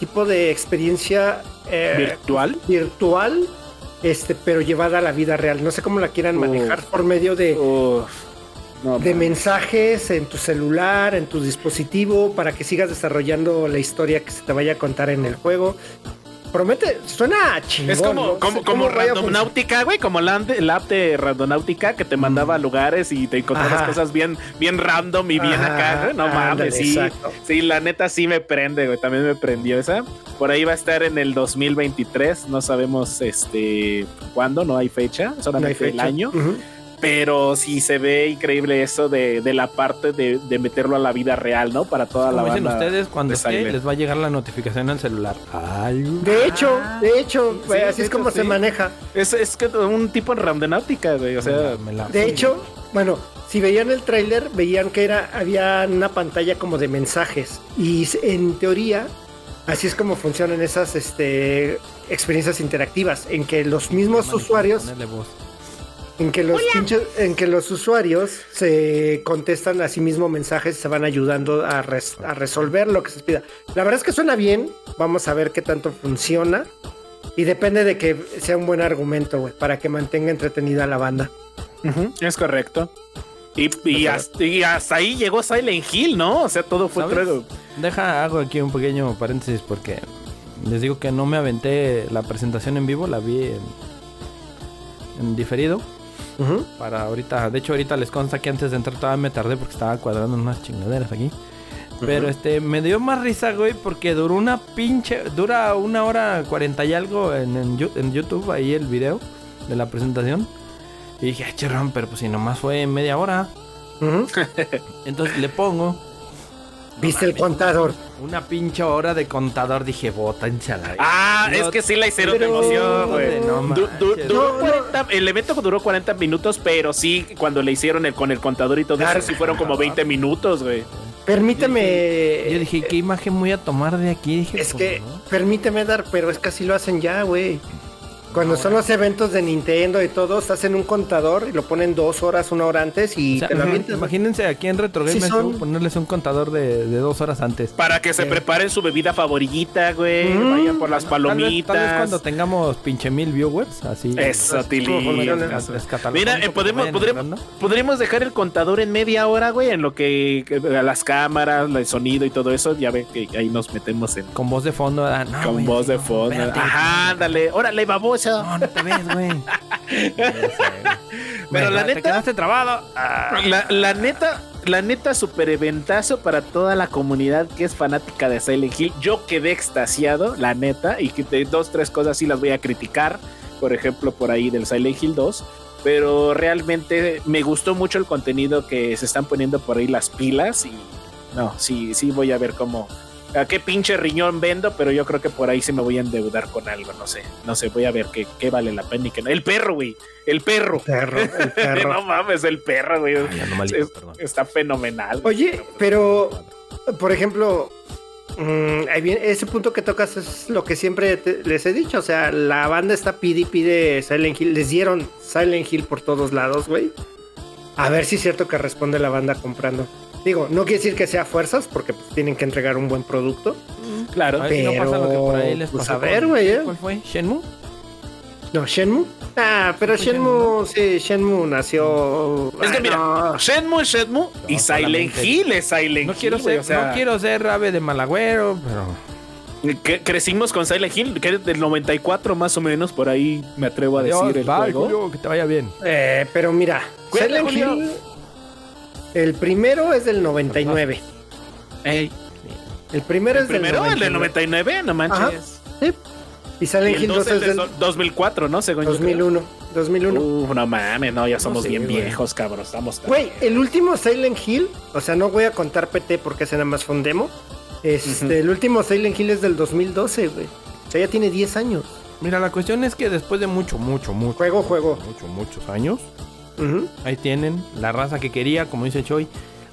tipo de experiencia eh, ¿Virtual? virtual, este, pero llevada a la vida real. No sé cómo la quieran manejar por medio de. No, de mensajes en tu celular, en tu dispositivo, para que sigas desarrollando la historia que se te vaya a contar en el juego. Promete, suena chingón. Es como, ¿no? como, como cómo vaya a Randomnáutica, güey, como la, app de Randomnáutica que te mandaba a lugares y te encontrabas Ajá. cosas bien, bien random y bien Ajá, acá, güey. No ándale, mames, sí. exacto. Sí, la neta sí me prende, güey. También me prendió esa. Por ahí va a estar en el 2023. No sabemos este cuándo, no hay fecha, No hay solamente el año. Ujú. Pero sí se ve increíble eso de, de la parte de, de meterlo a la vida real, ¿no? Para toda la Como dicen banda. ustedes, cuando de esté, les va a llegar la notificación al celular. Ay, De hecho, de hecho, sí, así de es como se maneja. Es, es que un tipo en randonáutica, güey. O sea, me la- De hecho, bueno, si veían el tráiler, veían que era había una pantalla como de mensajes y en teoría así es como funcionan esas este, experiencias interactivas, en que los mismos usuarios, Ponerle voz. En que los pinches- en que los usuarios se contestan a sí mismos mensajes y se van ayudando a, res- a resolver lo que se pida. La verdad es que suena bien, vamos a ver qué tanto funciona. Y depende de que sea un buen argumento, güey, para que mantenga entretenida a la banda. es correcto. Y, y hasta, y hasta ahí llegó Silent Hill, ¿no? O sea, todo fue creo. Deja, hago aquí un pequeño paréntesis porque les digo que no me aventé la presentación en vivo, la vi en, en diferido. Para ahorita, de hecho ahorita les consta que antes de entrar todavía me tardé porque estaba cuadrando unas chingaderas aquí. Pero este, me dio más risa, güey, porque duró una pinche, dura una hora cuarenta y algo en, en Yu- en YouTube, ahí el video de la presentación. Y dije, chirrón, pero pues si nomás fue media hora. Entonces le pongo Viste el contador. una pinche hora de contador. Dije, bota en Ah, No, es que sí la hicieron de emoción, güey. No Du- du- manches. duró No, no. 40 el evento duró 40 minutos, pero sí, cuando le hicieron el, con el contador y todo Claro. eso, sí fueron como 20 minutos, güey. Permíteme. Yo dije, ¿qué imagen voy a tomar de aquí? Dije, Es pues, que, ¿no? permíteme dar, pero es que así lo hacen ya, güey. Cuando son los eventos de Nintendo y todos, hacen un contador y lo ponen dos horas, una hora antes y O sea, te lo ujú, avientas. imagínense aquí en Retro Gamer Sí son- ponerles un contador de, de dos horas antes. Para que se Sí. preparen su bebida favorita, güey. Mm. Vayan por las Tal vez, palomitas. tal vez cuando tengamos pinche mil viewers, así. Eso, Mira, eh, podemos, podremos, podríamos dejar el contador en media hora, güey, en lo que, que las cámaras, el sonido y todo eso. Ya ve que ahí nos metemos en, Con voz de fondo. ah, no, con güey, voz sí, de no, fondo. espérate. Ajá, ándale. Órale, No, no te ves, güey. Pero la Te neta- quedaste trabado. La, la neta, la neta, super eventazo para toda la comunidad que es fanática de Silent Hill. Yo quedé extasiado, la neta, y que de dos, tres cosas sí las voy a criticar. Por ejemplo, por ahí del Silent Hill 2. Pero realmente me gustó mucho el contenido que se están poniendo por ahí las pilas. Y no, sí, sí voy a ver cómo. A qué pinche riñón vendo, pero yo creo que por ahí sí me voy a endeudar con algo, no sé, no sé, voy a ver qué, qué vale la pena y qué no. El perro, güey, el perro. Perro, el perro. no mames, el perro, güey. Ay, anomalía, Es- perdón. Está fenomenal. Oye, pero, por ejemplo, mm, ahí viene- ese punto que tocas es lo que siempre te- les he dicho. O sea, la banda está pide y pide Silent Hill. Les dieron Silent Hill por todos lados, güey. A ver si es cierto que responde la banda comprando. Digo, no quiere decir que sea fuerzas, porque pues, tienen que entregar un buen producto. Claro. Ver si no pasa lo que por ahí les Pero, pues, pasó. a ver, güey, ¿eh? ¿Cuál fue? ¿Shenmue? No, Shenmue. Ah, pero ¿Fue Shenmue, sí, Shenmue nació. Es que Ah, mira, no. Shenmue es Shenmue y No, Silent Hill es Silent No Hill. quiero ser, o sea, no quiero ser ave de malagüero, pero. que crecimos con Silent Hill, que es del 94 más o menos, por ahí me atrevo a decir el juego. Julio, que te vaya bien. Eh, pero mira, Cuídate, Silent Julio. Hill. El primero es del 99. Ey, El primero el es del primero, el del 99. 99, no manches. Sí. Y Silent Hill 2 dos, es el de del do- 2004, ¿no? Según yo creo. 2001. 2001. Uf, no mames, no, ya somos sé, bien güey. viejos, cabrón. Estamos Güey, el último Silent Hill, o sea, no voy a contar PT porque ese nada más fue un demo. Este. El último Silent Hill es del 2012, güey. O sea, ya tiene 10 años. Mira, la cuestión es que después de mucho, mucho, mucho. Juego, juego. Mucho, muchos años. Ahí tienen la raza que quería, como dice Choi.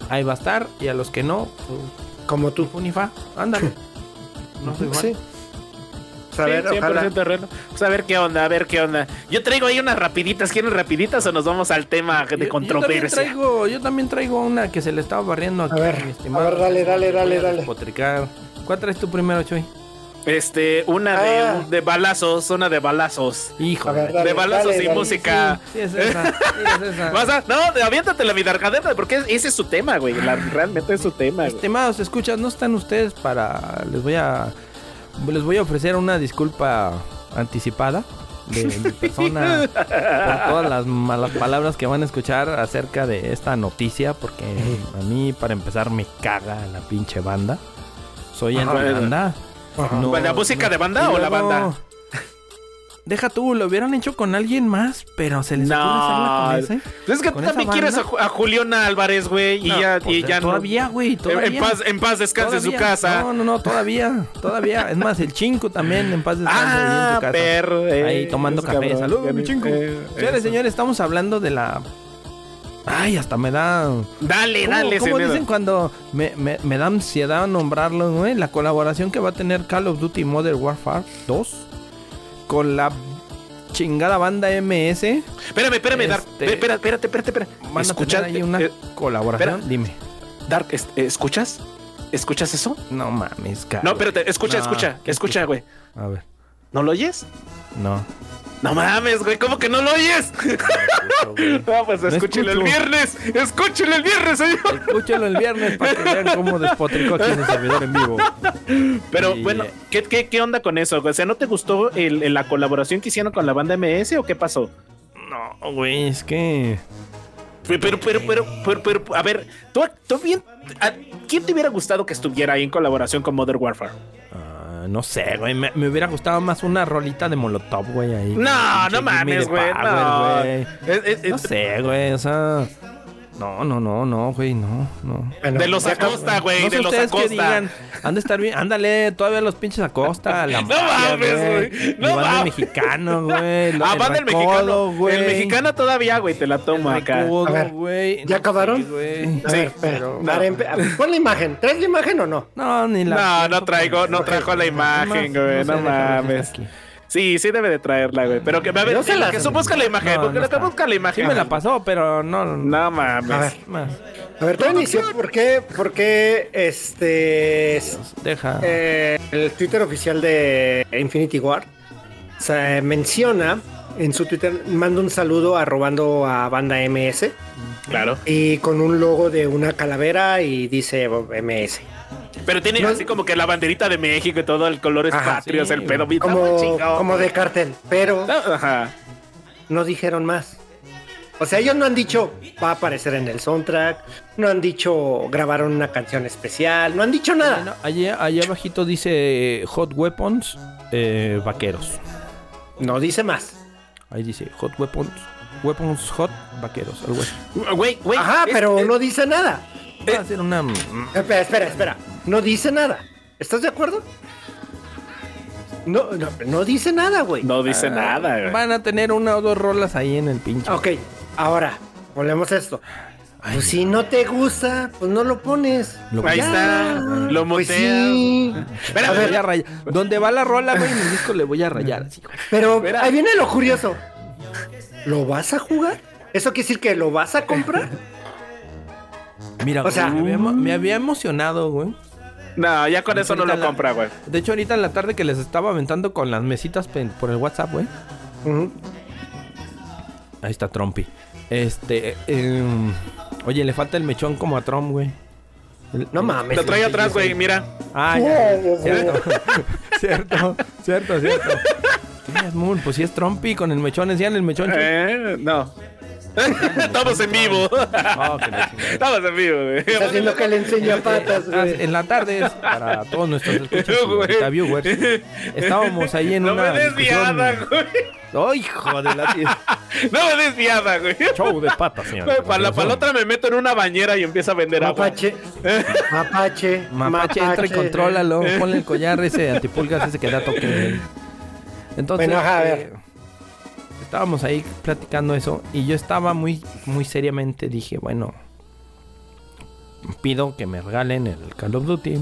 Ahí va a estar. Y a los que no, pues, Como tú. Unifa, ándale. No soy Sí. Pues a ver, Sí, ojalá. 100% terreno. Pues a ver qué onda, a ver qué onda. Yo traigo ahí unas rapiditas. ¿Quieren rapiditas o nos vamos al tema de Yo- Yo controversia? también, traigo, yo también traigo una que se le estaba barriendo aquí. A ver, mi estimado. a ver, dale, dale, dale, dale. despotricar. ¿Cuál traes tú primero, Choy? Este, una Ah. de, de balazos, una de balazos. Hijo. A ver, dale, de balazos dale, y dale. música. Sí, es esa. Sí, es esa. Vas a- no, de- aviéntate la vida arcadera, porque es- ese es su tema, güey. La- realmente es su tema, güey. Estimados, escuchas, no están ustedes para. Les voy a. Les voy a ofrecer una disculpa anticipada de mi persona por todas las malas palabras que van a escuchar acerca de esta noticia, porque a mí, para empezar, me caga la pinche banda. Soy en Ajá. banda. No, ¿La música no. de banda o la banda? deja tú, lo hubieran hecho con alguien más, pero se les ocurre hacerla No, con ese. Pues es que tú ¿Con esa también quieres a, banda? Ju- a Julián Álvarez, güey, y No, ya, pues, y ya no- todavía, güey, En- todavía. Paz, en paz descanse en su Todavía. casa. No, no, no, todavía, todavía. Es más, el chinco también en paz descanse ahí en Ah, su casa. perro, eh, Ahí tomando café. cabrón. Saludos, mi chinco. eh, Señores, señores, estamos hablando de la. Ay, hasta me da. Dale, ¿Cómo, dale, cómo dicen cuando me, me, me da ansiedad nombrarlo, güey? La colaboración que va a tener Call of Duty Modern Warfare 2 con la chingada banda MS. Espérame, espérame, Dark. Este- Espérate, espérate, espérate, espérate. Van Escucha- a tener ahí una eh, colaboración. espera. Dime. Dark, es- eh, ¿escuchas? ¿Escuchas eso? No mames, cara. No, espérate, escucha, No, escucha, ¿qué escucha, güey. A ver. ¿No lo oyes? No. No mames, güey, ¿cómo que no lo oyes? No, pues No escúchelo el viernes. Escúchelo el viernes, señor. Escúchalo el viernes para que vean cómo despotricó aquí en el servidor en vivo. Pero Y- bueno, ¿qué, qué, qué onda con eso? O sea, ¿no te gustó el, la colaboración que hicieron con la banda MS o qué pasó? No, güey, es que. Pero, pero, pero, pero, pero, pero, a ver, ¿tú, tú bien, a- ¿quién te hubiera gustado que estuviera ahí en colaboración con Modern Warfare? Ah, no sé, güey. Me, me hubiera gustado más una rolita de Molotov, güey, ahí. No, no mames, güey, no. güey. Es- es- No es- sé, güey, o sea. No, no, no, no, güey, no, no. Bueno, de los. Acosta, güey, no sé de los ustedes que Acosta. digan, han de estar bien, ándale, todavía los pinches Acosta, la No mafia, mames, güey, no mames. mexicano, güey, Ah, banda el mexicano. güey. El mexicano todavía, güey, te la toma acá. recodo, A ver, güey. ¿ya No acabaron? sé. A Sí, ver, pero- pon la imagen. ¿Traes la imagen o no? No, ni la. No, no traigo, no trajo la imagen, güey, no mames. Sí, sí debe de traerla, güey. Pero que, a ver, la- que eso busca la imagen, No, porque no lo que busca la Sí imagen. me la pasó, pero no. No mames. A ver. Más. A ver, todo inició porque, porque este es- Deja. eh, el Twitter oficial de Infinity Ward se menciona en su Twitter, manda un saludo a robando a banda MS Claro. y con un logo de una calavera y dice MS. Pero tiene No- así como que la banderita de México y todo el colores Ajá, patrios, sí, el pedo. Como, como de cartel, pero Ajá. no dijeron más. O sea, ellos no han dicho va a aparecer en el soundtrack, no han dicho grabaron una canción especial, no han dicho nada. Bueno, allá, allá abajito dice Hot Weapons eh, Vaqueros. No dice más. Ahí dice Hot Weapons. Weapons Hot Vaqueros. Algo así. Güey, güey. Ajá, es- pero es- no dice nada. Va a ser una. Espera, espera, espera. No dice nada. ¿Estás de acuerdo? No, no, no dice nada, güey. No dice nada, güey. Van a tener una o dos rolas ahí en el pinche. Ok, ahora, volvemos a esto. Pues si no te gusta, pues no lo pones. Lo- Ahí Ya. está. Lo Pues sí. Espera, A ver, voy a rayar. Donde va la rola, güey, en el disco le voy a rayar. así, güey. pero Espera. ahí viene lo curioso. ¿Lo vas a jugar? ¿Eso quiere decir que lo vas a comprar? Mira, O güey, sea- me, había, me había emocionado, güey. No, ya con eso no lo la- compra, güey. De hecho, ahorita en la tarde que les estaba aventando con las mesitas por el WhatsApp, güey. Ahí está Trumpy. Este, em, oye, le falta el mechón como a Trump, güey. El- No mames. Lo trae atrás, güey, mira. Ah, ya. Cierto, cierto, cierto, cierto. Moon, pues si es Trumpy con el mechón, decían el mechón. Eh, no. Estamos en vivo. Oh, que. Estamos en vivo, güey. Está haciendo que le enseña patas, Ah, güey. En la tarde, para todos nuestros escuchas Güey. estábamos ahí en No una me des discusión. viada, güey. ¡Oh, hijo de la tía! No me des viada, güey. Show de patas, señor. Güey, Para la, para la otra me meto en una bañera y empiezo a vender agua. Mapache. Mapache. Mapache, entra y contrólalo. Ponle el collar ese antipulgas ese que da toque. Entonces, Bueno, a ver. Estábamos ahí platicando eso y yo estaba muy, muy seriamente. Dije, bueno, pido que me regalen el Call of Duty.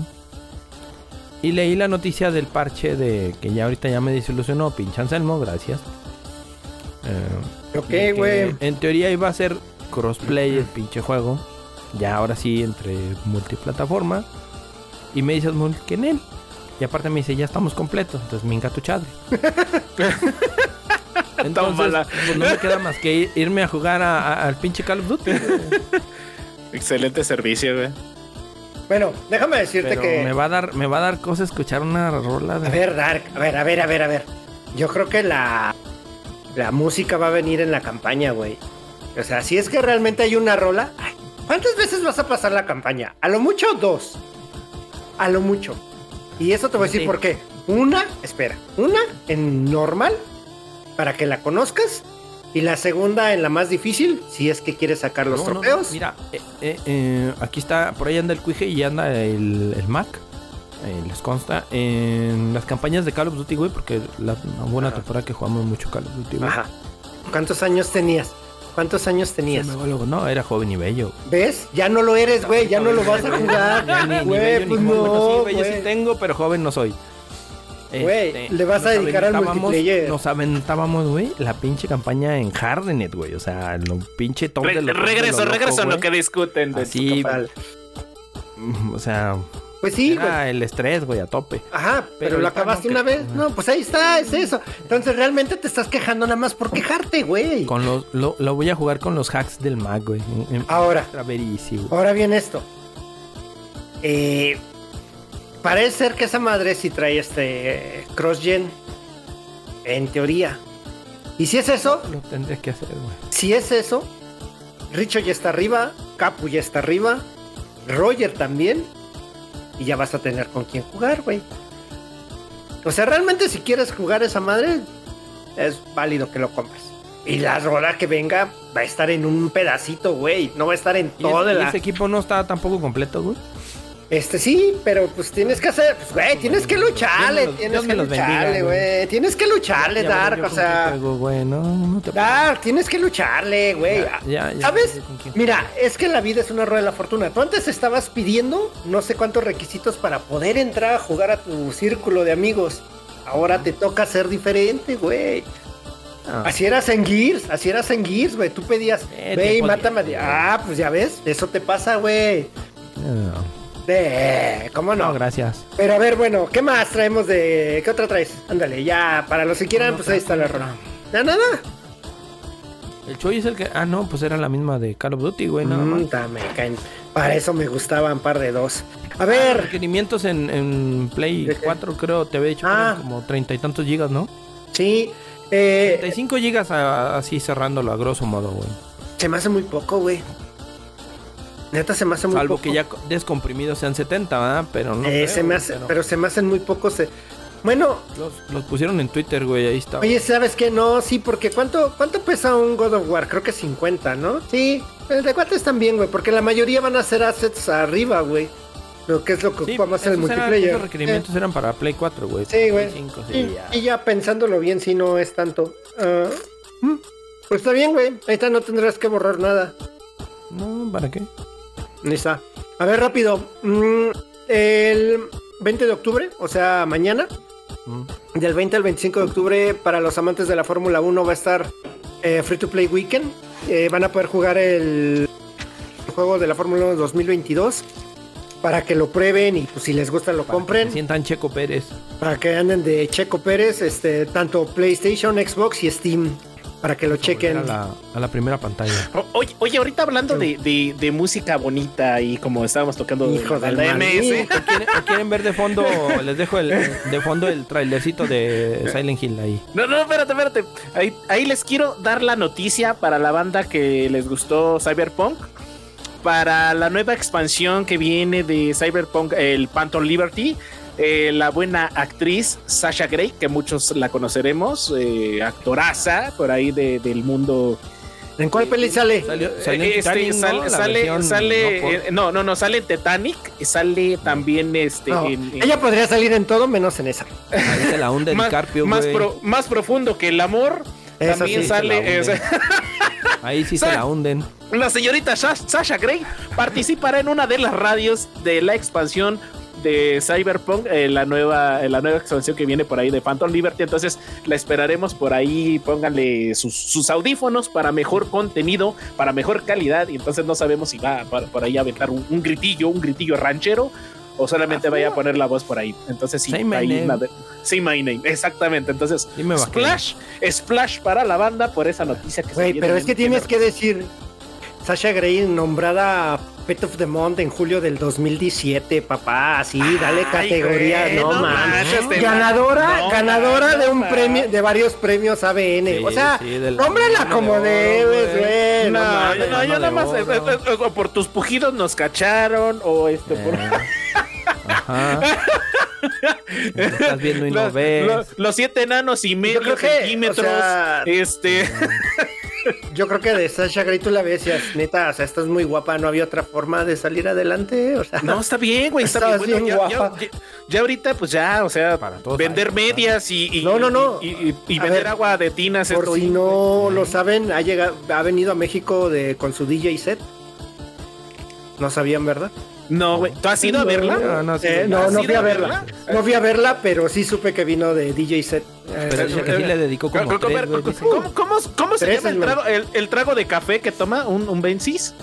Y leí la noticia del parche de que ya ahorita ya me desilusionó, pinche Anselmo, gracias. Eh, Ok, güey. En teoría iba a ser crossplay el pinche juego. Ya ahora sí entre multiplataforma. Y me dices que en él. Y aparte me dice, ya estamos completos. Entonces minga tu chadre. Entonces, pues no me queda más que ir- irme a jugar a- a- al pinche Call of Duty. Excelente servicio, güey. Bueno, déjame decirte Pero que. me va a dar, me va a dar cosa escuchar una rola de. A ver, Dark, a ver, a ver, a ver, a ver. Yo creo que la, la música va a venir en la campaña, güey. O sea, si es que realmente hay una rola, ay, ¿cuántas veces vas a pasar la campaña? A lo mucho dos. A lo mucho. Y eso te voy a decir Sí. por qué. Una, espera, una en normal para que la conozcas. Y la segunda en la más difícil, si es que quieres sacar los No, no, no, trofeos. mira, eh, eh, eh, aquí está, por ahí anda el Cuije y anda el, el Mac. eh, les consta en las campañas de Call of Duty, güey, porque la una buena temporada que jugamos mucho Call of Duty, güey. Ajá. ¿Cuántos años tenías? ¿Cuántos años tenías? me luego, No, era joven y bello. ¿Ves? Ya no lo eres, güey. Ya no lo vas a jugar. Ya ni, ni Güey, pues no, Bueno, sí, bello sí tengo, pero joven no soy. Güey, le vas a dedicar al multiplayer. Nos aventábamos, güey, la pinche campaña en Hardenet, güey. O sea, lo pinche top Re- de lo top de regreso, lo loco, regreso a lo que discuten. de Así. Mm, O sea, Pues sí, güey. era el estrés, güey, a tope. Ajá, pero, Pero lo acabaste no una que- vez. No, pues ahí está, es eso. Entonces realmente te estás quejando nada más por quejarte, güey. Con los, lo, lo voy a jugar con los hacks del Mac, güey. En- en- Ahora. Ahora bien esto. Eh, parece ser que esa madre sí trae este cross-gen. En teoría. Y si es eso, Lo tendré que hacer, güey. si es eso, Richo ya está arriba, Capu ya está arriba, Roger también. Y ya vas a tener con quién jugar, güey. O sea, realmente si quieres jugar esa madre, es válido que lo compres. Y la rola que venga va a estar en un pedacito, güey. No va a estar en ¿Y, todo y la... ese equipo no está tampoco completo, güey? Este sí, pero pues tienes que hacer, pues güey, tienes que lucharle, los- tienes que lucharle, güey. güey. Tienes que lucharle, Dark, o sea, juego, güey, no, no te Dark, tienes que lucharle, güey. Ya, ya, ya, ¿Sabes? Mira, es que la vida es una rueda de la fortuna. Tú antes estabas pidiendo no sé cuántos requisitos para poder entrar a jugar a tu círculo de amigos. Ahora te toca ser diferente, güey. Ah, Así eras en Gears, así eras en Gears, güey. Tú pedías, Eh, ve y tiempo mátame. Ah, pues ya ves, eso te pasa, güey. no, De, ¿Cómo no, no? gracias. Pero a ver, bueno, ¿qué más traemos de. ¿Qué otra traes? Ándale, ya, para los que quieran, No, pues ahí está la rola. Ya nada. El Choy es el que. Ah, no, pues era la misma de Call of Duty, güey, nada más. Mm, me caen. Para eso me gustaban par de dos. A Ah, ver, requerimientos en, en Play ¿De qué? 4, creo, te había dicho que Ah. como treinta y tantos gigas, ¿no? sí. Eh, 35 gigas a- así cerrándolo a grosso modo, güey. se me hace muy poco, güey. Neta, se me hace muy Salvo poco. que ya co- descomprimidos sean 70, ¿verdad? Pero no. Eh, creo, se me hace, pero pero se me hacen muy pocos. eh. Bueno, Los, los pusieron en Twitter, güey, ahí está. oye, ¿sabes qué? No, sí, porque ¿cuánto, ¿cuánto pesa un God of War? Creo que 50, ¿no? Sí, el de cuánto están bien, güey, porque la mayoría van a ser assets arriba, güey. Lo que es lo que Sí, ocupamos en el multiplayer. esos requerimientos eran para Play 4, güey. Sí, güey. Play 5, sí, Y, ya. y ya pensándolo bien, si no es tanto. Ah, mm, pues está bien, güey. Ahí está, no tendrás que borrar nada. No, ¿para qué? Está. A ver, rápido. Mm, el 20 de octubre, o sea, mañana, Mm. del 20 al 25 de octubre, para los amantes de la Fórmula 1 va a estar eh, Free to Play Weekend. Eh, van a poder jugar el juego de la Fórmula 1 2022 para que lo prueben y pues si les gusta lo Para que compren. se sientan Checo Pérez. Para que anden de Checo Pérez, este, tanto PlayStation, Xbox y Steam. Para que lo chequen. A la, a la primera pantalla. O- Oye, oye, ahorita hablando de, de- de música bonita y como estábamos tocando Hijo la del banda MS, maní. ¿O quieren, o quieren ver de fondo? Les dejo el, de fondo el trailercito de Silent Hill ahí. No, no, espérate, espérate. Ahí, ahí les quiero dar la noticia para la banda que les gustó Cyberpunk. Para la nueva expansión que viene de Cyberpunk, el Phantom Liberty. Eh, la buena actriz Sasha Grey, que muchos la conoceremos, eh, actoraza por ahí de- del mundo. ¿En cuál peli sale? Salió, salió en Eh, este, Titanic, ¿no? sale, versión no por- eh, no, no, no, sale en Titanic, y sale también este No, en- en- ella podría salir en todo menos en esa. Ahí se la hunde más, DiCaprio, más, güey. pro- más profundo que el amor. Eso también sí, se la sale. eh, Ahí sí se la hunden. La señorita Sha- Sasha Grey participará en una de las radios de la expansión de Cyberpunk, eh, la nueva eh, la nueva expansión que viene por ahí de Phantom Liberty. Entonces la esperaremos por ahí. Pónganle sus, sus audífonos para mejor contenido, para mejor calidad. Y entonces no sabemos si va por, por ahí a aventar un, un gritillo, un gritillo ranchero. O solamente vaya a poner la voz por ahí. Entonces sí, Say my ahí name. Say my name, exactamente. Entonces. Splash, Splash para la banda por esa noticia que se Güey, viene pero es que tienes que decir Sasha Grey nombrada Pet of the Month en julio del 2017, papá. Así, dale Ay, categoría, güey, no, no manches, te Ganadora, no ganadora de un man. premio, de varios premios ABN. Sí, o sea, sí, nómbrala como oro, debes, güey. güey. No, no yo, no, nada más eh, eh, eh, por tus pujidos nos cacharon o este por Ajá. Estás viendo y no Los, ves. los- los siete enanos y medio centímetros. o sea- este. Yo creo que de Sasha Grey tú la ves y decías, neta, o sea, estás muy guapa, no había otra forma de salir adelante, o sea. No, está bien, güey, está bien. Estás Bueno, bien ya, guapa. ya- ya ahorita, pues ya, o sea, Para todos vender hay, medias y, y- No, no, no. y, y- y A vender ver, agua de tinas. Por esto, si no lo saben, ha llegado, ha venido a México de con su DJ set. No sabían, ¿verdad? No, güey. ¿Tú has ido a verla? No, no, sí, Eh, sí. no, ¿Has no ido fui a verla. No fui a verla, pero sí supe que vino de DJ set. Eh, Pero dice que sí le dedicó como ¿Cómo, tres, cómo- cómo- cómo se Tres, llama el trago, el, el trago de café que toma un, un Bensis?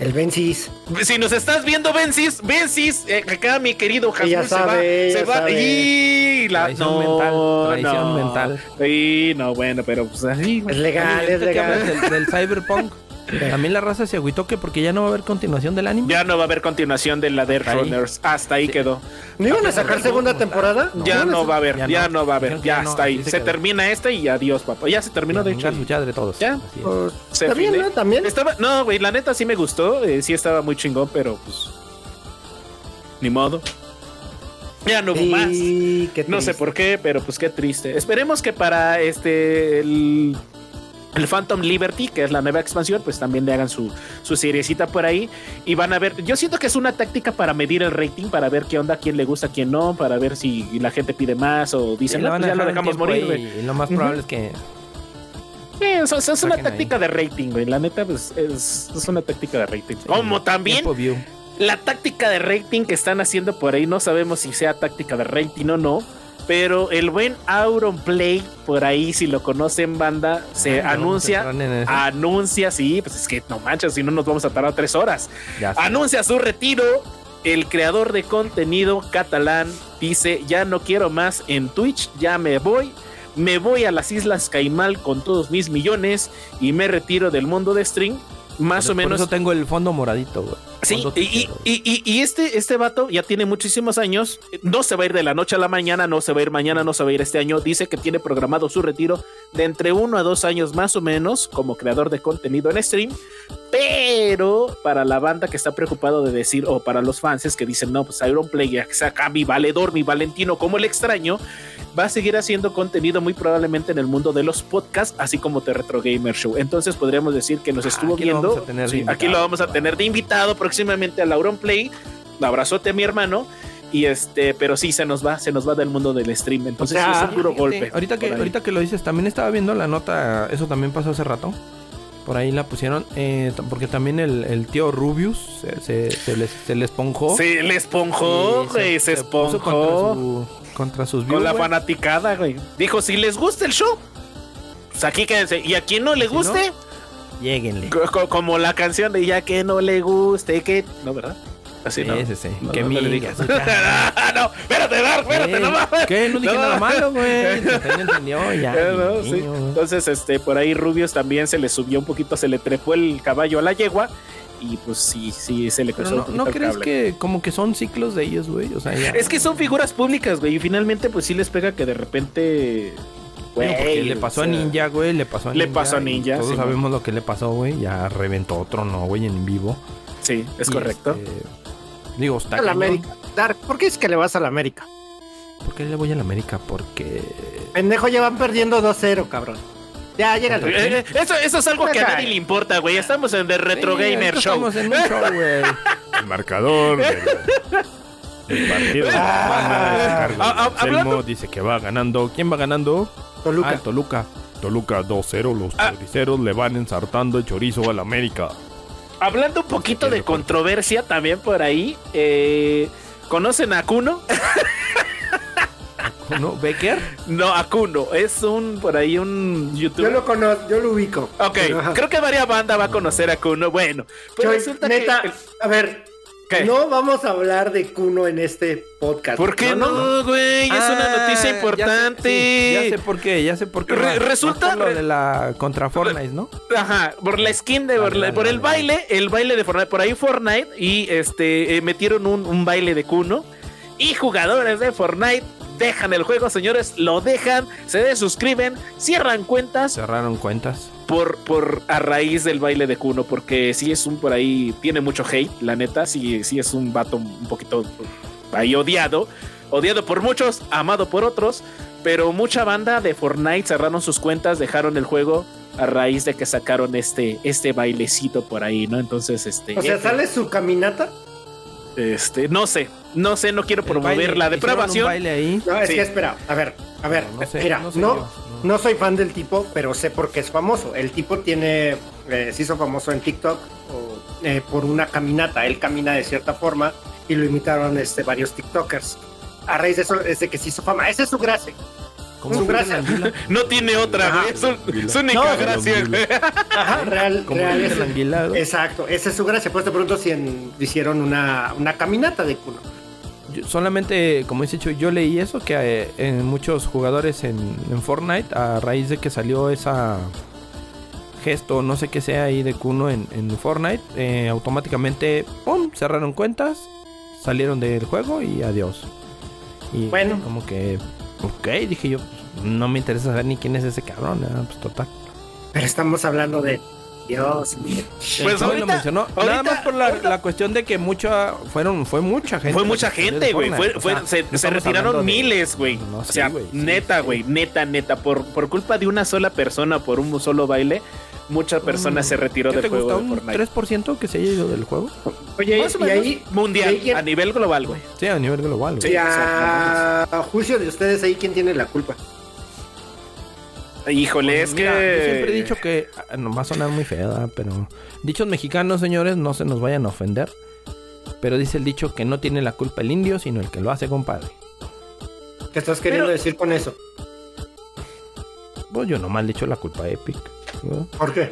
el Bencis. Si nos estás viendo, Bensis, Bensis, eh, acá mi querido Jasmine se sabe, va, se va. sabe. Y la Traición no, mental, traición no. mental. Sí, no, bueno, pero pues así, güey. Es legal, es legal. del, del Cyberpunk. También la raza se agüitó que porque ya no va a haber continuación del anime. Ya no va a haber continuación de la Death Hasta ahí. Runners. Hasta ahí Sí. quedó. ¿No iban a sacar segunda temporada? ya ¿No? va a haber, ya ya, no. no. va a haber. Ya ya no, está ahí. se termina este y adiós, papá. Ya se terminó, de hecho. Su chadre todos. Ya. Pues, Se está bien, fine. ¿no? También. Estaba, no, güey, la neta sí me gustó. eh, sí estaba muy chingón, pero pues. Ni modo. Ya no hubo más. Sí, No sé por qué, pero pues qué triste. Esperemos que para este el, el Phantom Liberty, que es la nueva expansión, pues también le hagan su, su seriecita por ahí. Y van a ver. Yo siento que es una táctica para medir el rating, para ver qué onda, quién le gusta, quién no, para ver si la gente pide más o dicen, no, pues ya lo dejamos morir, ahí, güey. Y lo más probable es que Sí, es, es- es una táctica de rating, güey. La neta, pues es, es una táctica de rating. Como también la táctica de rating que están haciendo por ahí, no sabemos si sea táctica de rating o no, pero el buen Auron Play, por ahí, si lo conocen, banda, se anuncia, anuncia, sí, pues es que no manches, si no nos vamos a tardar tres horas. Ya. Anuncia su retiro. El creador de contenido catalán dice, ya no quiero más en Twitch, ya me voy. Me voy a las Islas Caimal con todos mis millones y me retiro del mundo de stream. Más o menos Por eso tengo el fondo moradito, güey. Sí, y, y- y- este, este vato ya tiene muchísimos años, no se va a ir de la noche a la mañana, no se va a ir mañana, no se va a ir este año, dice que tiene programado su retiro de entre uno a dos años más o menos como creador de contenido en stream, pero para la banda que está preocupado de decir, o para los fans que dicen, no, pues Iron Play saca mi valedor, mi Valentino como el extraño, va a seguir haciendo contenido muy probablemente en el mundo de los podcasts, así como The Retro Gamer Show. Entonces podríamos decir que nos estuvo Ah, Aquí lo viendo. de Sí, aquí lo vamos a tener de invitado próximamente a Lauron Play. Abrazote a mi hermano. Y este, pero sí se nos va, se nos va del mundo del stream. Entonces O sea, sí es un duro golpe. Ahorita que, ahorita que lo dices, también estaba viendo la nota, eso también pasó hace rato. Por ahí la pusieron, eh, porque también el, el tío Rubius se, se, se les, se le esponjó. Se le esponjó, güey, se, esponjó. Contra, su- contra sus views, con la fanaticada, güey. Dijo, si les gusta el show, pues aquí quédense. Y a quien no le Si no, guste, Lléguenle. co- co- como la canción de ya que no le guste, que. No, ¿verdad? Así no. Sí, sí. No, que no, no no, espérate, Dar, espérate, ¿Qué? no mames. ¿Qué? No dije nada malo, güey. Entendió, entendió, ya. Eh, no, sí. Entonces, este, por ahí Rubios también se le subió un poquito, se le trepó el caballo a la yegua. Y pues sí, sí, se le Pero cruzó un no, ¿no el crees cable. que como que son ciclos de ellos, güey? O sea, ya. Es que son figuras públicas, güey. Y finalmente, pues sí les pega que de repente. Porque le pasó o a Ninja, güey, le pasó a Le Ninja. pasó a Ninja, Todos sí, sabemos lo que le pasó, güey. Ya reventó otro, no, güey, en vivo. Sí, es Y, correcto. este, digo, está A la cañón. América. Dark, ¿por qué es que le vas a la América? ¿Por qué le voy a la América? Porque. Pendejo, ya van perdiendo 2-0, cabrón. Ya, llégale. Eh, eh, eso, eso es algo que a nadie le importa, güey. Estamos en The Retro Sí, Gamer Show. Estamos en un show, güey. El marcador del, del partido. Ah, Carlos ah, Anselmo hablando- dice que va ganando. ¿Quién va ganando? Toluca. Ah, el Toluca. Toluca 2-0. Los Ah. choriceros le van ensartando el chorizo al América. Hablando un poquito de controversia también por ahí. eh, ¿Conocen a Kuno? ¿No? ¿Becker? No, a Kuno. Es un, por ahí, un Yo youtuber. lo conozco, yo lo ubico. Ok, Ajá. creo que varias bandas va a conocer a Kuno. Bueno, pues Yo, resulta neta, que. a ver, ¿Qué? no vamos a hablar de Kuno en este podcast. ¿Por qué no, güey? es una Ah, noticia ya sé, importante. sí, Ya sé, por qué, ya sé por qué. Re- va. Más resulta- por lo re- de la contra Fortnite, ¿no? Ajá, por la skin de por, Dale, dale, el baile, el baile de Fortnite, por ahí Fortnite y este eh, metieron un, un baile de Kuno y jugadores de Fortnite dejan el juego, señores, lo dejan, se desuscriben, cierran cuentas Cerraron cuentas. por, por a raíz del baile de Kuno, porque sí es un por ahí, tiene mucho hate, la neta, sí, sí es un vato un poquito ahí odiado. odiado por muchos, amado por otros, pero mucha banda de Fortnite cerraron sus cuentas, dejaron el juego a raíz de que sacaron este, este bailecito por ahí, ¿no? Entonces, este... O sea, sale su caminata. Este, no sé, no sé, no quiero promover baile, la depravación. baile ahí. No, es Sí. que espera, a ver, a ver, No, no sé, mira, no no, sé no, yo, no. soy fan del tipo, pero sé por qué es famoso. El tipo tiene, eh, se hizo famoso en TikTok o, eh, por una caminata. Él camina de cierta forma y lo imitaron este, varios TikTokers. A raíz de eso es de que se hizo fama. Esa es su gracia. Como Su gracia. No tiene otra. Es, es única No, gracia, güey. Ajá, real, Como real. es- exacto, esa es su gracia. Pues te pregunto si en- hicieron una, una caminata de cuno. Yo solamente, como dice Chuy, yo leí eso, que eh, en muchos jugadores en, en Fortnite, a raíz de que salió esa gesto, no sé qué sea ahí de Kuno en, en Fortnite, eh, automáticamente, ¡pum!, cerraron cuentas, salieron del juego y adiós. Y Bueno. como que, ok, dije yo, no me interesa saber ni quién es ese cabrón, pues total. Pero estamos hablando de Dios mío. Pues ahorita- lo mencionó, ahorita- nada más por la, la cuestión de que mucha, fueron, fue mucha gente. Fue mucha gente, güey. O se, se retiraron miles, güey. No o sé, sea, güey, sí, neta, sí. güey. Neta, neta. Por, por culpa de una sola persona, por un solo baile, muchas personas se retiró ¿Qué del te juego gusta? de ¿Un Fortnite. 3% que se haya ido del juego? Oye, Más o y ahí, mundial, y ahí a nivel global, güey. Sí, a nivel global. a, a juicio de ustedes ahí, ¿quién tiene la culpa? Híjole, es Pues Mira, que. Yo siempre he dicho que, ah, no va a sonar muy fea, ¿verdad? pero dichos mexicanos, señores, no se nos vayan a ofender. Pero dice el dicho que no tiene la culpa el indio, sino el que lo hace, compadre. ¿Qué estás queriendo Pero- decir con eso? Pues yo nomás le echo la culpa a Epic. ¿no? ¿Por qué?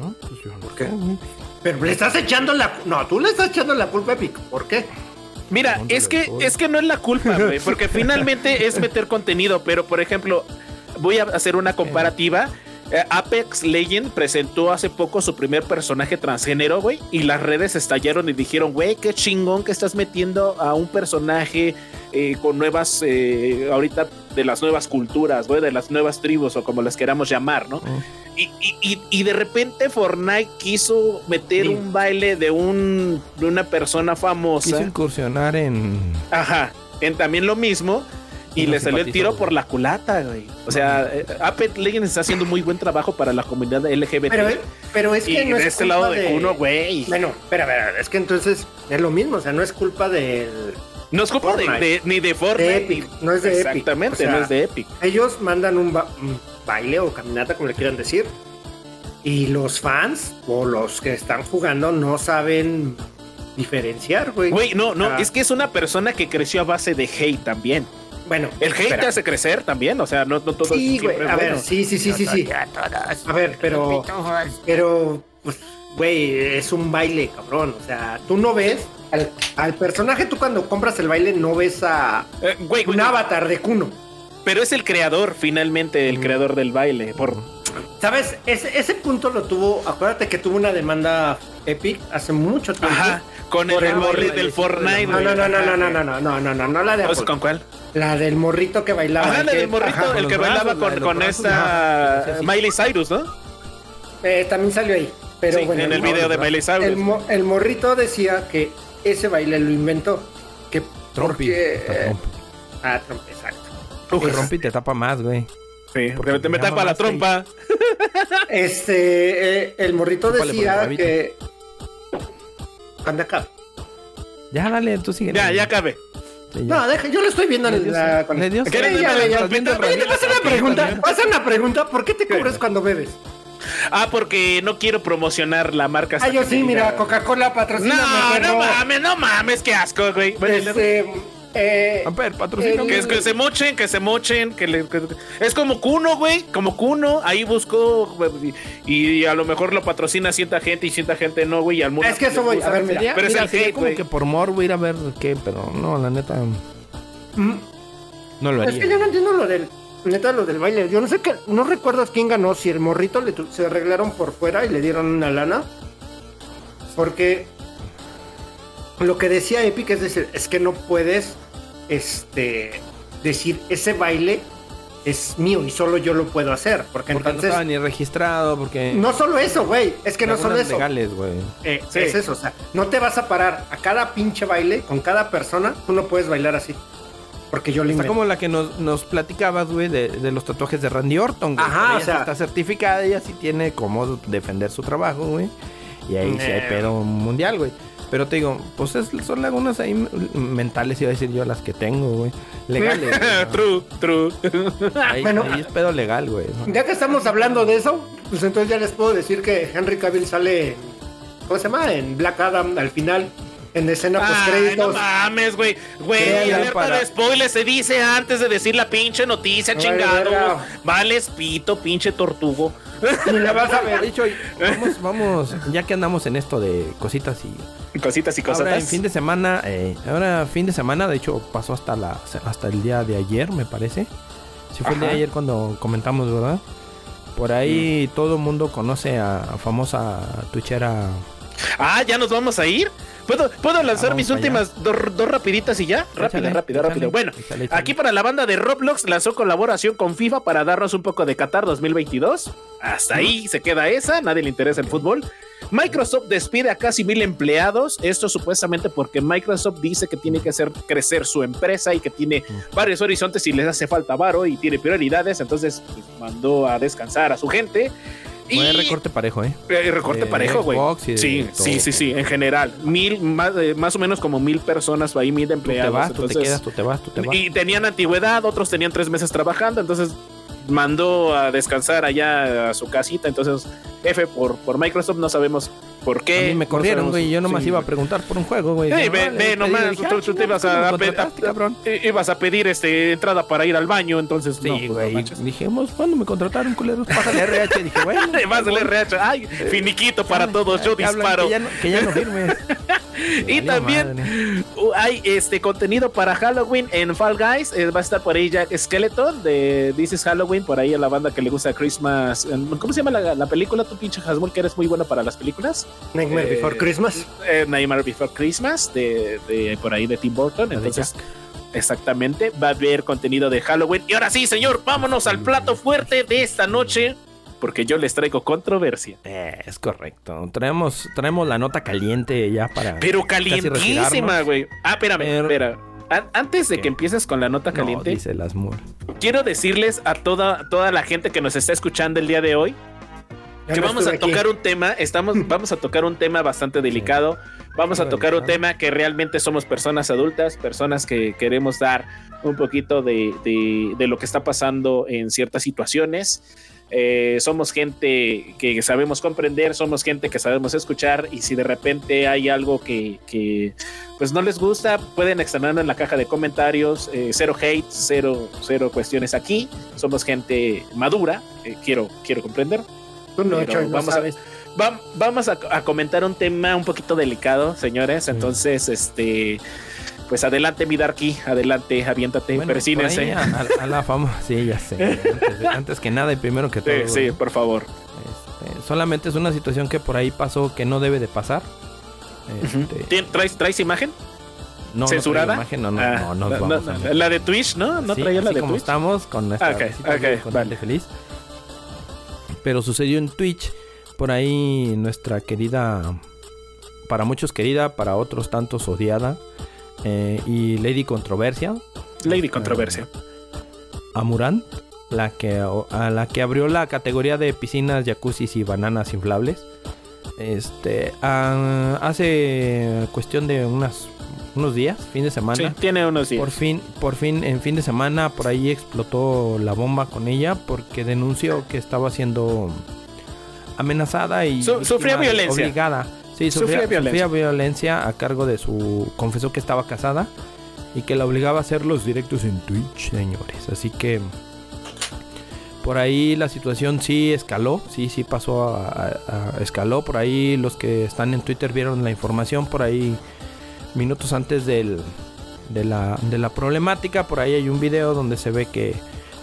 ¿No? Pues yo no qué? sé. Pero le estás echando la... No, tú le estás echando la culpa a Epic. ¿Por qué? Mira, es que, es que no es la culpa, güey, porque finalmente es meter contenido, pero por ejemplo, voy a hacer una comparativa. Eh, Apex Legend presentó hace poco su primer personaje transgénero, güey, y las redes estallaron y dijeron, güey, qué chingón que estás metiendo a un personaje eh, con nuevas, eh, ahorita de las nuevas culturas, güey, de las nuevas tribus o como las queramos llamar, ¿no? Mm. Y, y- y- y de repente Fortnite quiso meter Sí. un baile de un de una persona famosa. Quiso incursionar en. Ajá, en también lo mismo. Y Y no le salió el tiro güey. por la culata, güey. O sea, eh, Apex Legends está haciendo muy buen trabajo para la comunidad LGBT. Pero, pero es y que no de es este culpa lado de uno, güey. Bueno, espera, espera, es que entonces es lo mismo, o sea, no es culpa del... No es culpa de, de- ni de Fortnite. De Epic, no es de Epic. Exactamente, O sea, no es de Epic. Ellos mandan un, ba- un baile o caminata, como le quieran decir, y los fans o los que están jugando no saben diferenciar, güey. Güey, no, no, Ah. es que es una persona que creció a base de hate también. Bueno, El hate espera. te hace crecer también, o sea, no, no todo Sí, güey, a ver, bueno. sí, sí, sí, sí, sí. A ver, pero, pero, pues, güey, es un baile, cabrón. O sea, tú no ves al, al personaje, tú cuando compras el baile no ves a Eh, güey, un güey, avatar de Kuno. pero es el creador, finalmente, el creador del baile. Por, ¿Sabes? Ese, ese punto lo tuvo, acuérdate que tuvo una demanda Epic hace mucho tiempo. ajá, con el Por el baile del Fortnite. No, no, no, no, no, no, no, no, no, no, no, no la de Pues, Apple. ¿Con cuál? La del morrito que bailaba. El la del morrito, ajá. el que bailaba brazos, la con, con brazos, esta. Sí, sí. Miley Cyrus, ¿no? Eh, también salió ahí. Pero sí, bueno, en el no, video de no, Miley Cyrus. el, mo- el morrito decía que ese baile lo inventó. Que Trompi. porque... Está Trompi. Ah, Trump, exacto. Uf, Que Trompi te tapa más, güey. sí, porque te, me tapa la trompa. Este, eh, el morrito Chúpale decía rabito. que... Anda acá. Ya, dale, tú sigue. Ya, ya cabe. Sí, ya. No, deja, yo lo estoy viendo en Le dio la... con- le dio su- Sí, ¿Quieres ya, ver ya, el ya. trapito, Oye, te paso una pregunta, pasa una pregunta, ¿por qué te cubres cuando bebes? Ah, porque no quiero promocionar la marca. Ah, yo sí, mira, Coca-Cola patrocina. No, no mames, no mames, qué asco, güey. Bueno, Este, eh, A ver, patrocina. Que, se mochen, que se mochen, que, le- que- es como Kuno, güey, como Kuno, ahí buscó y, a lo mejor lo patrocina cierta gente y cierta gente no, güey, y al mundo Es que eso voy, a ver, mira, pero es el hate, como que por morbo ir a ver qué, pero no, la neta. mm, No lo es que haría. yo no entiendo lo del, neta, lo del baile. Yo no sé qué, no recuerdo quién ganó, si el morrito le se arreglaron por fuera y le dieron una lana. Porque lo que decía Epic es decir, es que no puedes, este, decir ese baile es mío y solo yo lo puedo hacer. Porque, Porque no entonces. estaba ni registrado, porque... No solo eso, güey. Es que no solo eso. legales, güey. Eh, Sí. Es eso, o sea, no te vas a parar a cada pinche baile con cada persona. Tú no puedes bailar así. Porque yo lo Está como la que nos, nos platicabas, güey, de, de los tatuajes de Randy Orton, güey. Ajá, o sea- está certificada, ella sí tiene cómo defender su trabajo, güey. Y ahí sí hay Eh. pedo mundial, güey. Pero te digo, pues es- son lagunas ahí mentales, iba a decir yo, las que tengo, güey. Legales. güey, ¿no? true, true. Ahí, Bueno. ahí es pedo legal, güey. ¿no? Ya que estamos hablando de eso, pues entonces ya les puedo decir que Henry Cavill sale, ¿cómo se llama? En Black Adam al final, en escena post Ay, no créditos. mames, güey. Güey, alerta para- de spoiler se dice antes de decir la pinche noticia, Vale, chingado. verga. Vales pito, pinche tortugo. y la vas a De ver. hecho, vamos, vamos, ya que andamos en esto de cositas y Cositas y Ahora en cosas. fin de semana, eh, ahora fin de semana, de hecho pasó hasta la hasta el día de ayer, me parece. Si fue el día de ayer cuando comentamos, ¿verdad? Por ahí Mm. todo el mundo conoce a, a famosa twitchera. Ah, ya nos vamos a ir. ¿Puedo, ¿puedo lanzar vamos mis últimas dos, dos rapiditas y ya? Rápido, Échale, rápido, rápido. échale, Bueno, échale, échale. aquí para la banda de Roblox lanzó colaboración con FIFA para darnos un poco de Qatar 2022. Hasta ahí se queda esa, nadie le interesa el fútbol. Microsoft despide a casi mil empleados, esto supuestamente porque Microsoft dice que tiene que hacer crecer su empresa y que tiene varios horizontes y les hace falta varo y tiene prioridades, entonces pues, mandó a descansar a su gente. Fue Y recorte parejo, ¿eh? eh, recorte de parejo, güey. Sí, todo. sí, sí, sí, en general. Mil, más, eh, más o menos como mil personas ahí, mil Tú te empleados. vas, tú te entonces- quedas, tú te vas, tú te vas. y tenían antigüedad, otros tenían tres meses trabajando, entonces mandó a descansar allá a su casita. Entonces, F por, por Microsoft, no sabemos por A qué. mí me no corrieron, güey, y yo nomás sí, iba a preguntar por un juego, güey. Ey, Dije, ve, "Vale, ve pedí", nomás, dije, tú, "Ah, tú te ibas a, ¿cómo me pe- contrataste, cabrón? ibas a pedir este entrada para ir al baño, entonces Sí, no, pues, no güey. manches. dijimos, ¿cuándo me contrataron, culeros? Pásale RH. Dije, bueno. Vas al RH, ay, finiquito para todos, yo disparo. Que ya no, que ya no firmes. Y también madre. hay este contenido para Halloween en Fall Guys. Eh, va a estar por ahí Jack Skeleton de This is Halloween. Por ahí a la banda que le gusta Christmas. eh, ¿Cómo se llama la, la película? Tu pinche Hasmul, que eres muy bueno para las películas. Nightmare Eh, Before Christmas. Eh, Nightmare Before Christmas de, de por ahí de Tim Burton. Entonces, exactamente, va a haber contenido de Halloween. Y ahora sí, señor, vámonos al plato fuerte de esta noche. Porque yo les traigo controversia. Eh, es correcto. Traemos, traemos la nota caliente ya para. Pero calientísima, güey. Ah, espérame, Pero- espera. An- Antes de ¿Qué? que empieces con la nota No, caliente, dice quiero decirles a toda, toda la gente que nos está escuchando el día de hoy que no vamos a aquí. tocar un tema, estamos, vamos a tocar un tema bastante delicado, vamos a tocar un tema que realmente somos personas adultas, personas que queremos dar un poquito de, de- de lo que está pasando en ciertas situaciones. Eh, somos gente que sabemos comprender, somos gente que sabemos escuchar y si de repente hay algo que, que, pues no les gusta, pueden externarlo en la caja de comentarios. Eh, cero hate, cero, cero cuestiones aquí. Somos gente madura, eh, quiero, quiero comprender. Tú no, pero Choy, no vamos a- sabes. Va- vamos a, a comentar un tema un poquito delicado, señores. Entonces, este, pues adelante, mi Darky, adelante, aviéntate, Bueno, persínense. a, la fama. Sí, ya sé. Antes, que nada y primero que todo. Sí, sí, güey, por favor. este, solamente es una situación que por ahí pasó que no debe de pasar. Este, ¿Tien- ¿Traes, ¿Traes imagen? no, ¿Censurada? traigo imagen, no, no, Ah, no, no, vamos no. La de Twitch, ¿no? ¿No Sí, traía la así de como Twitch? estamos con nuestra Ah, ok, risita ok, muy contenta vale. feliz. Pero sucedió en Twitch. Por ahí nuestra querida, para muchos querida, para otros tantos odiada, eh, y Lady Controversia, Lady Controversia. Amurant, la que, a la que abrió la categoría de piscinas, jacuzzis y bananas inflables. Este, ah, hace cuestión de unas, unos días, fin de semana. Sí, tiene unos días. Por fin, por fin, en fin de semana, por ahí explotó la bomba con ella porque denunció que estaba siendo amenazada y Su- sufría violencia. obligada. Sí, Sufría sufría, violencia. sufría violencia a cargo de su. Confesó que estaba casada y que la obligaba a hacer los directos en Twitch, señores. Así que por ahí la situación sí escaló, sí, sí pasó a, a- a- escaló. Por ahí los que están en Twitter vieron la información por ahí minutos antes del, de, la, de la problemática. Por ahí hay un video donde se ve que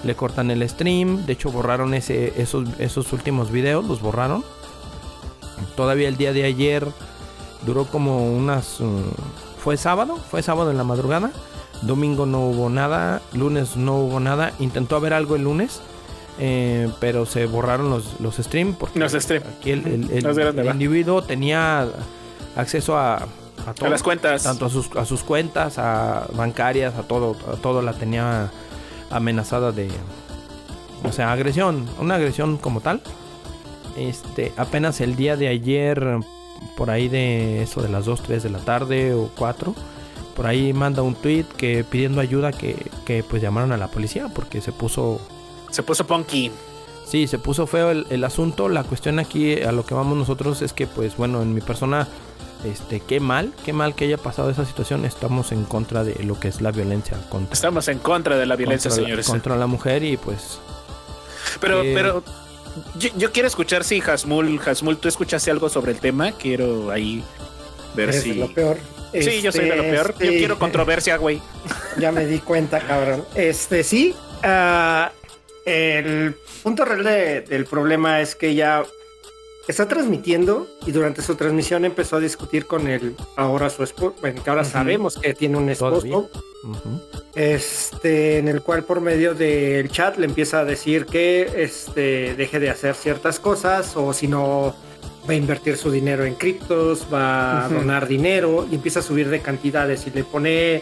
le cortan el stream. De hecho, borraron ese, esos, esos últimos videos, los borraron. Todavía el día de ayer duró como unas... mm, fue sábado, fue sábado en la madrugada. Domingo no hubo nada, lunes no hubo nada. Intentó ver algo el lunes, eh, pero se borraron los, los streams porque Los stream. aquí el, individuo tenía acceso a, a A todo, las cuentas. tanto a sus, a sus cuentas, a bancarias, a todo, a todo la tenía amenazada de, o sea, agresión, una agresión como tal. Este, apenas el día de ayer, por ahí de eso de las 2, 3 de la tarde o 4, por ahí manda un tweet que pidiendo ayuda que, que pues llamaron a la policía porque se puso Se puso punky. Sí, se puso feo el, el asunto. La cuestión aquí a lo que vamos nosotros es que, pues bueno, en mi persona, este, qué mal, qué mal que haya pasado esa situación. Estamos en contra de lo que es la violencia contra, Estamos en contra de la violencia, contra la- señores. contra la mujer y pues Pero, Eh, pero yo, yo quiero escuchar si Hasmul, Hasmul, tú escuchaste algo sobre el tema. Quiero ahí ver si. de lo peor. Sí, yo soy de lo Este, peor. Yo sí. quiero controversia, güey. Ya me di cuenta, cabrón. Este, sí. ah, el punto real de- del problema es que ella está transmitiendo y durante su transmisión empezó a discutir con el ahora su esposo, bueno, que ahora sabemos que tiene un esposo, este, en el cual por medio del chat le empieza a decir que este, deje de hacer ciertas cosas o si no va a invertir su dinero en criptos, va a donar dinero y empieza a subir de cantidades y le pone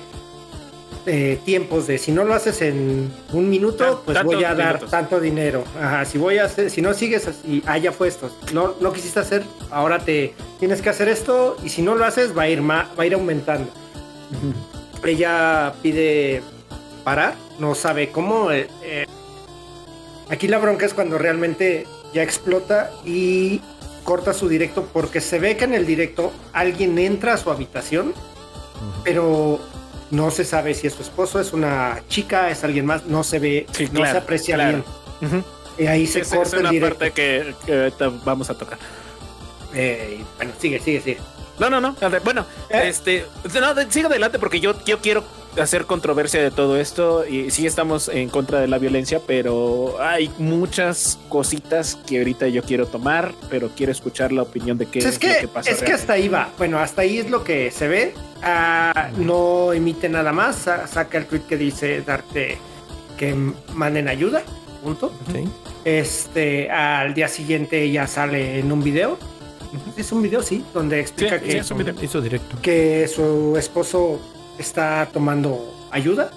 eh, tiempos de si no lo haces en un minuto, pues voy a dar minutos. tanto dinero. Ajá, si voy a hacer, si no sigues así, haya puestos, no, no quisiste hacer, ahora te tienes que hacer esto y si no lo haces va a ir ma- va a ir aumentando. Ella pide parar, no sabe cómo. eh, eh. Aquí la bronca es cuando realmente ya explota y corta su directo porque se ve que en el directo alguien entra a su habitación, pero no se sabe si es su esposo, es una chica, es alguien más, no se ve, Sí, no claro, se aprecia claro. bien. Y ahí se es corta el una directo. parte que, vamos a tocar. Eh, bueno, sigue, sigue, sigue. No, no, no. Bueno, Eh. este. No, sigue adelante porque yo, yo quiero hacer controversia de todo esto. Y sí estamos en contra de la violencia, pero hay muchas cositas que ahorita yo quiero tomar, pero quiero escuchar la opinión de qué Pues es, es que, lo que pasa. es que hasta ahí va. Bueno, hasta ahí es lo que se ve. Ah, no emite nada más. Sa- saca el tweet que dice darte que manden ayuda. Punto. sí. Este, al día siguiente ya sale en un video. Es un video, sí, donde explica Sí, que, sí, es un video. Hizo directo. que su esposo está tomando ayuda.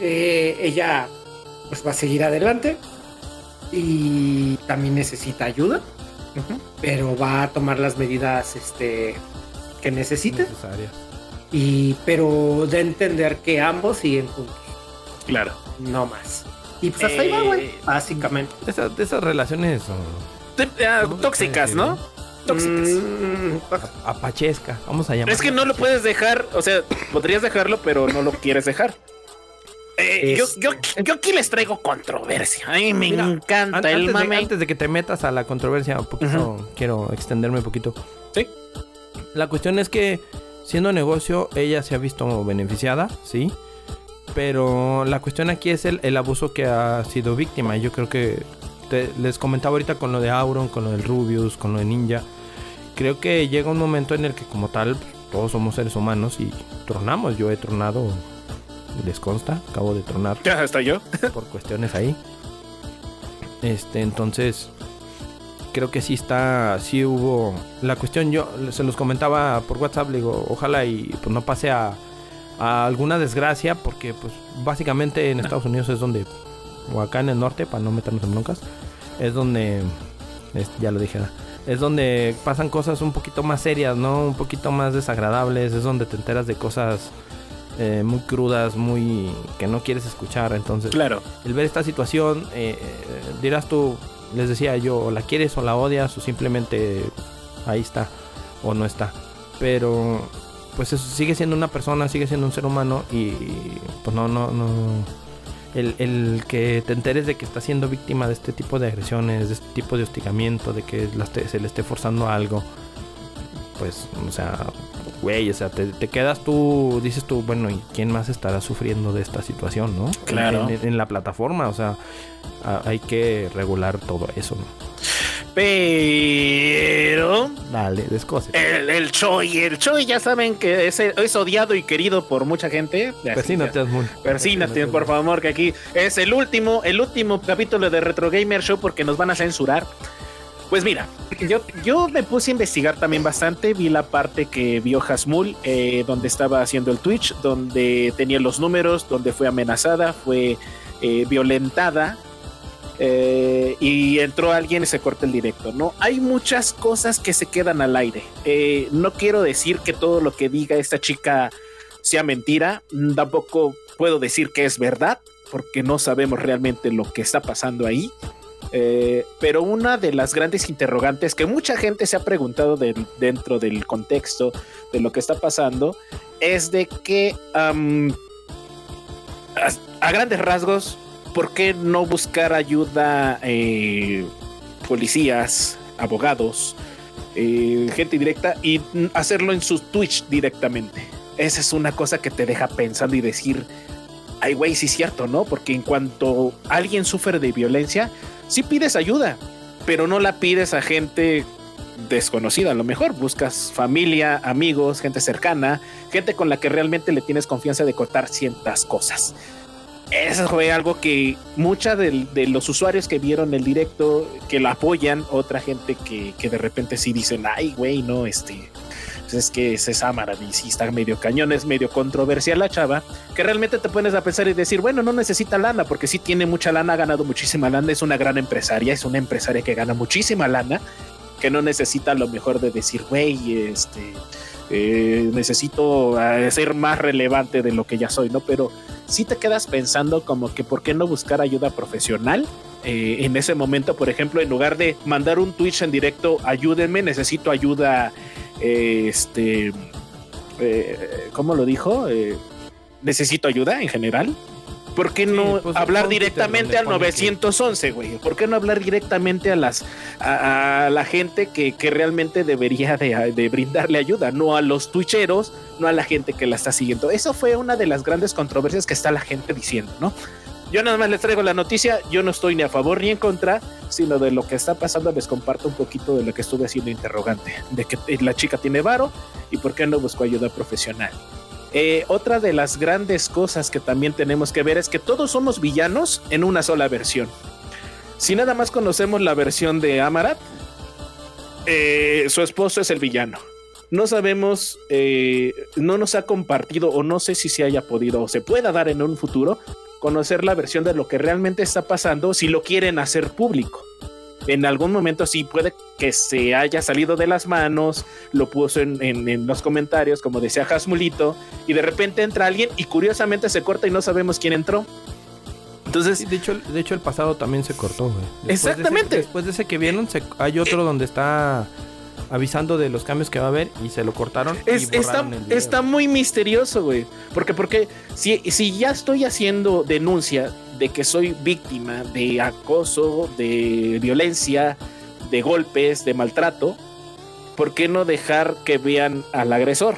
Eh, ella pues va a seguir adelante y también necesita ayuda, pero va a tomar las medidas este, que necesite. Necesarias. Y pero de entender que ambos siguen juntos, Claro. no más. Y pues hasta ahí va, güey, Eh, básicamente. De esas, de esas relaciones Te- ah, tóxicas, ¿no? Tóxicas. Mm, apachesca, vamos a llamar. Es que no lo puedes dejar, o sea, podrías dejarlo, pero no lo quieres dejar. Eh, yo, Es- yo, yo aquí les traigo controversia. A mí me Mira, encanta An- el antes, de, mame. antes de que te metas a la controversia, un poquito, quiero extenderme un poquito. Sí. La cuestión es que, siendo negocio, ella se ha visto beneficiada, sí. Pero la cuestión aquí es el, el abuso que ha sido víctima. Yo creo que te- les comentaba ahorita con lo de Auron, con lo del Rubius, con lo de Ninja. Creo que llega un momento en el que, como tal, todos somos seres humanos y tronamos. Yo he tronado, les consta, acabo de tronar Ya estoy yo. por cuestiones ahí. Este, entonces creo que sí está, sí hubo la cuestión. Yo se los comentaba por WhatsApp, le digo, ojalá y pues no pase a, a alguna desgracia, porque pues básicamente en Estados Unidos es donde, o acá en el norte, para no meternos en broncas, es donde, es- ya lo dije, es donde pasan cosas un poquito más serias, ¿no? Un poquito más desagradables, es donde te enteras de cosas eh, muy crudas, muy que no quieres escuchar, entonces Claro. el ver esta situación, eh, eh, dirás tú, les decía yo, o la quieres o la odias o simplemente ahí está o no está. Pero pues eso sigue siendo una persona, sigue siendo un ser humano y pues no, no, no. El, el que te enteres de que está siendo víctima de este tipo de agresiones, de este tipo de hostigamiento, de que se le esté forzando a algo, pues, o sea, güey, o sea, te, te quedas tú, dices tú, bueno, ¿y quién más estará sufriendo de esta situación, no? Claro. En, en- en la plataforma, o sea, a- hay que regular todo eso, ¿no? Pero Dale, descose. el, el Choi, el Choi ya saben que es, es odiado y querido por mucha gente. Persínate, Asmul. Persínate, por favor, que aquí es el último, el último capítulo de Retro Gamer Show porque nos van a censurar. Pues mira, yo, yo me puse a investigar también bastante, vi la parte que vio Hasmul, eh, donde estaba haciendo el Twitch, donde tenía los números, donde fue amenazada, fue eh, violentada, eh, y entró alguien y se corta el directo, ¿no? Hay muchas cosas que se quedan al aire. Eh, no quiero decir que todo lo que diga esta chica sea mentira, tampoco puedo decir que es verdad, porque no sabemos realmente lo que está pasando ahí. Eh, pero una de las grandes interrogantes que mucha gente se ha preguntado dentro del contexto de lo que está pasando es de que a, grandes rasgos, ¿por qué no buscar ayuda eh, policías, abogados, eh, gente directa y hacerlo en su Twitch directamente? Esa es una cosa que te deja pensando y decir, ay güey, sí es cierto, ¿no? Porque en cuanto alguien sufre de violencia, sí pides ayuda, pero no la pides a gente desconocida. A lo mejor buscas familia, amigos, gente cercana, gente con la que realmente le tienes confianza de contar ciertas cosas. Eso fue algo que muchas de, de los usuarios que vieron el directo, que lo apoyan, otra gente que, que de repente sí dicen, ay, güey, no, este, pues es que es Samara y sí está medio cañón, es medio controversial la chava, que realmente te pones a pensar y decir, bueno, no necesita lana, porque sí tiene mucha lana, ha ganado muchísima lana, es una gran empresaria, es una empresaria que gana muchísima lana, que no necesita lo mejor de decir, güey, este, eh, necesito eh, ser más relevante de lo que ya soy, ¿no? Pero sí te quedas pensando como que por qué no buscar ayuda profesional. Eh, en ese momento, por ejemplo, en lugar de mandar un Twitch en directo, ayúdenme, necesito ayuda, este, eh, ¿cómo lo dijo? Eh, necesito ayuda en general. ¿Por qué no pues, hablar directamente al pone que- 911, güey? ¿Por qué no hablar directamente a las a, a la gente que, que realmente debería de, de brindarle ayuda, no a los twitcheros, no a la gente que la está siguiendo? Eso fue una de las grandes controversias que está la gente diciendo, ¿no? Yo nada más les traigo la noticia, yo no estoy ni a favor ni en contra, sino de lo que está pasando les comparto un poquito de lo que estuve haciendo interrogante, de que la chica tiene varo y por qué no buscó ayuda profesional. Eh, otra de las grandes cosas que también tenemos que ver es que todos somos villanos en una sola versión. Si nada más conocemos la versión de Amarat, eh, su esposo es el villano. No sabemos, eh, no nos ha compartido o no sé si se haya podido o se pueda dar en un futuro conocer la versión de lo que realmente está pasando si lo quieren hacer público. En algún momento sí puede que se haya salido de las manos, lo puso en, en- en los comentarios, como decía Hasmulito, y de repente entra alguien y curiosamente se corta y no sabemos quién entró. Entonces, Sí, de hecho, de hecho el pasado también se cortó, güey. Después de ese- Exactamente. después de ese que vieron, se- hay otro donde está avisando de los cambios que va a haber y se lo cortaron. y Es- está, el está muy misterioso, güey. Porque, porque si, si ya estoy haciendo denuncia de que soy víctima de acoso, de violencia, de golpes, de maltrato, ¿por qué no dejar que vean al agresor?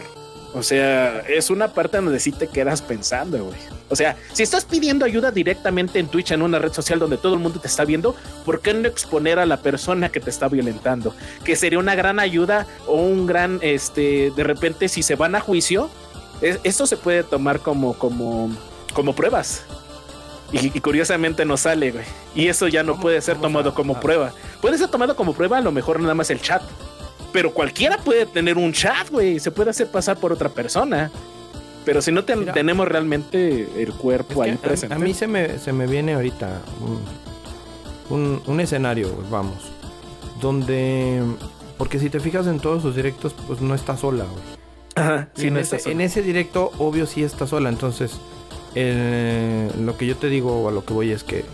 O sea, es una parte donde sí te quedas pensando, güey. O sea, si estás pidiendo ayuda directamente en Twitch, en una red social donde todo el mundo te está viendo, ¿por qué no exponer a la persona que te está violentando? Que sería una gran ayuda o un gran, este, de repente, si se van a juicio, es- esto se puede tomar como, como, como pruebas. Y, y curiosamente no sale, güey. Y eso ya no ¿Cómo- puede ser tomado como ah. prueba. Puede ser tomado como prueba a lo mejor nada más el chat. Pero cualquiera puede tener un chat, güey. Se puede hacer pasar por otra persona. Pero si no te- Mira. tenemos realmente el cuerpo ahí a- presente. a, mí se me, se me viene ahorita un, un- un escenario, vamos. Donde. Porque si te fijas en todos sus directos, pues no está sola, güey. Ajá, sí, en, no ese, en ese directo, obvio, sí está sola. Entonces, eh, lo que yo te digo o a lo que voy es que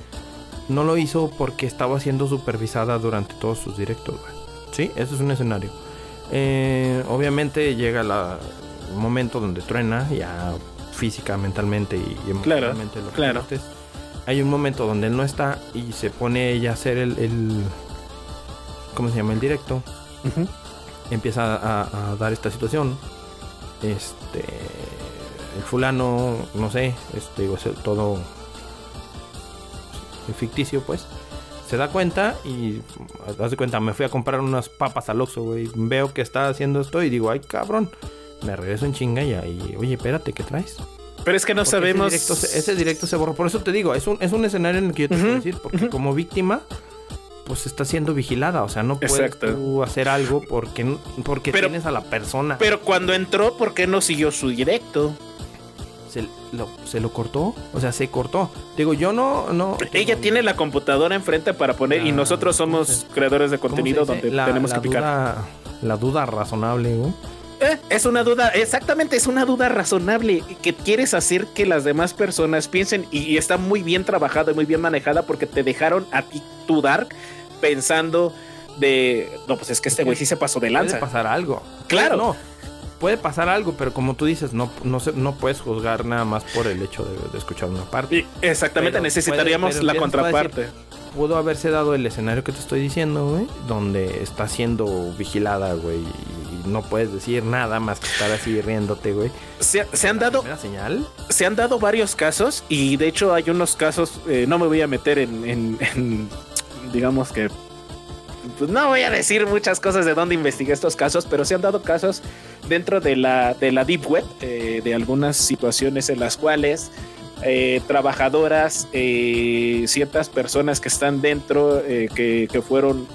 no lo hizo porque estaba siendo supervisada durante todos sus directos, güey. Sí, ese es un escenario. Eh, obviamente llega la- el momento donde truena, ya física, mentalmente y, y emocionalmente. lo que claro. Hay un momento donde él no está y se pone ella a hacer el, el- ¿cómo se llama? El directo empieza a, a dar esta situación. Este. El fulano, no sé, este, digo, es todo ficticio, pues. Se da cuenta y haz de cuenta, me fui a comprar unas papas al Oxxo, güey. Veo que está haciendo esto y digo, ay, cabrón. Me regreso en chinga y ahí, oye, espérate, ¿qué traes? Pero es que no Porque sabemos. Ese directo, se, ese directo se borró. Por eso te digo, es un, es un escenario en el que yo te puedo decir, porque como víctima, pues está siendo vigilada. O sea, no puedes Exacto. tú hacer algo porque, porque Pero- tienes a la persona. Pero cuando entró, ¿por qué no siguió su directo? Se, lo, se lo cortó. O sea, se cortó. Digo, yo no. no Ella tiene la computadora enfrente para poner y La- nosotros somos ¿cómo se- creadores de ¿cómo se contenido donde La- tenemos la que picar. Duda, la duda razonable, güey. Eh, es una duda, exactamente, es una duda razonable que quieres hacer que las demás personas piensen y, y está muy bien trabajada y muy bien manejada porque te dejaron a ti tu dark pensando de no pues es que este güey sí se pasó de Puede lanza. pasar algo. Claro. No, puede pasar algo, pero como tú dices, no, no, se- no puedes juzgar nada más por el hecho de, de escuchar una parte. Y exactamente, Pero necesitaríamos puede- la contraparte. Pudo haberse dado el escenario que te estoy diciendo, güey, donde está siendo vigilada, güey, y no puedes decir nada más que estar así riéndote, güey. Se, se han dado ¿Primera señal? se han dado varios casos y de hecho hay unos casos, eh, no me voy a meter en, en- en, digamos que, pues no voy a decir muchas cosas de dónde investigué estos casos, pero se han dado casos dentro de la, de la Deep Web, eh, de algunas situaciones en las cuales eh, trabajadoras, eh, ciertas personas que están dentro, eh, que, que fueron...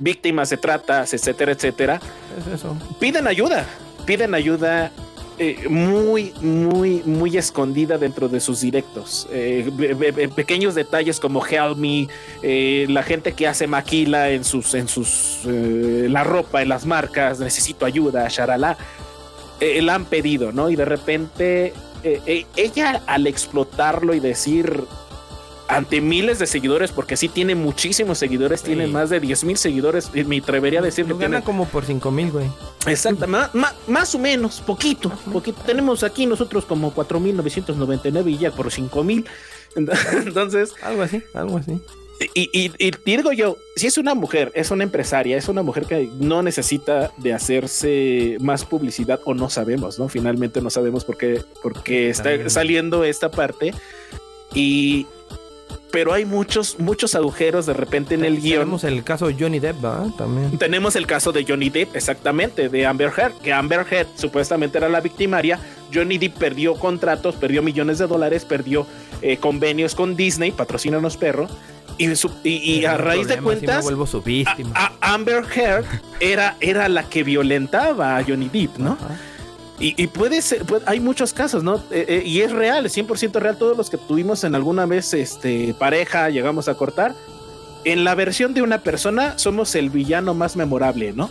víctimas de tratas, etcétera, etcétera, Es eso. piden ayuda, piden ayuda eh, muy, muy, muy escondida dentro de sus directos. Eh, be- be- be- pequeños detalles como Help Me, eh, la gente que hace maquila en sus, en sus, eh, la ropa, en las marcas, necesito ayuda, sharala, eh, la han pedido, ¿no? Y de repente ella al explotarlo y decir ante miles de seguidores, porque sí tiene muchísimos seguidores, tiene más de 10 mil seguidores, me atrevería a decir que gana tiene como por 5 mil, güey. Exacto, ma- más o menos, poquito, poquito. Tenemos aquí nosotros como 4.999 y ya por 5.000. Entonces, Algo así, algo así. y, y, y digo yo, si es una mujer, es una empresaria, es una mujer que no necesita de hacerse más publicidad o no sabemos, ¿no? Finalmente no sabemos por qué, por qué está saliendo esta parte. Y... Pero hay muchos, muchos agujeros de repente en el guion. Tenemos el caso de Johnny Depp, ¿verdad? También. Tenemos el caso de Johnny Depp, exactamente, de Amber Heard, que Amber Heard supuestamente era la victimaria. Johnny Depp perdió contratos, perdió millones de dólares, perdió eh, convenios con Disney, patrocínanos perro. Y, su- y- y a raíz de cuentas, vuelvo su víctima. a- a- Amber Heard era, era la que violentaba a Johnny Depp, ¿no? Ajá. Y, y puede ser, puede- hay muchos casos, ¿no? Eh, eh, y es real, es 100% real. Todos los que tuvimos en alguna vez este, pareja, llegamos a cortar. En la versión de una persona somos el villano más memorable, ¿no?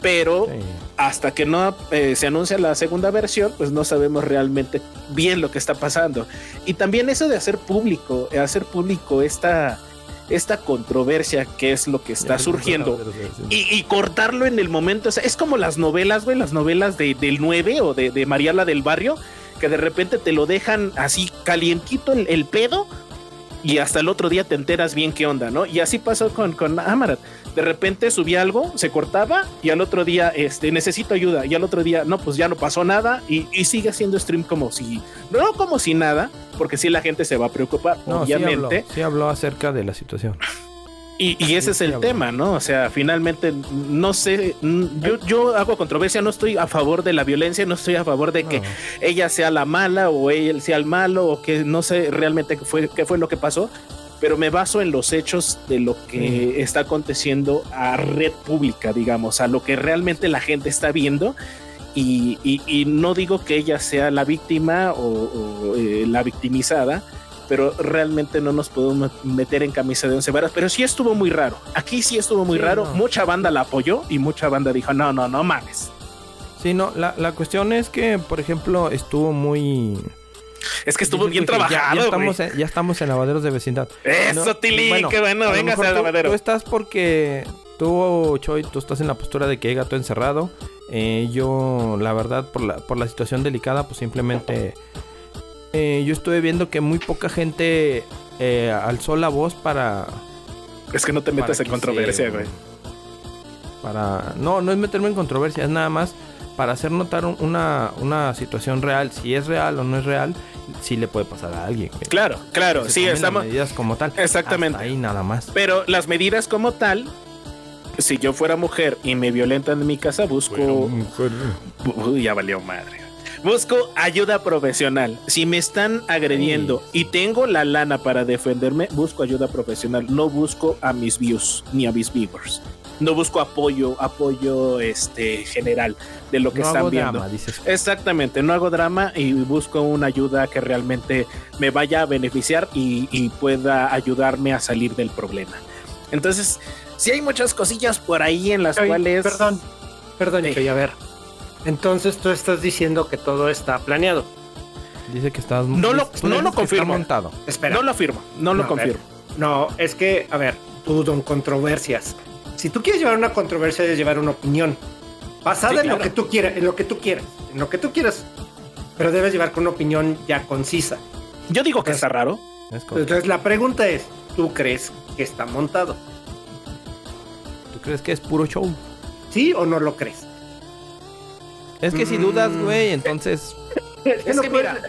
Pero Sí. hasta que no eh, se anuncia la segunda versión, pues no sabemos realmente bien lo que está pasando. Y también eso de hacer público, hacer público esta, esta controversia que es lo que está surgiendo y, y cortarlo en el momento. O sea, es como las novelas, güey, las novelas de, del 9 o de, de Mariala del Barrio, que de repente te lo dejan así calientito el, el pedo y hasta el otro día te enteras bien qué onda, ¿no? Y así pasó con, con Amarat. De repente subía algo, se cortaba y al otro día, este, necesito ayuda. Y al otro día, no, pues ya no pasó nada y, y sigue haciendo stream como si, no como si nada, porque sí la gente se va a preocupar, No, sí obviamente. habló, sí habló acerca de la situación. Y, y ese es el tema, ¿no? O sea, finalmente, no sé, mm, yo, yo hago controversia, no estoy a favor de la violencia, no estoy a favor de que No. ella sea la mala o él sea el malo o que no sé realmente qué fue, qué fue lo que pasó, pero me baso en los hechos de lo que está aconteciendo a red pública, digamos, a lo que realmente la gente está viendo. Y, y- y no digo que ella sea la víctima o, o, eh, la victimizada, pero realmente no nos podemos meter en camisa de once varas. Pero sí estuvo muy raro. Aquí sí estuvo muy Sí, raro. no. Mucha banda la apoyó y mucha banda dijo: No, no, no mames. Sí, no, la, la cuestión es que, por ejemplo, estuvo muy... Es que estuvo bien que trabajado. Ya, güey. estamos, en, ya estamos en lavaderos de vecindad. Eso, No, Tilly, bueno, qué bueno, venga al lavadero. Tú estás porque tú, Choy, tú estás en la postura de que hay gato encerrado. Eh, yo, la verdad, por la, por la situación delicada, pues simplemente... eh, yo estuve viendo que muy poca gente eh, alzó la voz para... Es que no te metas en controversia, güey. Para. No, no es meterme en controversia, es nada más para hacer notar un- una, una situación real. Si es real o no es real, sí le puede pasar a alguien. güey. Claro, claro, sí, las estamos. medidas como tal. Exactamente. Ahí nada más. Pero las medidas como tal, si yo fuera mujer y me violentan en mi casa, busco. Uy, ya valió madre. Busco ayuda profesional. Si me están agrediendo y tengo la lana para defenderme, busco ayuda profesional. No busco a mis views ni a mis viewers. No busco apoyo, apoyo este general de lo que no están hago viendo. drama, dices. Exactamente, no hago drama y busco una ayuda que realmente me vaya a beneficiar y, y pueda ayudarme a salir del problema. Entonces, si hay muchas cosillas por ahí en las Oye, cuales... Perdón, perdón, Sí. Choy, a ver. Entonces tú estás diciendo que todo está planeado. Dice que estás. No lo- no lo confirmo. Montado. Espera. No lo afirmo, no lo ver. confirmo. No, es que, a ver, tú, don controversias. Si tú quieres llevar una controversia, debes llevar una opinión. Basada Sí, en lo que tú quieras, en lo que tú quieras, en lo que tú quieras. Pero debes llevar con una opinión ya concisa. Yo digo que Pues- está raro. Es. Entonces la pregunta es, ¿tú crees que está montado? ¿Tú crees que es puro show? ¿Sí o no lo crees? Es que si dudas, güey, entonces. Es que mira,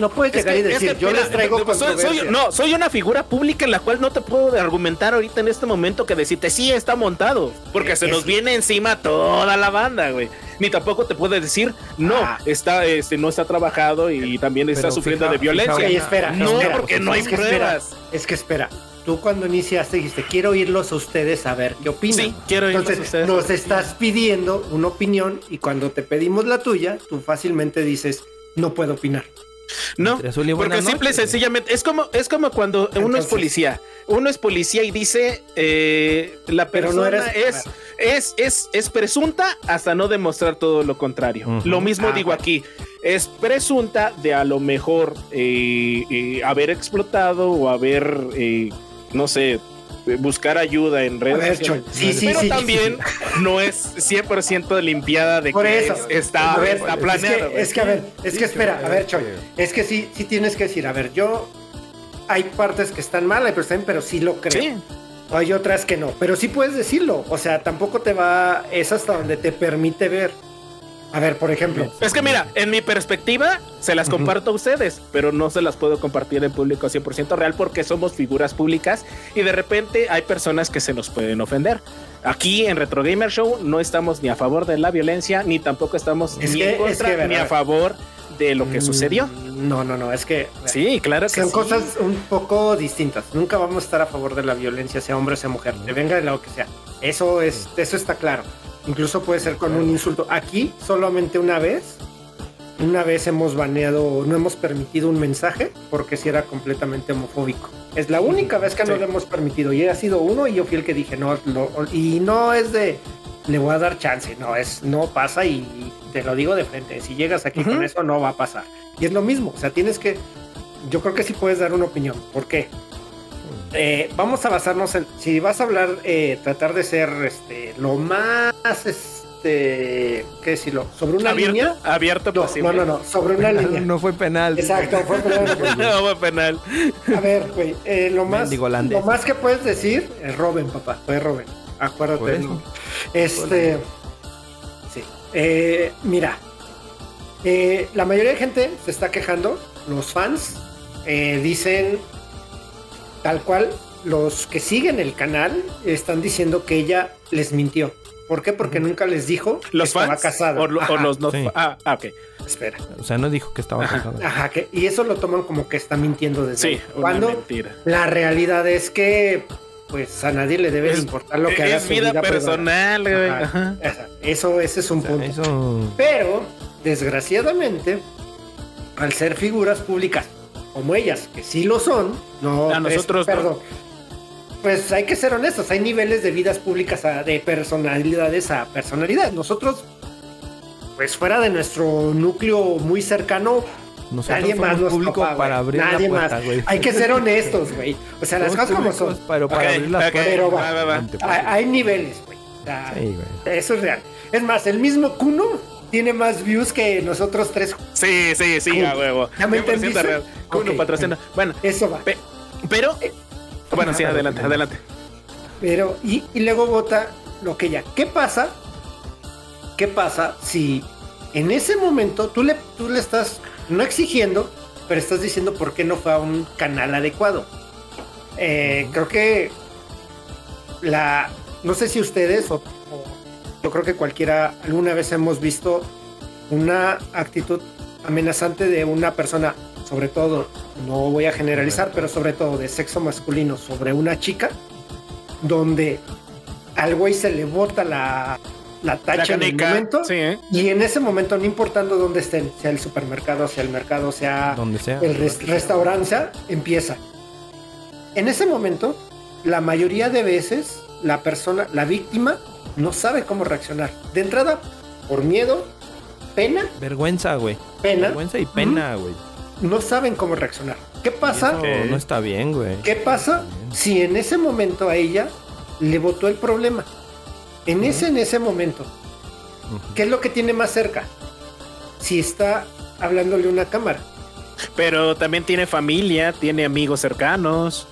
no puedes Es llegar que- y es decir, que, yo mira, les traigo soy- soy- controversia. no, soy una figura pública en la cual no te puedo argumentar ahorita en este momento que decirte sí está montado, porque se Es- nos viene encima toda la banda, güey. Ni tampoco te puede decir no, Ah. está, este, no está trabajado y también está Pero sufriendo fija- de violencia. fija- espera, no, espera, porque no hay es que espera, pruebas. es que espera. Tú cuando iniciaste dijiste, quiero oírlos a ustedes a ver qué opinan. Sí, quiero oírlos Entonces, a ustedes. nos estás pidiendo una opinión y cuando te pedimos la tuya, tú fácilmente dices, no puedo opinar. No, porque simple y sencillamente es como es como cuando uno es policía. Uno es policía y dice eh, la Pero persona no eres- es, es es es presunta hasta no demostrar todo lo contrario. Lo mismo Ah, digo aquí. Es presunta de a lo mejor eh, eh, haber explotado o haber eh, no sé buscar ayuda en A redes ver, sociales. Choy, sí, sí, pero sí. también no es 100% limpiada de Por que eso. es- está, A ver, está es que- planeado. Es que, a ver, es que espera, a ver, Choy, es que sí, sí tienes que decir, a ver, yo hay partes que están mal, hay partes que están, pero sí lo creo. Sí, Hay otras que no, pero sí puedes decirlo. O sea, tampoco te va, es hasta donde te permite ver. A ver, por ejemplo, Es que mira, en mi perspectiva se las comparto a ustedes, pero no se las puedo compartir en público 100% real porque somos figuras públicas y de repente hay personas que se nos pueden ofender. Aquí en Retro Gamer Show no estamos ni a favor de la violencia ni tampoco estamos Es ni que- en es contra que, ver, ni a favor de lo que mm, sucedió. No, no, no, es que Sí, claro que son sí. cosas un poco distintas. Nunca vamos a estar a favor de la violencia, sea hombre o sea mujer, te venga de lo que sea. Eso es, eso está claro. Incluso puede ser con un insulto. Aquí solamente una vez, una vez hemos baneado, no hemos permitido un mensaje porque si era completamente homofóbico. Es la única vez que no lo hemos permitido y ha sido uno y yo fui el que dije no, y no es de le voy a dar chance, no es no pasa y, y te lo digo de frente. Si llegas aquí con eso no va a pasar. Y es lo mismo, o sea, tienes que yo creo que sí puedes dar una opinión. ¿Por qué? Eh, vamos a basarnos en. Si vas a hablar, eh, tratar de ser este, lo más. Este. ¿Qué decirlo? Sobre una abierto, línea. abierto No, posible. no, no, no, sobre una línea. No fue penal. Exacto, fue perdón. No fue penal. A ver, güey, eh, lo más. Lo más que puedes decir es Robin, papá. Fue Robin. Acuérdate. Este. Sí. Eh, mira. eh, la mayoría de gente se está quejando. Los fans eh, dicen tal cual. Los que siguen el canal están diciendo que ella les mintió. ¿Por qué? Porque nunca les dijo Los que estaba casada. o, lo- o Ajá, los no. Sí. Ah, ah, ok. Espera. O sea, no dijo que estaba casado. Ajá, que, y eso lo toman como que está mintiendo desde Sí, una Cuando mentira. la realidad es que pues a nadie le debe Es- importar lo que haga es su vida, personal, güey. Ajá. Ajá. Ajá. Eso, ese es un O sea, punto. eso. Pero, desgraciadamente, al ser figuras públicas como ellas, que sí lo son, no. A es- nosotros no. perdón. Pues hay que ser honestos, hay niveles de vidas públicas a- de personalidades a personalidad. Nosotros, pues fuera de nuestro núcleo muy cercano, Nosotros nadie más nos público topa, para abrir Nadie la puerta, más. Hay que ser honestos, güey. O sea, las cosas como son. Pero para abrir la ok, puerta. Pero va. va, va, va. Vente, Hay, hay niveles, güey. O sea, Sí, güey. Eso es real. Es más, el mismo Kuno tiene más views que nosotros tres. Sí, sí, sí, a huevo. ¿Ya me 100% entendiste? real. Kuno Ok. patrocina. Bueno, Eso va. pe- pero. Bueno, sí, adelante, adelante. Pero, y, y luego vota lo que ella. ¿Qué pasa? ¿Qué pasa si en ese momento tú le, tú le estás no exigiendo, pero estás diciendo por qué no fue a un canal adecuado? Eh, creo que la. No sé si ustedes o yo creo que cualquiera alguna vez hemos visto una actitud amenazante de una persona, sobre todo, no voy a generalizar, pero sobre todo de sexo masculino sobre una chica, donde al güey se le bota la, la tacha en el momento. sí, ¿eh? Y en ese momento, no importando dónde estén, sea el supermercado, sea el mercado, sea Donde sea. el res- restaurante, empieza. En ese momento, la mayoría de veces, la persona, la víctima, no sabe cómo reaccionar. De entrada, por miedo, pena, Vergüenza, güey. pena, Vergüenza y pena, güey. no saben cómo reaccionar. ¿Qué pasa? Eso no está bien, güey. ¿Qué pasa si en ese momento a ella le votó el problema? En ese, en ese momento, ¿qué es lo que tiene más cerca? Si está hablándole a una cámara. Pero también tiene familia, tiene amigos cercanos.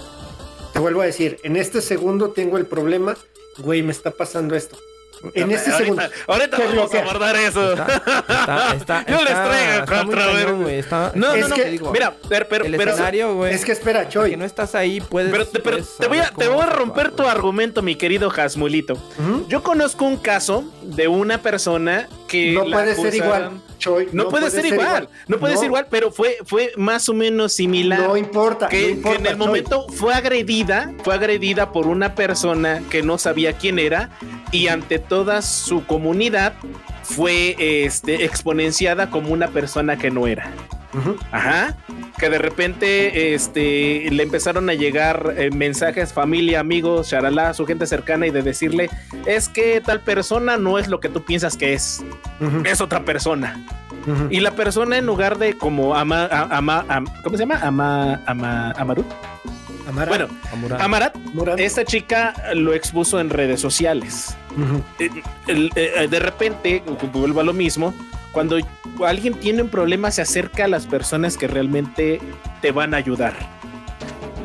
Te vuelvo a decir, en este segundo tengo el problema, güey, me está pasando esto. En este ahorita, segundo. ahorita ¿Qué vamos a abordar eso. Está, está, está, Yo les traigo contra- cañón. Está, No, Es no, no. que- te digo, Mira, el pero- escenario, güey. Es que espera, Choy. que no estás ahí, puedes. pero, te- pero puedes te voy a, te voy a romper tu argumento, mi querido Jasmulito. Yo conozco un caso de una persona que No puede ser igual, Choy. No, puede, ser, igual. No puede ser igual, pero fue, fue más o menos similar. No importa. que, no que importa, en el momento fue agredida, fue agredida por una persona que no sabía quién era y ante toda su comunidad fue este, exponenciada como una persona que no era. Ajá. Que de repente este, le empezaron a llegar eh, mensajes, familia, amigos, charalá, su gente cercana y de decirle, es que tal persona no es lo que tú piensas que es, Ujú. es otra persona. Y la persona en lugar de como ama, ama, am- ¿cómo se llama? Ama, ama, Amarut. Amara, Bueno. Amarat, esta chica lo expuso en redes sociales. Eh, eh, de repente, vuelvo a lo mismo, cuando alguien tiene un problema se acerca a las personas que realmente te van a ayudar.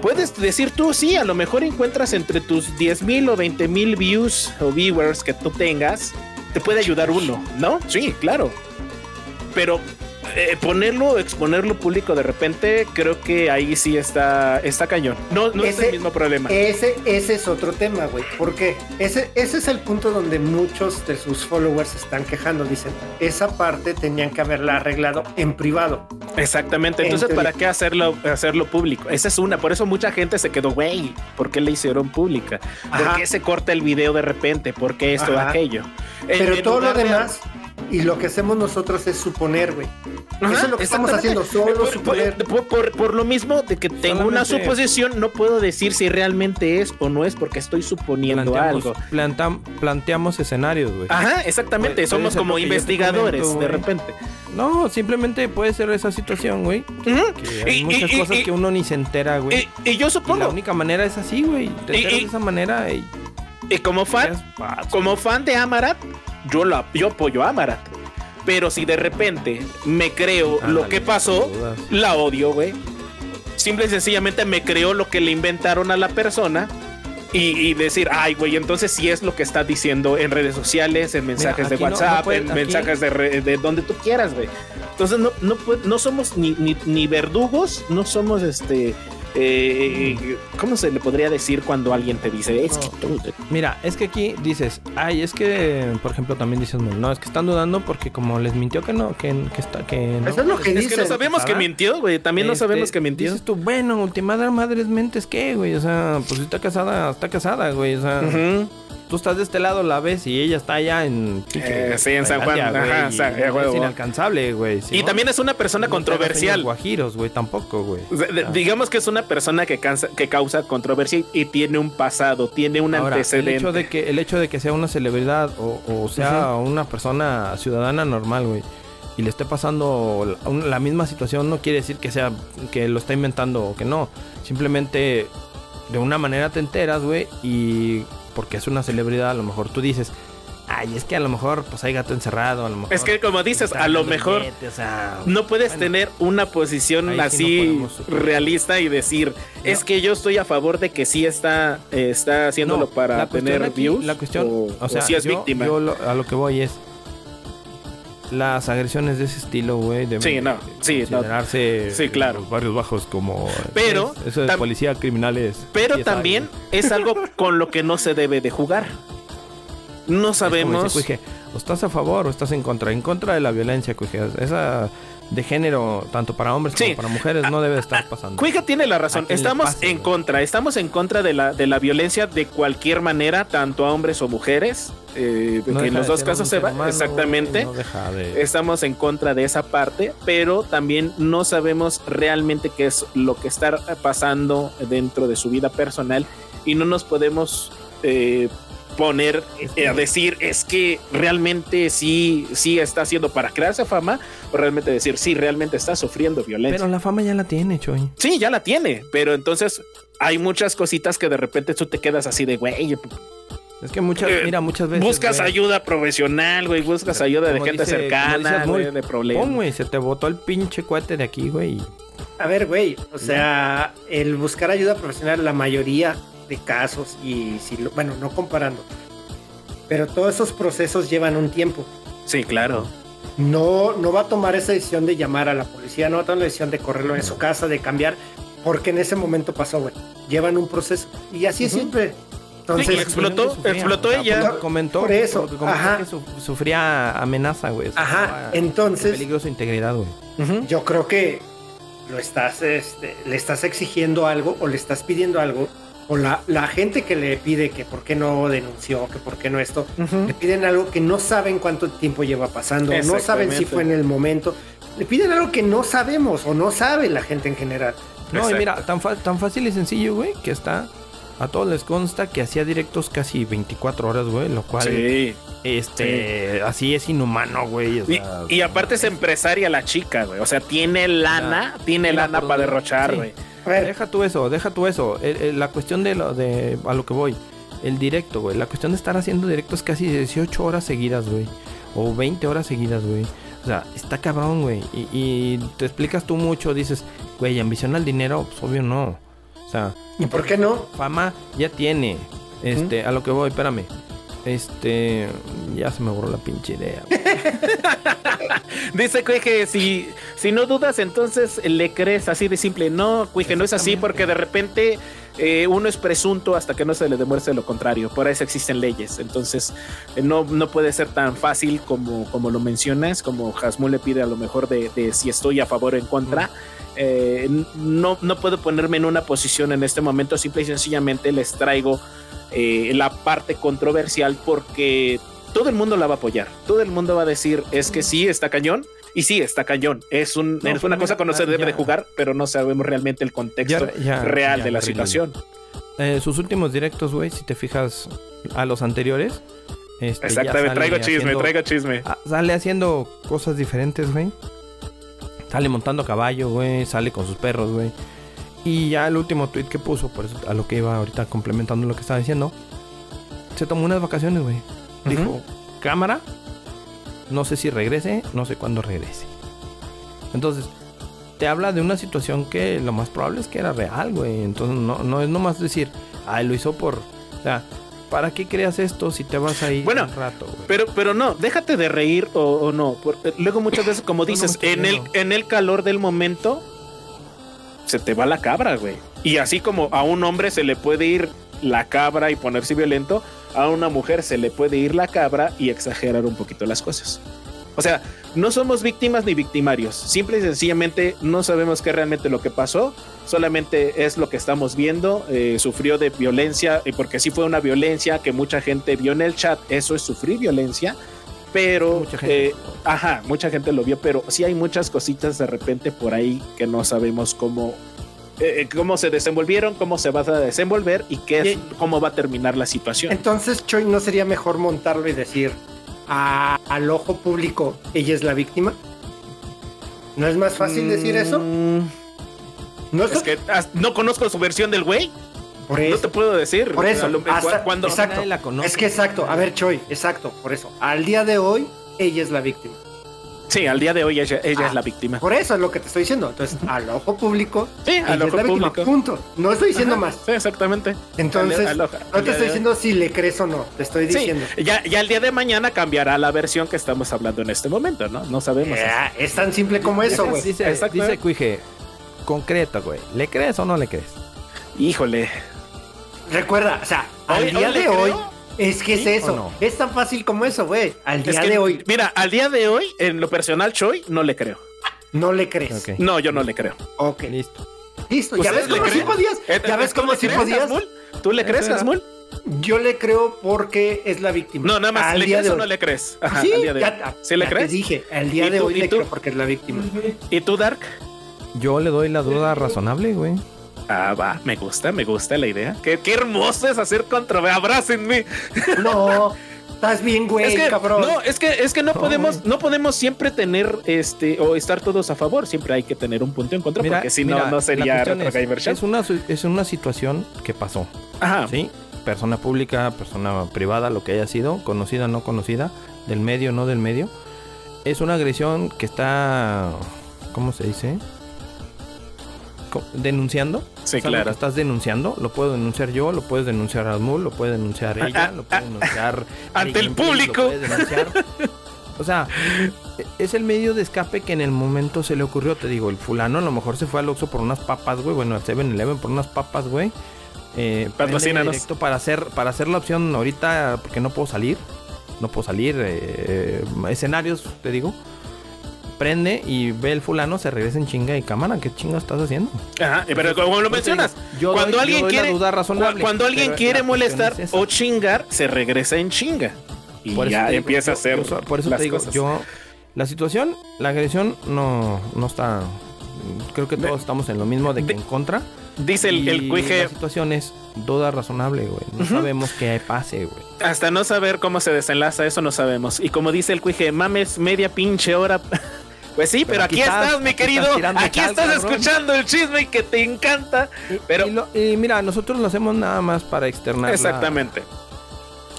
Puedes decir tú, sí, a lo mejor encuentras entre tus 10 mil o 20 mil views o viewers que tú tengas, te puede ayudar uno, ¿no? Sí, claro. Pero eh, ponerlo, exponerlo público de repente, creo que ahí sí está, está cañón. No, no es Ese- el mismo problema. Ese, ese es otro tema, güey. Porque ese, ese es el punto donde muchos de sus followers se están quejando. Dicen, esa parte tenían que haberla arreglado en privado. Exactamente. Entonces, En ¿para qué hacerlo, hacerlo público? Esa es una. Por eso mucha gente se quedó, güey, ¿por qué le hicieron pública? ¿Por Ajá. qué se corta el video de repente? ¿Por qué esto o aquello? Pero en todo lo de- demás y lo que hacemos nosotros es suponer, güey. Ajá, Eso es lo que estamos haciendo, exactamente. solo Por- suponer. Por, por- por- lo mismo de que tengo una Solamente- suposición, no puedo decir si realmente es o no es porque estoy suponiendo planteamos, algo. plantam- planteamos escenarios, güey. Ajá, exactamente. Puede- puede Somos ser como investigadores comento, de repente. No, simplemente puede ser esa situación, güey. Ujú. Que hay Y- muchas y- cosas y- que uno ni se entera, güey. Y, y yo Y la supongo, única manera es así, güey. Te Y- enteras y- de esa manera y y como fan, como fan de Amarat, yo, la, yo apoyo a Amarat. Pero si de repente me creo lo Ándale, que pasó, la odio, güey. Simple y sencillamente me creo lo que le inventaron a la persona. Y, y decir, ay, güey, entonces sí es lo que está diciendo en redes sociales, en mensajes de aquí no- no WhatsApp, puede- en aquí- mensajes de, re- de donde tú quieras, güey. Entonces no, no, somos ni, ni, ni verdugos, no somos este. Eh, ¿Cómo se le podría decir cuando alguien te dice, es que tú te- Mira, es que aquí dices, ay, es que, por ejemplo, también dices, no, es que están dudando porque como les mintió que no, que, que está, que no. Eso es lo que Es que no sabemos que mintió, güey. También no Este, sabemos que mintió. Dices tú, bueno, ultimada madres mentes, ¿qué, güey? O sea, pues si está casada, está casada, güey. O sea. Tú estás de este lado, la ves y ella está allá en... Eh, sí, en San Juan, ajá, y o sea, es inalcanzable, güey. si Y no, también es una persona no controversial. guajiros, güey, tampoco, güey. O sea, de- Ah. Digamos que es una persona que, cansa- que causa controversia y, y tiene un pasado, tiene un Ahora, el antecedente. hecho de que el hecho de que sea una celebridad o, o sea una persona ciudadana normal, güey, y le esté pasando la misma situación no quiere decir que sea que lo está inventando o que no. Simplemente de una manera te enteras, güey, y porque es una celebridad, a lo mejor tú dices, Ay, es que a lo mejor pues hay gato encerrado, a lo mejor. Es que como dices, a lo mejor billete, o sea, no puedes bueno, tener una posición ahí sí no así realista y decir, es que yo estoy a favor de que sí está, eh, está haciéndolo no, para tener aquí- views. La cuestión, o, o, sea, o si es yo- víctima. yo lo- a lo que voy es las agresiones de ese estilo, güey, deben Sí, no, de sí, no. Sí, claro. los barrios bajos como Pero, eso de policía criminales. Pero también es algo con lo que no se debe de jugar. No Es como sabemos. dice Cuije, o estás a favor o estás en contra, en contra de la violencia, Cuije. Esa de género, tanto para hombres Sí. como para mujeres, no debe estar pasando. Cuija tiene la razón. ¿A quién le Estamos en güey? contra. Estamos en contra de la, de la violencia de cualquier manera, tanto a hombres o mujeres. eh, No que en los dos casos se va. humano, Exactamente. no deja de- Estamos en contra de esa parte, pero también no sabemos realmente qué es lo que está pasando dentro de su vida personal y no nos podemos eh, poner eh, a decir es que realmente sí, sí está haciendo para crearse fama o realmente decir sí, realmente está sufriendo violencia. Pero la fama ya la tiene, Choy. Sí, ya la tiene, pero entonces hay muchas cositas que de repente tú te quedas así de, güey, Es que muchas, Eh, mira, muchas veces. buscas güey, ayuda profesional, güey, buscas ayuda de gente dice- cercana, güey, de problemas. Güey, se te botó el pinche cohete de aquí, güey. A ver, güey, o sea, el buscar ayuda profesional, la mayoría de casos, y si lo, bueno, no comparando, pero todos esos procesos llevan un tiempo. Sí, claro. No, no va a tomar esa decisión de llamar a la policía, no va a tomar la decisión de correrlo en su casa, de cambiar, porque en ese momento pasó, güey. Llevan un proceso. Y así siempre. Sí, Entonces, y explotó, Sufría, explotó o sea, ella. Comentó, Por eso, porque comentó ajá. que su- sufría amenaza, güey. Ajá, entonces- en peligro su integridad, güey. Yo creo que lo estás, este, le estás exigiendo algo o le estás pidiendo algo, o la, la gente que le pide que por qué no denunció, que por qué no esto, le piden algo que no saben cuánto tiempo lleva pasando, no saben si fue en el momento, le piden algo que no sabemos o no sabe la gente en general. No, y mira, tan, fa- tan fácil y sencillo, güey, que está. A todos les consta que hacía directos casi 24 horas, güey, lo cual, Sí. este, así es inhumano, güey. o Y, sea, y aparte es empresaria la chica, güey. O sea, tiene lana, tiene lana para derrochar, sí. Güey. A ver, Deja tú eso, deja tú eso. El- el- la cuestión de lo de a lo que voy, el directo, güey. La cuestión de estar haciendo directos casi 18 horas seguidas, güey. O 20 horas seguidas, güey. O sea, está cabrón, güey. Y, y te explicas tú mucho, dices, güey, ambición al dinero, pues obvio no. O sea, ¿y por qué no? fama ya tiene. Este, a lo que voy, espérame. Este, ya se me borró la pinche idea. Dice que si, si no dudas, entonces le crees así de simple. No, Cuije, no es así porque de repente eh, uno es presunto hasta que no se le demuestre lo contrario. Por eso existen leyes. Entonces, eh, no, no puede ser tan fácil como, como lo mencionas, como Hasmul le pide a lo mejor de, de si estoy a favor o en contra. Eh, no, no puedo ponerme en una posición en este momento. Simple y sencillamente les traigo eh, la parte controversial porque todo el mundo la va a apoyar. Todo el mundo va a decir es que sí está cañón. Y sí, está cañón. Es, un, No, es pero una cosa que no se ya- debe de jugar, pero no sabemos realmente el contexto Ya- ya- real de la situación. Eh, sus últimos directos, güey, si te fijas a los anteriores. Este, Exactamente, traigo chisme, haciendo- traigo chisme. Sale haciendo cosas diferentes, güey. Sale montando a caballo, güey. Sale con sus perros, güey. Y ya el último tweet que puso, por eso a lo que iba ahorita complementando lo que estaba diciendo. Se tomó unas vacaciones, güey. Dijo, cámara. No sé si regrese, no sé cuándo regrese. Entonces, te habla de una situación que lo más probable es que era real, güey. Entonces, no, no es nomás decir, ay, lo hizo por. O sea, ¿para qué creas esto si te vas a ir Bueno, un rato, güey? Pero, pero no, déjate de reír o, o no. porque luego muchas veces, como No, no me dices, en, el, en el calor del momento, se te va la cabra, güey. Y así como a un hombre se le puede ir la cabra y ponerse violento, a una mujer se le puede ir la cabra y exagerar un poquito las cosas. O sea, no somos víctimas ni victimarios. Simple y sencillamente no sabemos qué realmente lo que pasó. Solamente es lo que estamos viendo. Eh, sufrió de violencia, porque sí fue una violencia que mucha gente vio en el chat. Eso es sufrir violencia. Pero, Mucha gente. eh, ajá, mucha gente lo vio, pero sí hay muchas cositas de repente por ahí que no sabemos cómo, eh, cómo se desenvolvieron, cómo se va a desenvolver y qué es, Y- cómo va a terminar la situación. Entonces, Choi, ¿no sería mejor montarlo y decir a- al ojo público, ella es la víctima? ¿No es más fácil decir eso? Mm, No es, que no conozco su versión del güey. Por No eso. te puedo decir. Por eso, A lo- hasta- cuando, exacto. La conoce. Es que exacto, a ver, Choi, exacto, por eso. Al día de hoy, ella es la víctima. Sí, al día de hoy ella, ella Ah, es la víctima. Por eso es lo que te estoy diciendo. Entonces, al ojo público, Sí, al es ojo víctima. público. Punto. No estoy diciendo más. Sí, exactamente. Entonces, Al- al ojo- no te estoy diciendo si le crees o no. Te estoy Sí, diciendo. ya, ya el día de mañana cambiará la versión que estamos hablando en este momento, ¿no? No sabemos. Ah, es tan simple como eso, güey. Dice, Exacto. dice Cuije, concreto, güey. ¿Le crees o no le crees? Híjole. Recuerda, o sea, al Hoy- día hoy de hoy. Es que es ¿Sí eso. no? Es tan fácil como eso, güey. Al Es día que, de hoy, Mira, al día de hoy, en lo personal, Choi, no le creo. no le crees. No, yo no le creo. Ok. Listo. Listo. Pues ¿Ya ves ¿le cómo sí podías? Eh, ¿Ya eh, ves ¿tú cómo sí crees, podías? ¿Tú le crees, era. Asmul? Yo le creo porque es la víctima. No, nada más, Al ¿le día crees de o hoy. no le crees? Ajá, sí, al día de ya, hoy. ¿Sí le ya crees? te dije, al día ¿Y de tú- hoy le tú? creo porque es la víctima. ¿Y tú, Dark? Yo le doy la duda razonable, güey. Ah, va, me gusta, me gusta la idea. Qué, qué hermoso es hacer controversia. Abrácenme. No, estás bien, güey, es que, cabrón. no, es que, es que no, podemos, güey. no podemos siempre tener este o estar todos a favor. Siempre hay que tener un punto en contra, porque si mira, no, no sería Retro Gamer es, Show. es una, es una situación que pasó, Ajá. ¿sí? Persona pública, persona privada, lo que haya sido, conocida, no conocida, del medio, no del medio. Es una agresión que está, ¿cómo se dice? Denunciando. Sí, claro. que estás denunciando, lo puedo denunciar yo, lo puedes denunciar Asmul, lo puede denunciar Ah, ella, ah, lo puede ah, denunciar ante el público. lo denunciar. O sea, es el medio de escape que en el momento se le ocurrió, te digo, el fulano a lo mejor se fue al Oxxo por unas papas, güey, bueno, al 7-Eleven por unas papas, güey. Eh, directo para hacer para hacer la opción ahorita porque no puedo salir, no puedo salir eh, escenarios, te digo. Prende y ve el fulano, se regresa en chinga y cámara, ¿qué chinga estás haciendo? Ajá, pero como lo mencionas, yo cuando doy- yo alguien la quiere duda razonable, cu- cuando alguien quiere molestar es o chingar, se regresa en chinga. Y Por ya digo, empieza a yo- hacer yo- por eso las te digo, cosas. yo la situación, la agresión no no está creo que todos estamos en lo mismo de que de- en contra. Dice el, el cuije, La situación es duda razonable, güey. No sabemos qué pase, güey. hasta no saber cómo se desenlaza, eso no sabemos. Y como dice el cuije, mames media pinche hora. Pues sí, pero, aquí, estás, mi aquí querido. estás aquí estás escuchando el chisme que te encanta. Pero Y, lo- y mira, nosotros lo hacemos nada más para externar. Exactamente.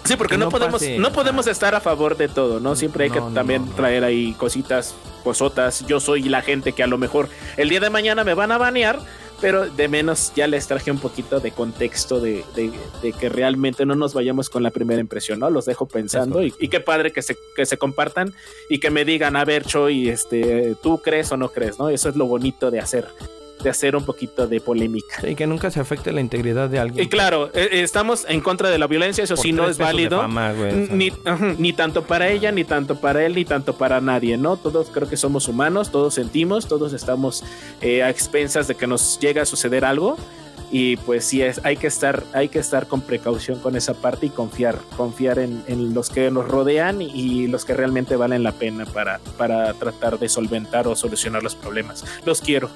Sí, porque Que no, no podemos, pase, no podemos estar a favor de todo, ¿no? Siempre hay que No, también no. traer ahí cositas, cosotas. Yo soy la gente que a lo mejor el día de mañana me van a banear, pero de menos ya les traje un poquito de contexto de, de- de que realmente no nos vayamos con la primera impresión, ¿no? Los dejo pensando y, y qué padre que se, que se compartan y que me digan, a ver, Choy, este, ¿tú crees o no crees, no? Eso es lo bonito de hacer, de hacer un poquito de polémica. Sí, que nunca se afecte la integridad de alguien. Y claro, eh, estamos en contra de la violencia, eso Por sí no es válido. fama, güey. Ni, ajá, ni tanto para ella, ni tanto para él, ni tanto para nadie, ¿no? Todos creo que somos humanos, todos sentimos, todos estamos eh, a expensas de que nos llegue a suceder algo. Y pues sí, es, hay, que estar, hay que estar con precaución con esa parte y confiar, confiar en, en los que nos rodean y, y los que realmente valen la pena para, para tratar de solventar o solucionar los problemas. Los quiero.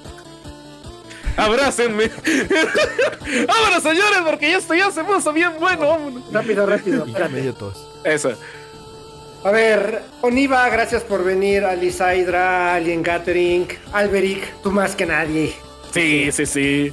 Abrácenme. Vámonos, señores, porque ya esto ya se puso bien bueno. vámonos. Rápido, rápido. Medio tos. Eso. A ver, Oniva, gracias por venir. Alisaidra, Alien Gathering, Alberic, tú más que nadie. Sí, sí, sí.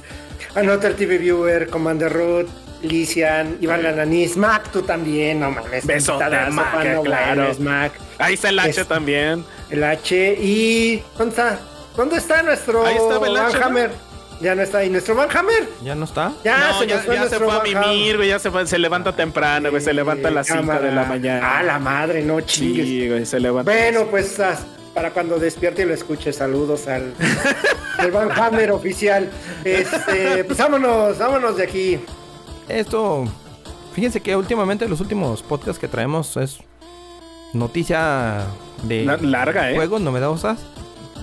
Another TV Viewer, Commander Root, Lisian, Iván Lananis, Mac, tú también, no mames. Besote, invitadazo, Mac, claro. Mac, Ahí está el H Es- también. el H y. ¿Dónde está? ¿Dónde está nuestro Ahí estaba el Van H, ¿no? Ya no está ahí. ¿Nuestro Van Hammer? ¿Ya no está? Ya no, se ya, ya se fue a mimir, güey. Ya se, fue- se levanta temprano, güey. Se levanta a las 5 Cámara. de la mañana. Ah, la madre, no chingues. Sí, güey, se levanta. Bueno, pues ah, para cuando despierte y lo escuche, saludos al, al Van Hammer oficial. Este, pues vámonos, vámonos de aquí. Esto, fíjense que últimamente los últimos podcasts que traemos es noticia de La- larga, ¿eh? juegos novedosas.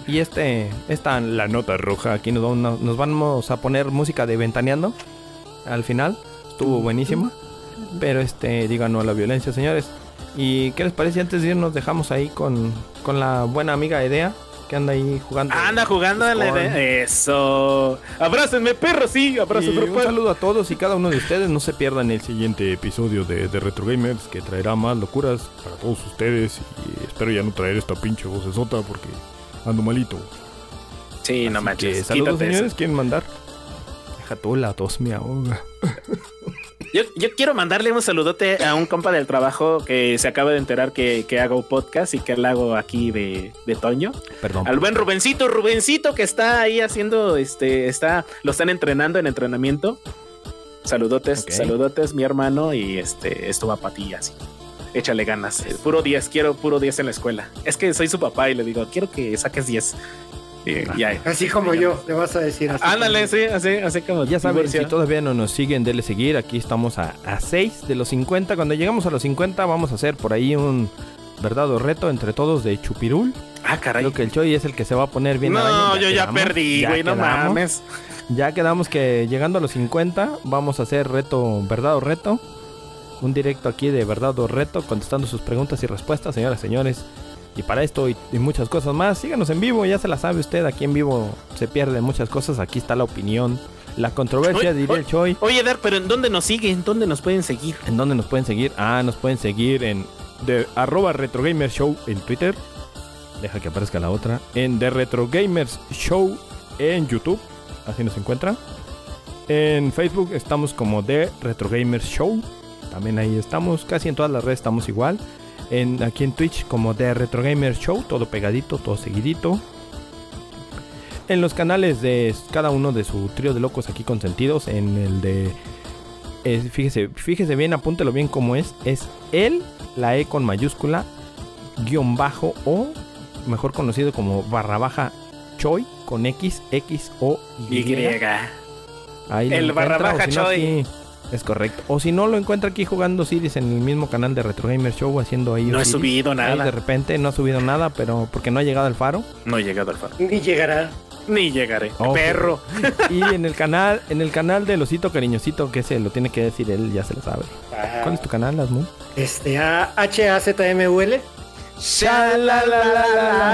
Y este, esta, la nota roja, aquí nos, vamos- nos vamos a poner música de Ventaneando al final. Estuvo buenísima. Pero este, digan no a la violencia, señores. ¿Y qué les parece? Antes de irnos dejamos ahí con, con la buena amiga Edea, que anda ahí jugando. Anda jugando en la idea. Eso. Abrácenme, perro, sí. Abrácenme, un saludo a todos y cada uno de ustedes. No se pierdan el siguiente episodio de, de Retro Gamers que traerá más locuras para todos ustedes. Y espero ya no traer esta pinche vocesota porque ando malito. Sí, no manches. que, saludos, quítate eso. señores. ¿Quieren mandar? Deja tú la tos me ahoga. Yo, yo quiero mandarle un saludote a un compa del trabajo que se acaba de enterar que, que hago podcast y que lo hago aquí de, de Toño. Perdón. Al buen Rubencito, Rubencito que está ahí haciendo, este, está, lo están entrenando en entrenamiento. Saludotes, saludotes, mi hermano, y este, esto va para ti así. Échale ganas. Eh, Puro 10, quiero puro 10 en la escuela. Es que soy su papá y le digo, quiero que saques 10. Y ya. Así como yo, le vas a decir así. Ándale, sí, así, así como. Ya saben, si todavía no nos siguen, denle seguir. Aquí estamos a, a 6 de los 50. Cuando llegamos a los 50 vamos a hacer por ahí un verdad o reto entre todos de Chupirul. Ah, caray. Creo que el Choi es el que se va a poner bien no, araña, yo ya perdí, güey, no quedamos. mames. Ya quedamos que llegando a los 50 vamos a hacer reto, verdad o reto. Un directo aquí de verdad o reto, contestando sus preguntas y respuestas, señoras y señores. Y para esto y, y muchas cosas más, síganos en vivo, ya se la sabe usted, aquí en vivo se pierden muchas cosas, aquí está la opinión, la controversia, Oye, diría el Choi. Oye, Dar, pero ¿en dónde nos siguen? ¿Dónde nos pueden seguir? ¿En dónde nos pueden seguir? Ah, nos pueden seguir en de arroba Show en Twitter. Deja que aparezca la otra. En The Retro Gamers Show en YouTube. Así nos encuentra. En Facebook estamos como The Retro Gamers Show. También ahí estamos. Casi en todas las redes estamos igual. En, aquí en Twitch como The Retro Gamers Show. Todo pegadito, todo seguidito. En los canales de cada uno de su trío de locos aquí consentidos. En el de es- fíjese, fíjese bien, apúntelo bien como es. Es el, la E con mayúscula, guion bajo o, mejor conocido como barra baja Choi con X, X o Y. Ahí lo El barra baja Choi. Es correcto. O si no, lo encuentra aquí jugando Siris en el mismo canal de Retro Gamer Show haciendo ahí. No he subido Ahí nada. de repente no ha subido nada, pero porque no ha llegado al faro. No he llegado al faro. Ni llegará. Ni llegaré. Ojo. Perro. Y en el canal, en el canal del osito cariñosito, que se lo tiene que decir él, ya se lo sabe. ¿Cuál es tu canal, Asmund? Este, A H-A-Z-M-U-L.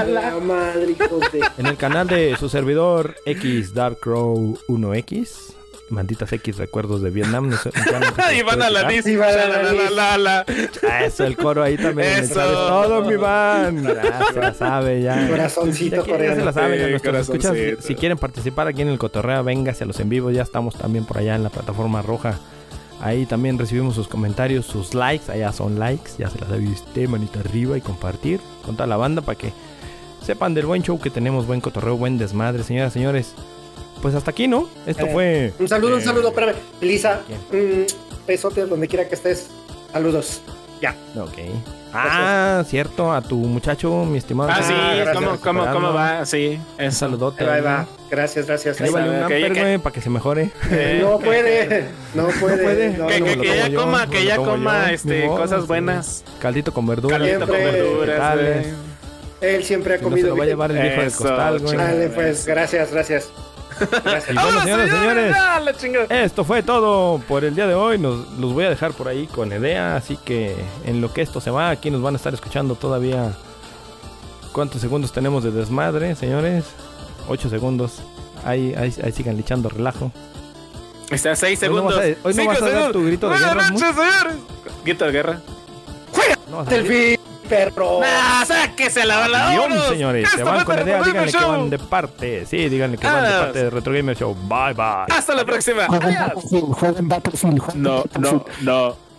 La madre, hijos de- En el canal de su servidor X Dark Crow 1X. Malditas X recuerdos de Vietnam. No sé, ya no sé si Y van a la explicar. dis. Sí, van a la La, la, la, la. Ah, Eso, el coro ahí también. Eso. Todo, mi van. Ya se la sabe, ya. Corazoncito Ya, ya se coreano. la saben. Sí, escuchas, si quieren participar aquí en el cotorreo, véngase a los en vivos. Ya estamos también por allá en la plataforma roja. Ahí también recibimos sus comentarios, sus likes. Allá son likes. Ya se las sabe usted, manita arriba y compartir con toda la banda para que sepan del buen show que tenemos, buen cotorreo, buen desmadre, señoras, señores. Pues hasta aquí, ¿no? Esto Eh, fue. Un saludo, un eh, saludo, espérame. Elisa, mm, besote donde quiera que estés. Saludos. Ya. Ok. Ah, cierto, a tu muchacho, mi estimado. Ah, sí, gracias. ¿cómo, cómo, cómo va? Sí, Un eso. saludote. Ahí va, ahí ¿no? va. Gracias, gracias. Ahí Ahí vale va, un que- amper, que- güey, para que se mejore. Eh, No puede, no puede. puede. no, Que, no, que- no, que no. ya yo, coma, que como coma yo, este, modo, cosas sí. buenas. Caldito con verduras. Caldito con Siempre. verduras. Él siempre ha Si no se comido lo va a llevar el viejo del costal, güey. Dale, pues, gracias, gracias. Bueno, señoras y señores, ¡Ah, esto fue todo por el día de hoy. Nos los voy a dejar por ahí con idea. Así que en lo que esto se va, aquí nos van a estar escuchando todavía. ¿Cuántos segundos tenemos de desmadre, señores? Ocho segundos. Ahí, ahí, ahí sigan lichando relajo. Está a seis Hoy no segundos. vas a- hoy no Cinco vas a dar segundos. tu grito de Buenas guerra, noches, señores. Grito de guerra. No perro. ¡Ah, sáquese la bala! Guión, vámonos! señores. Se van con idea. Díganle que van de parte. Sí, díganle que van de Ah. parte de Retro Gamer Show. Bye, bye. Hasta la próxima. Jueguen. Battlefield, No, no, no.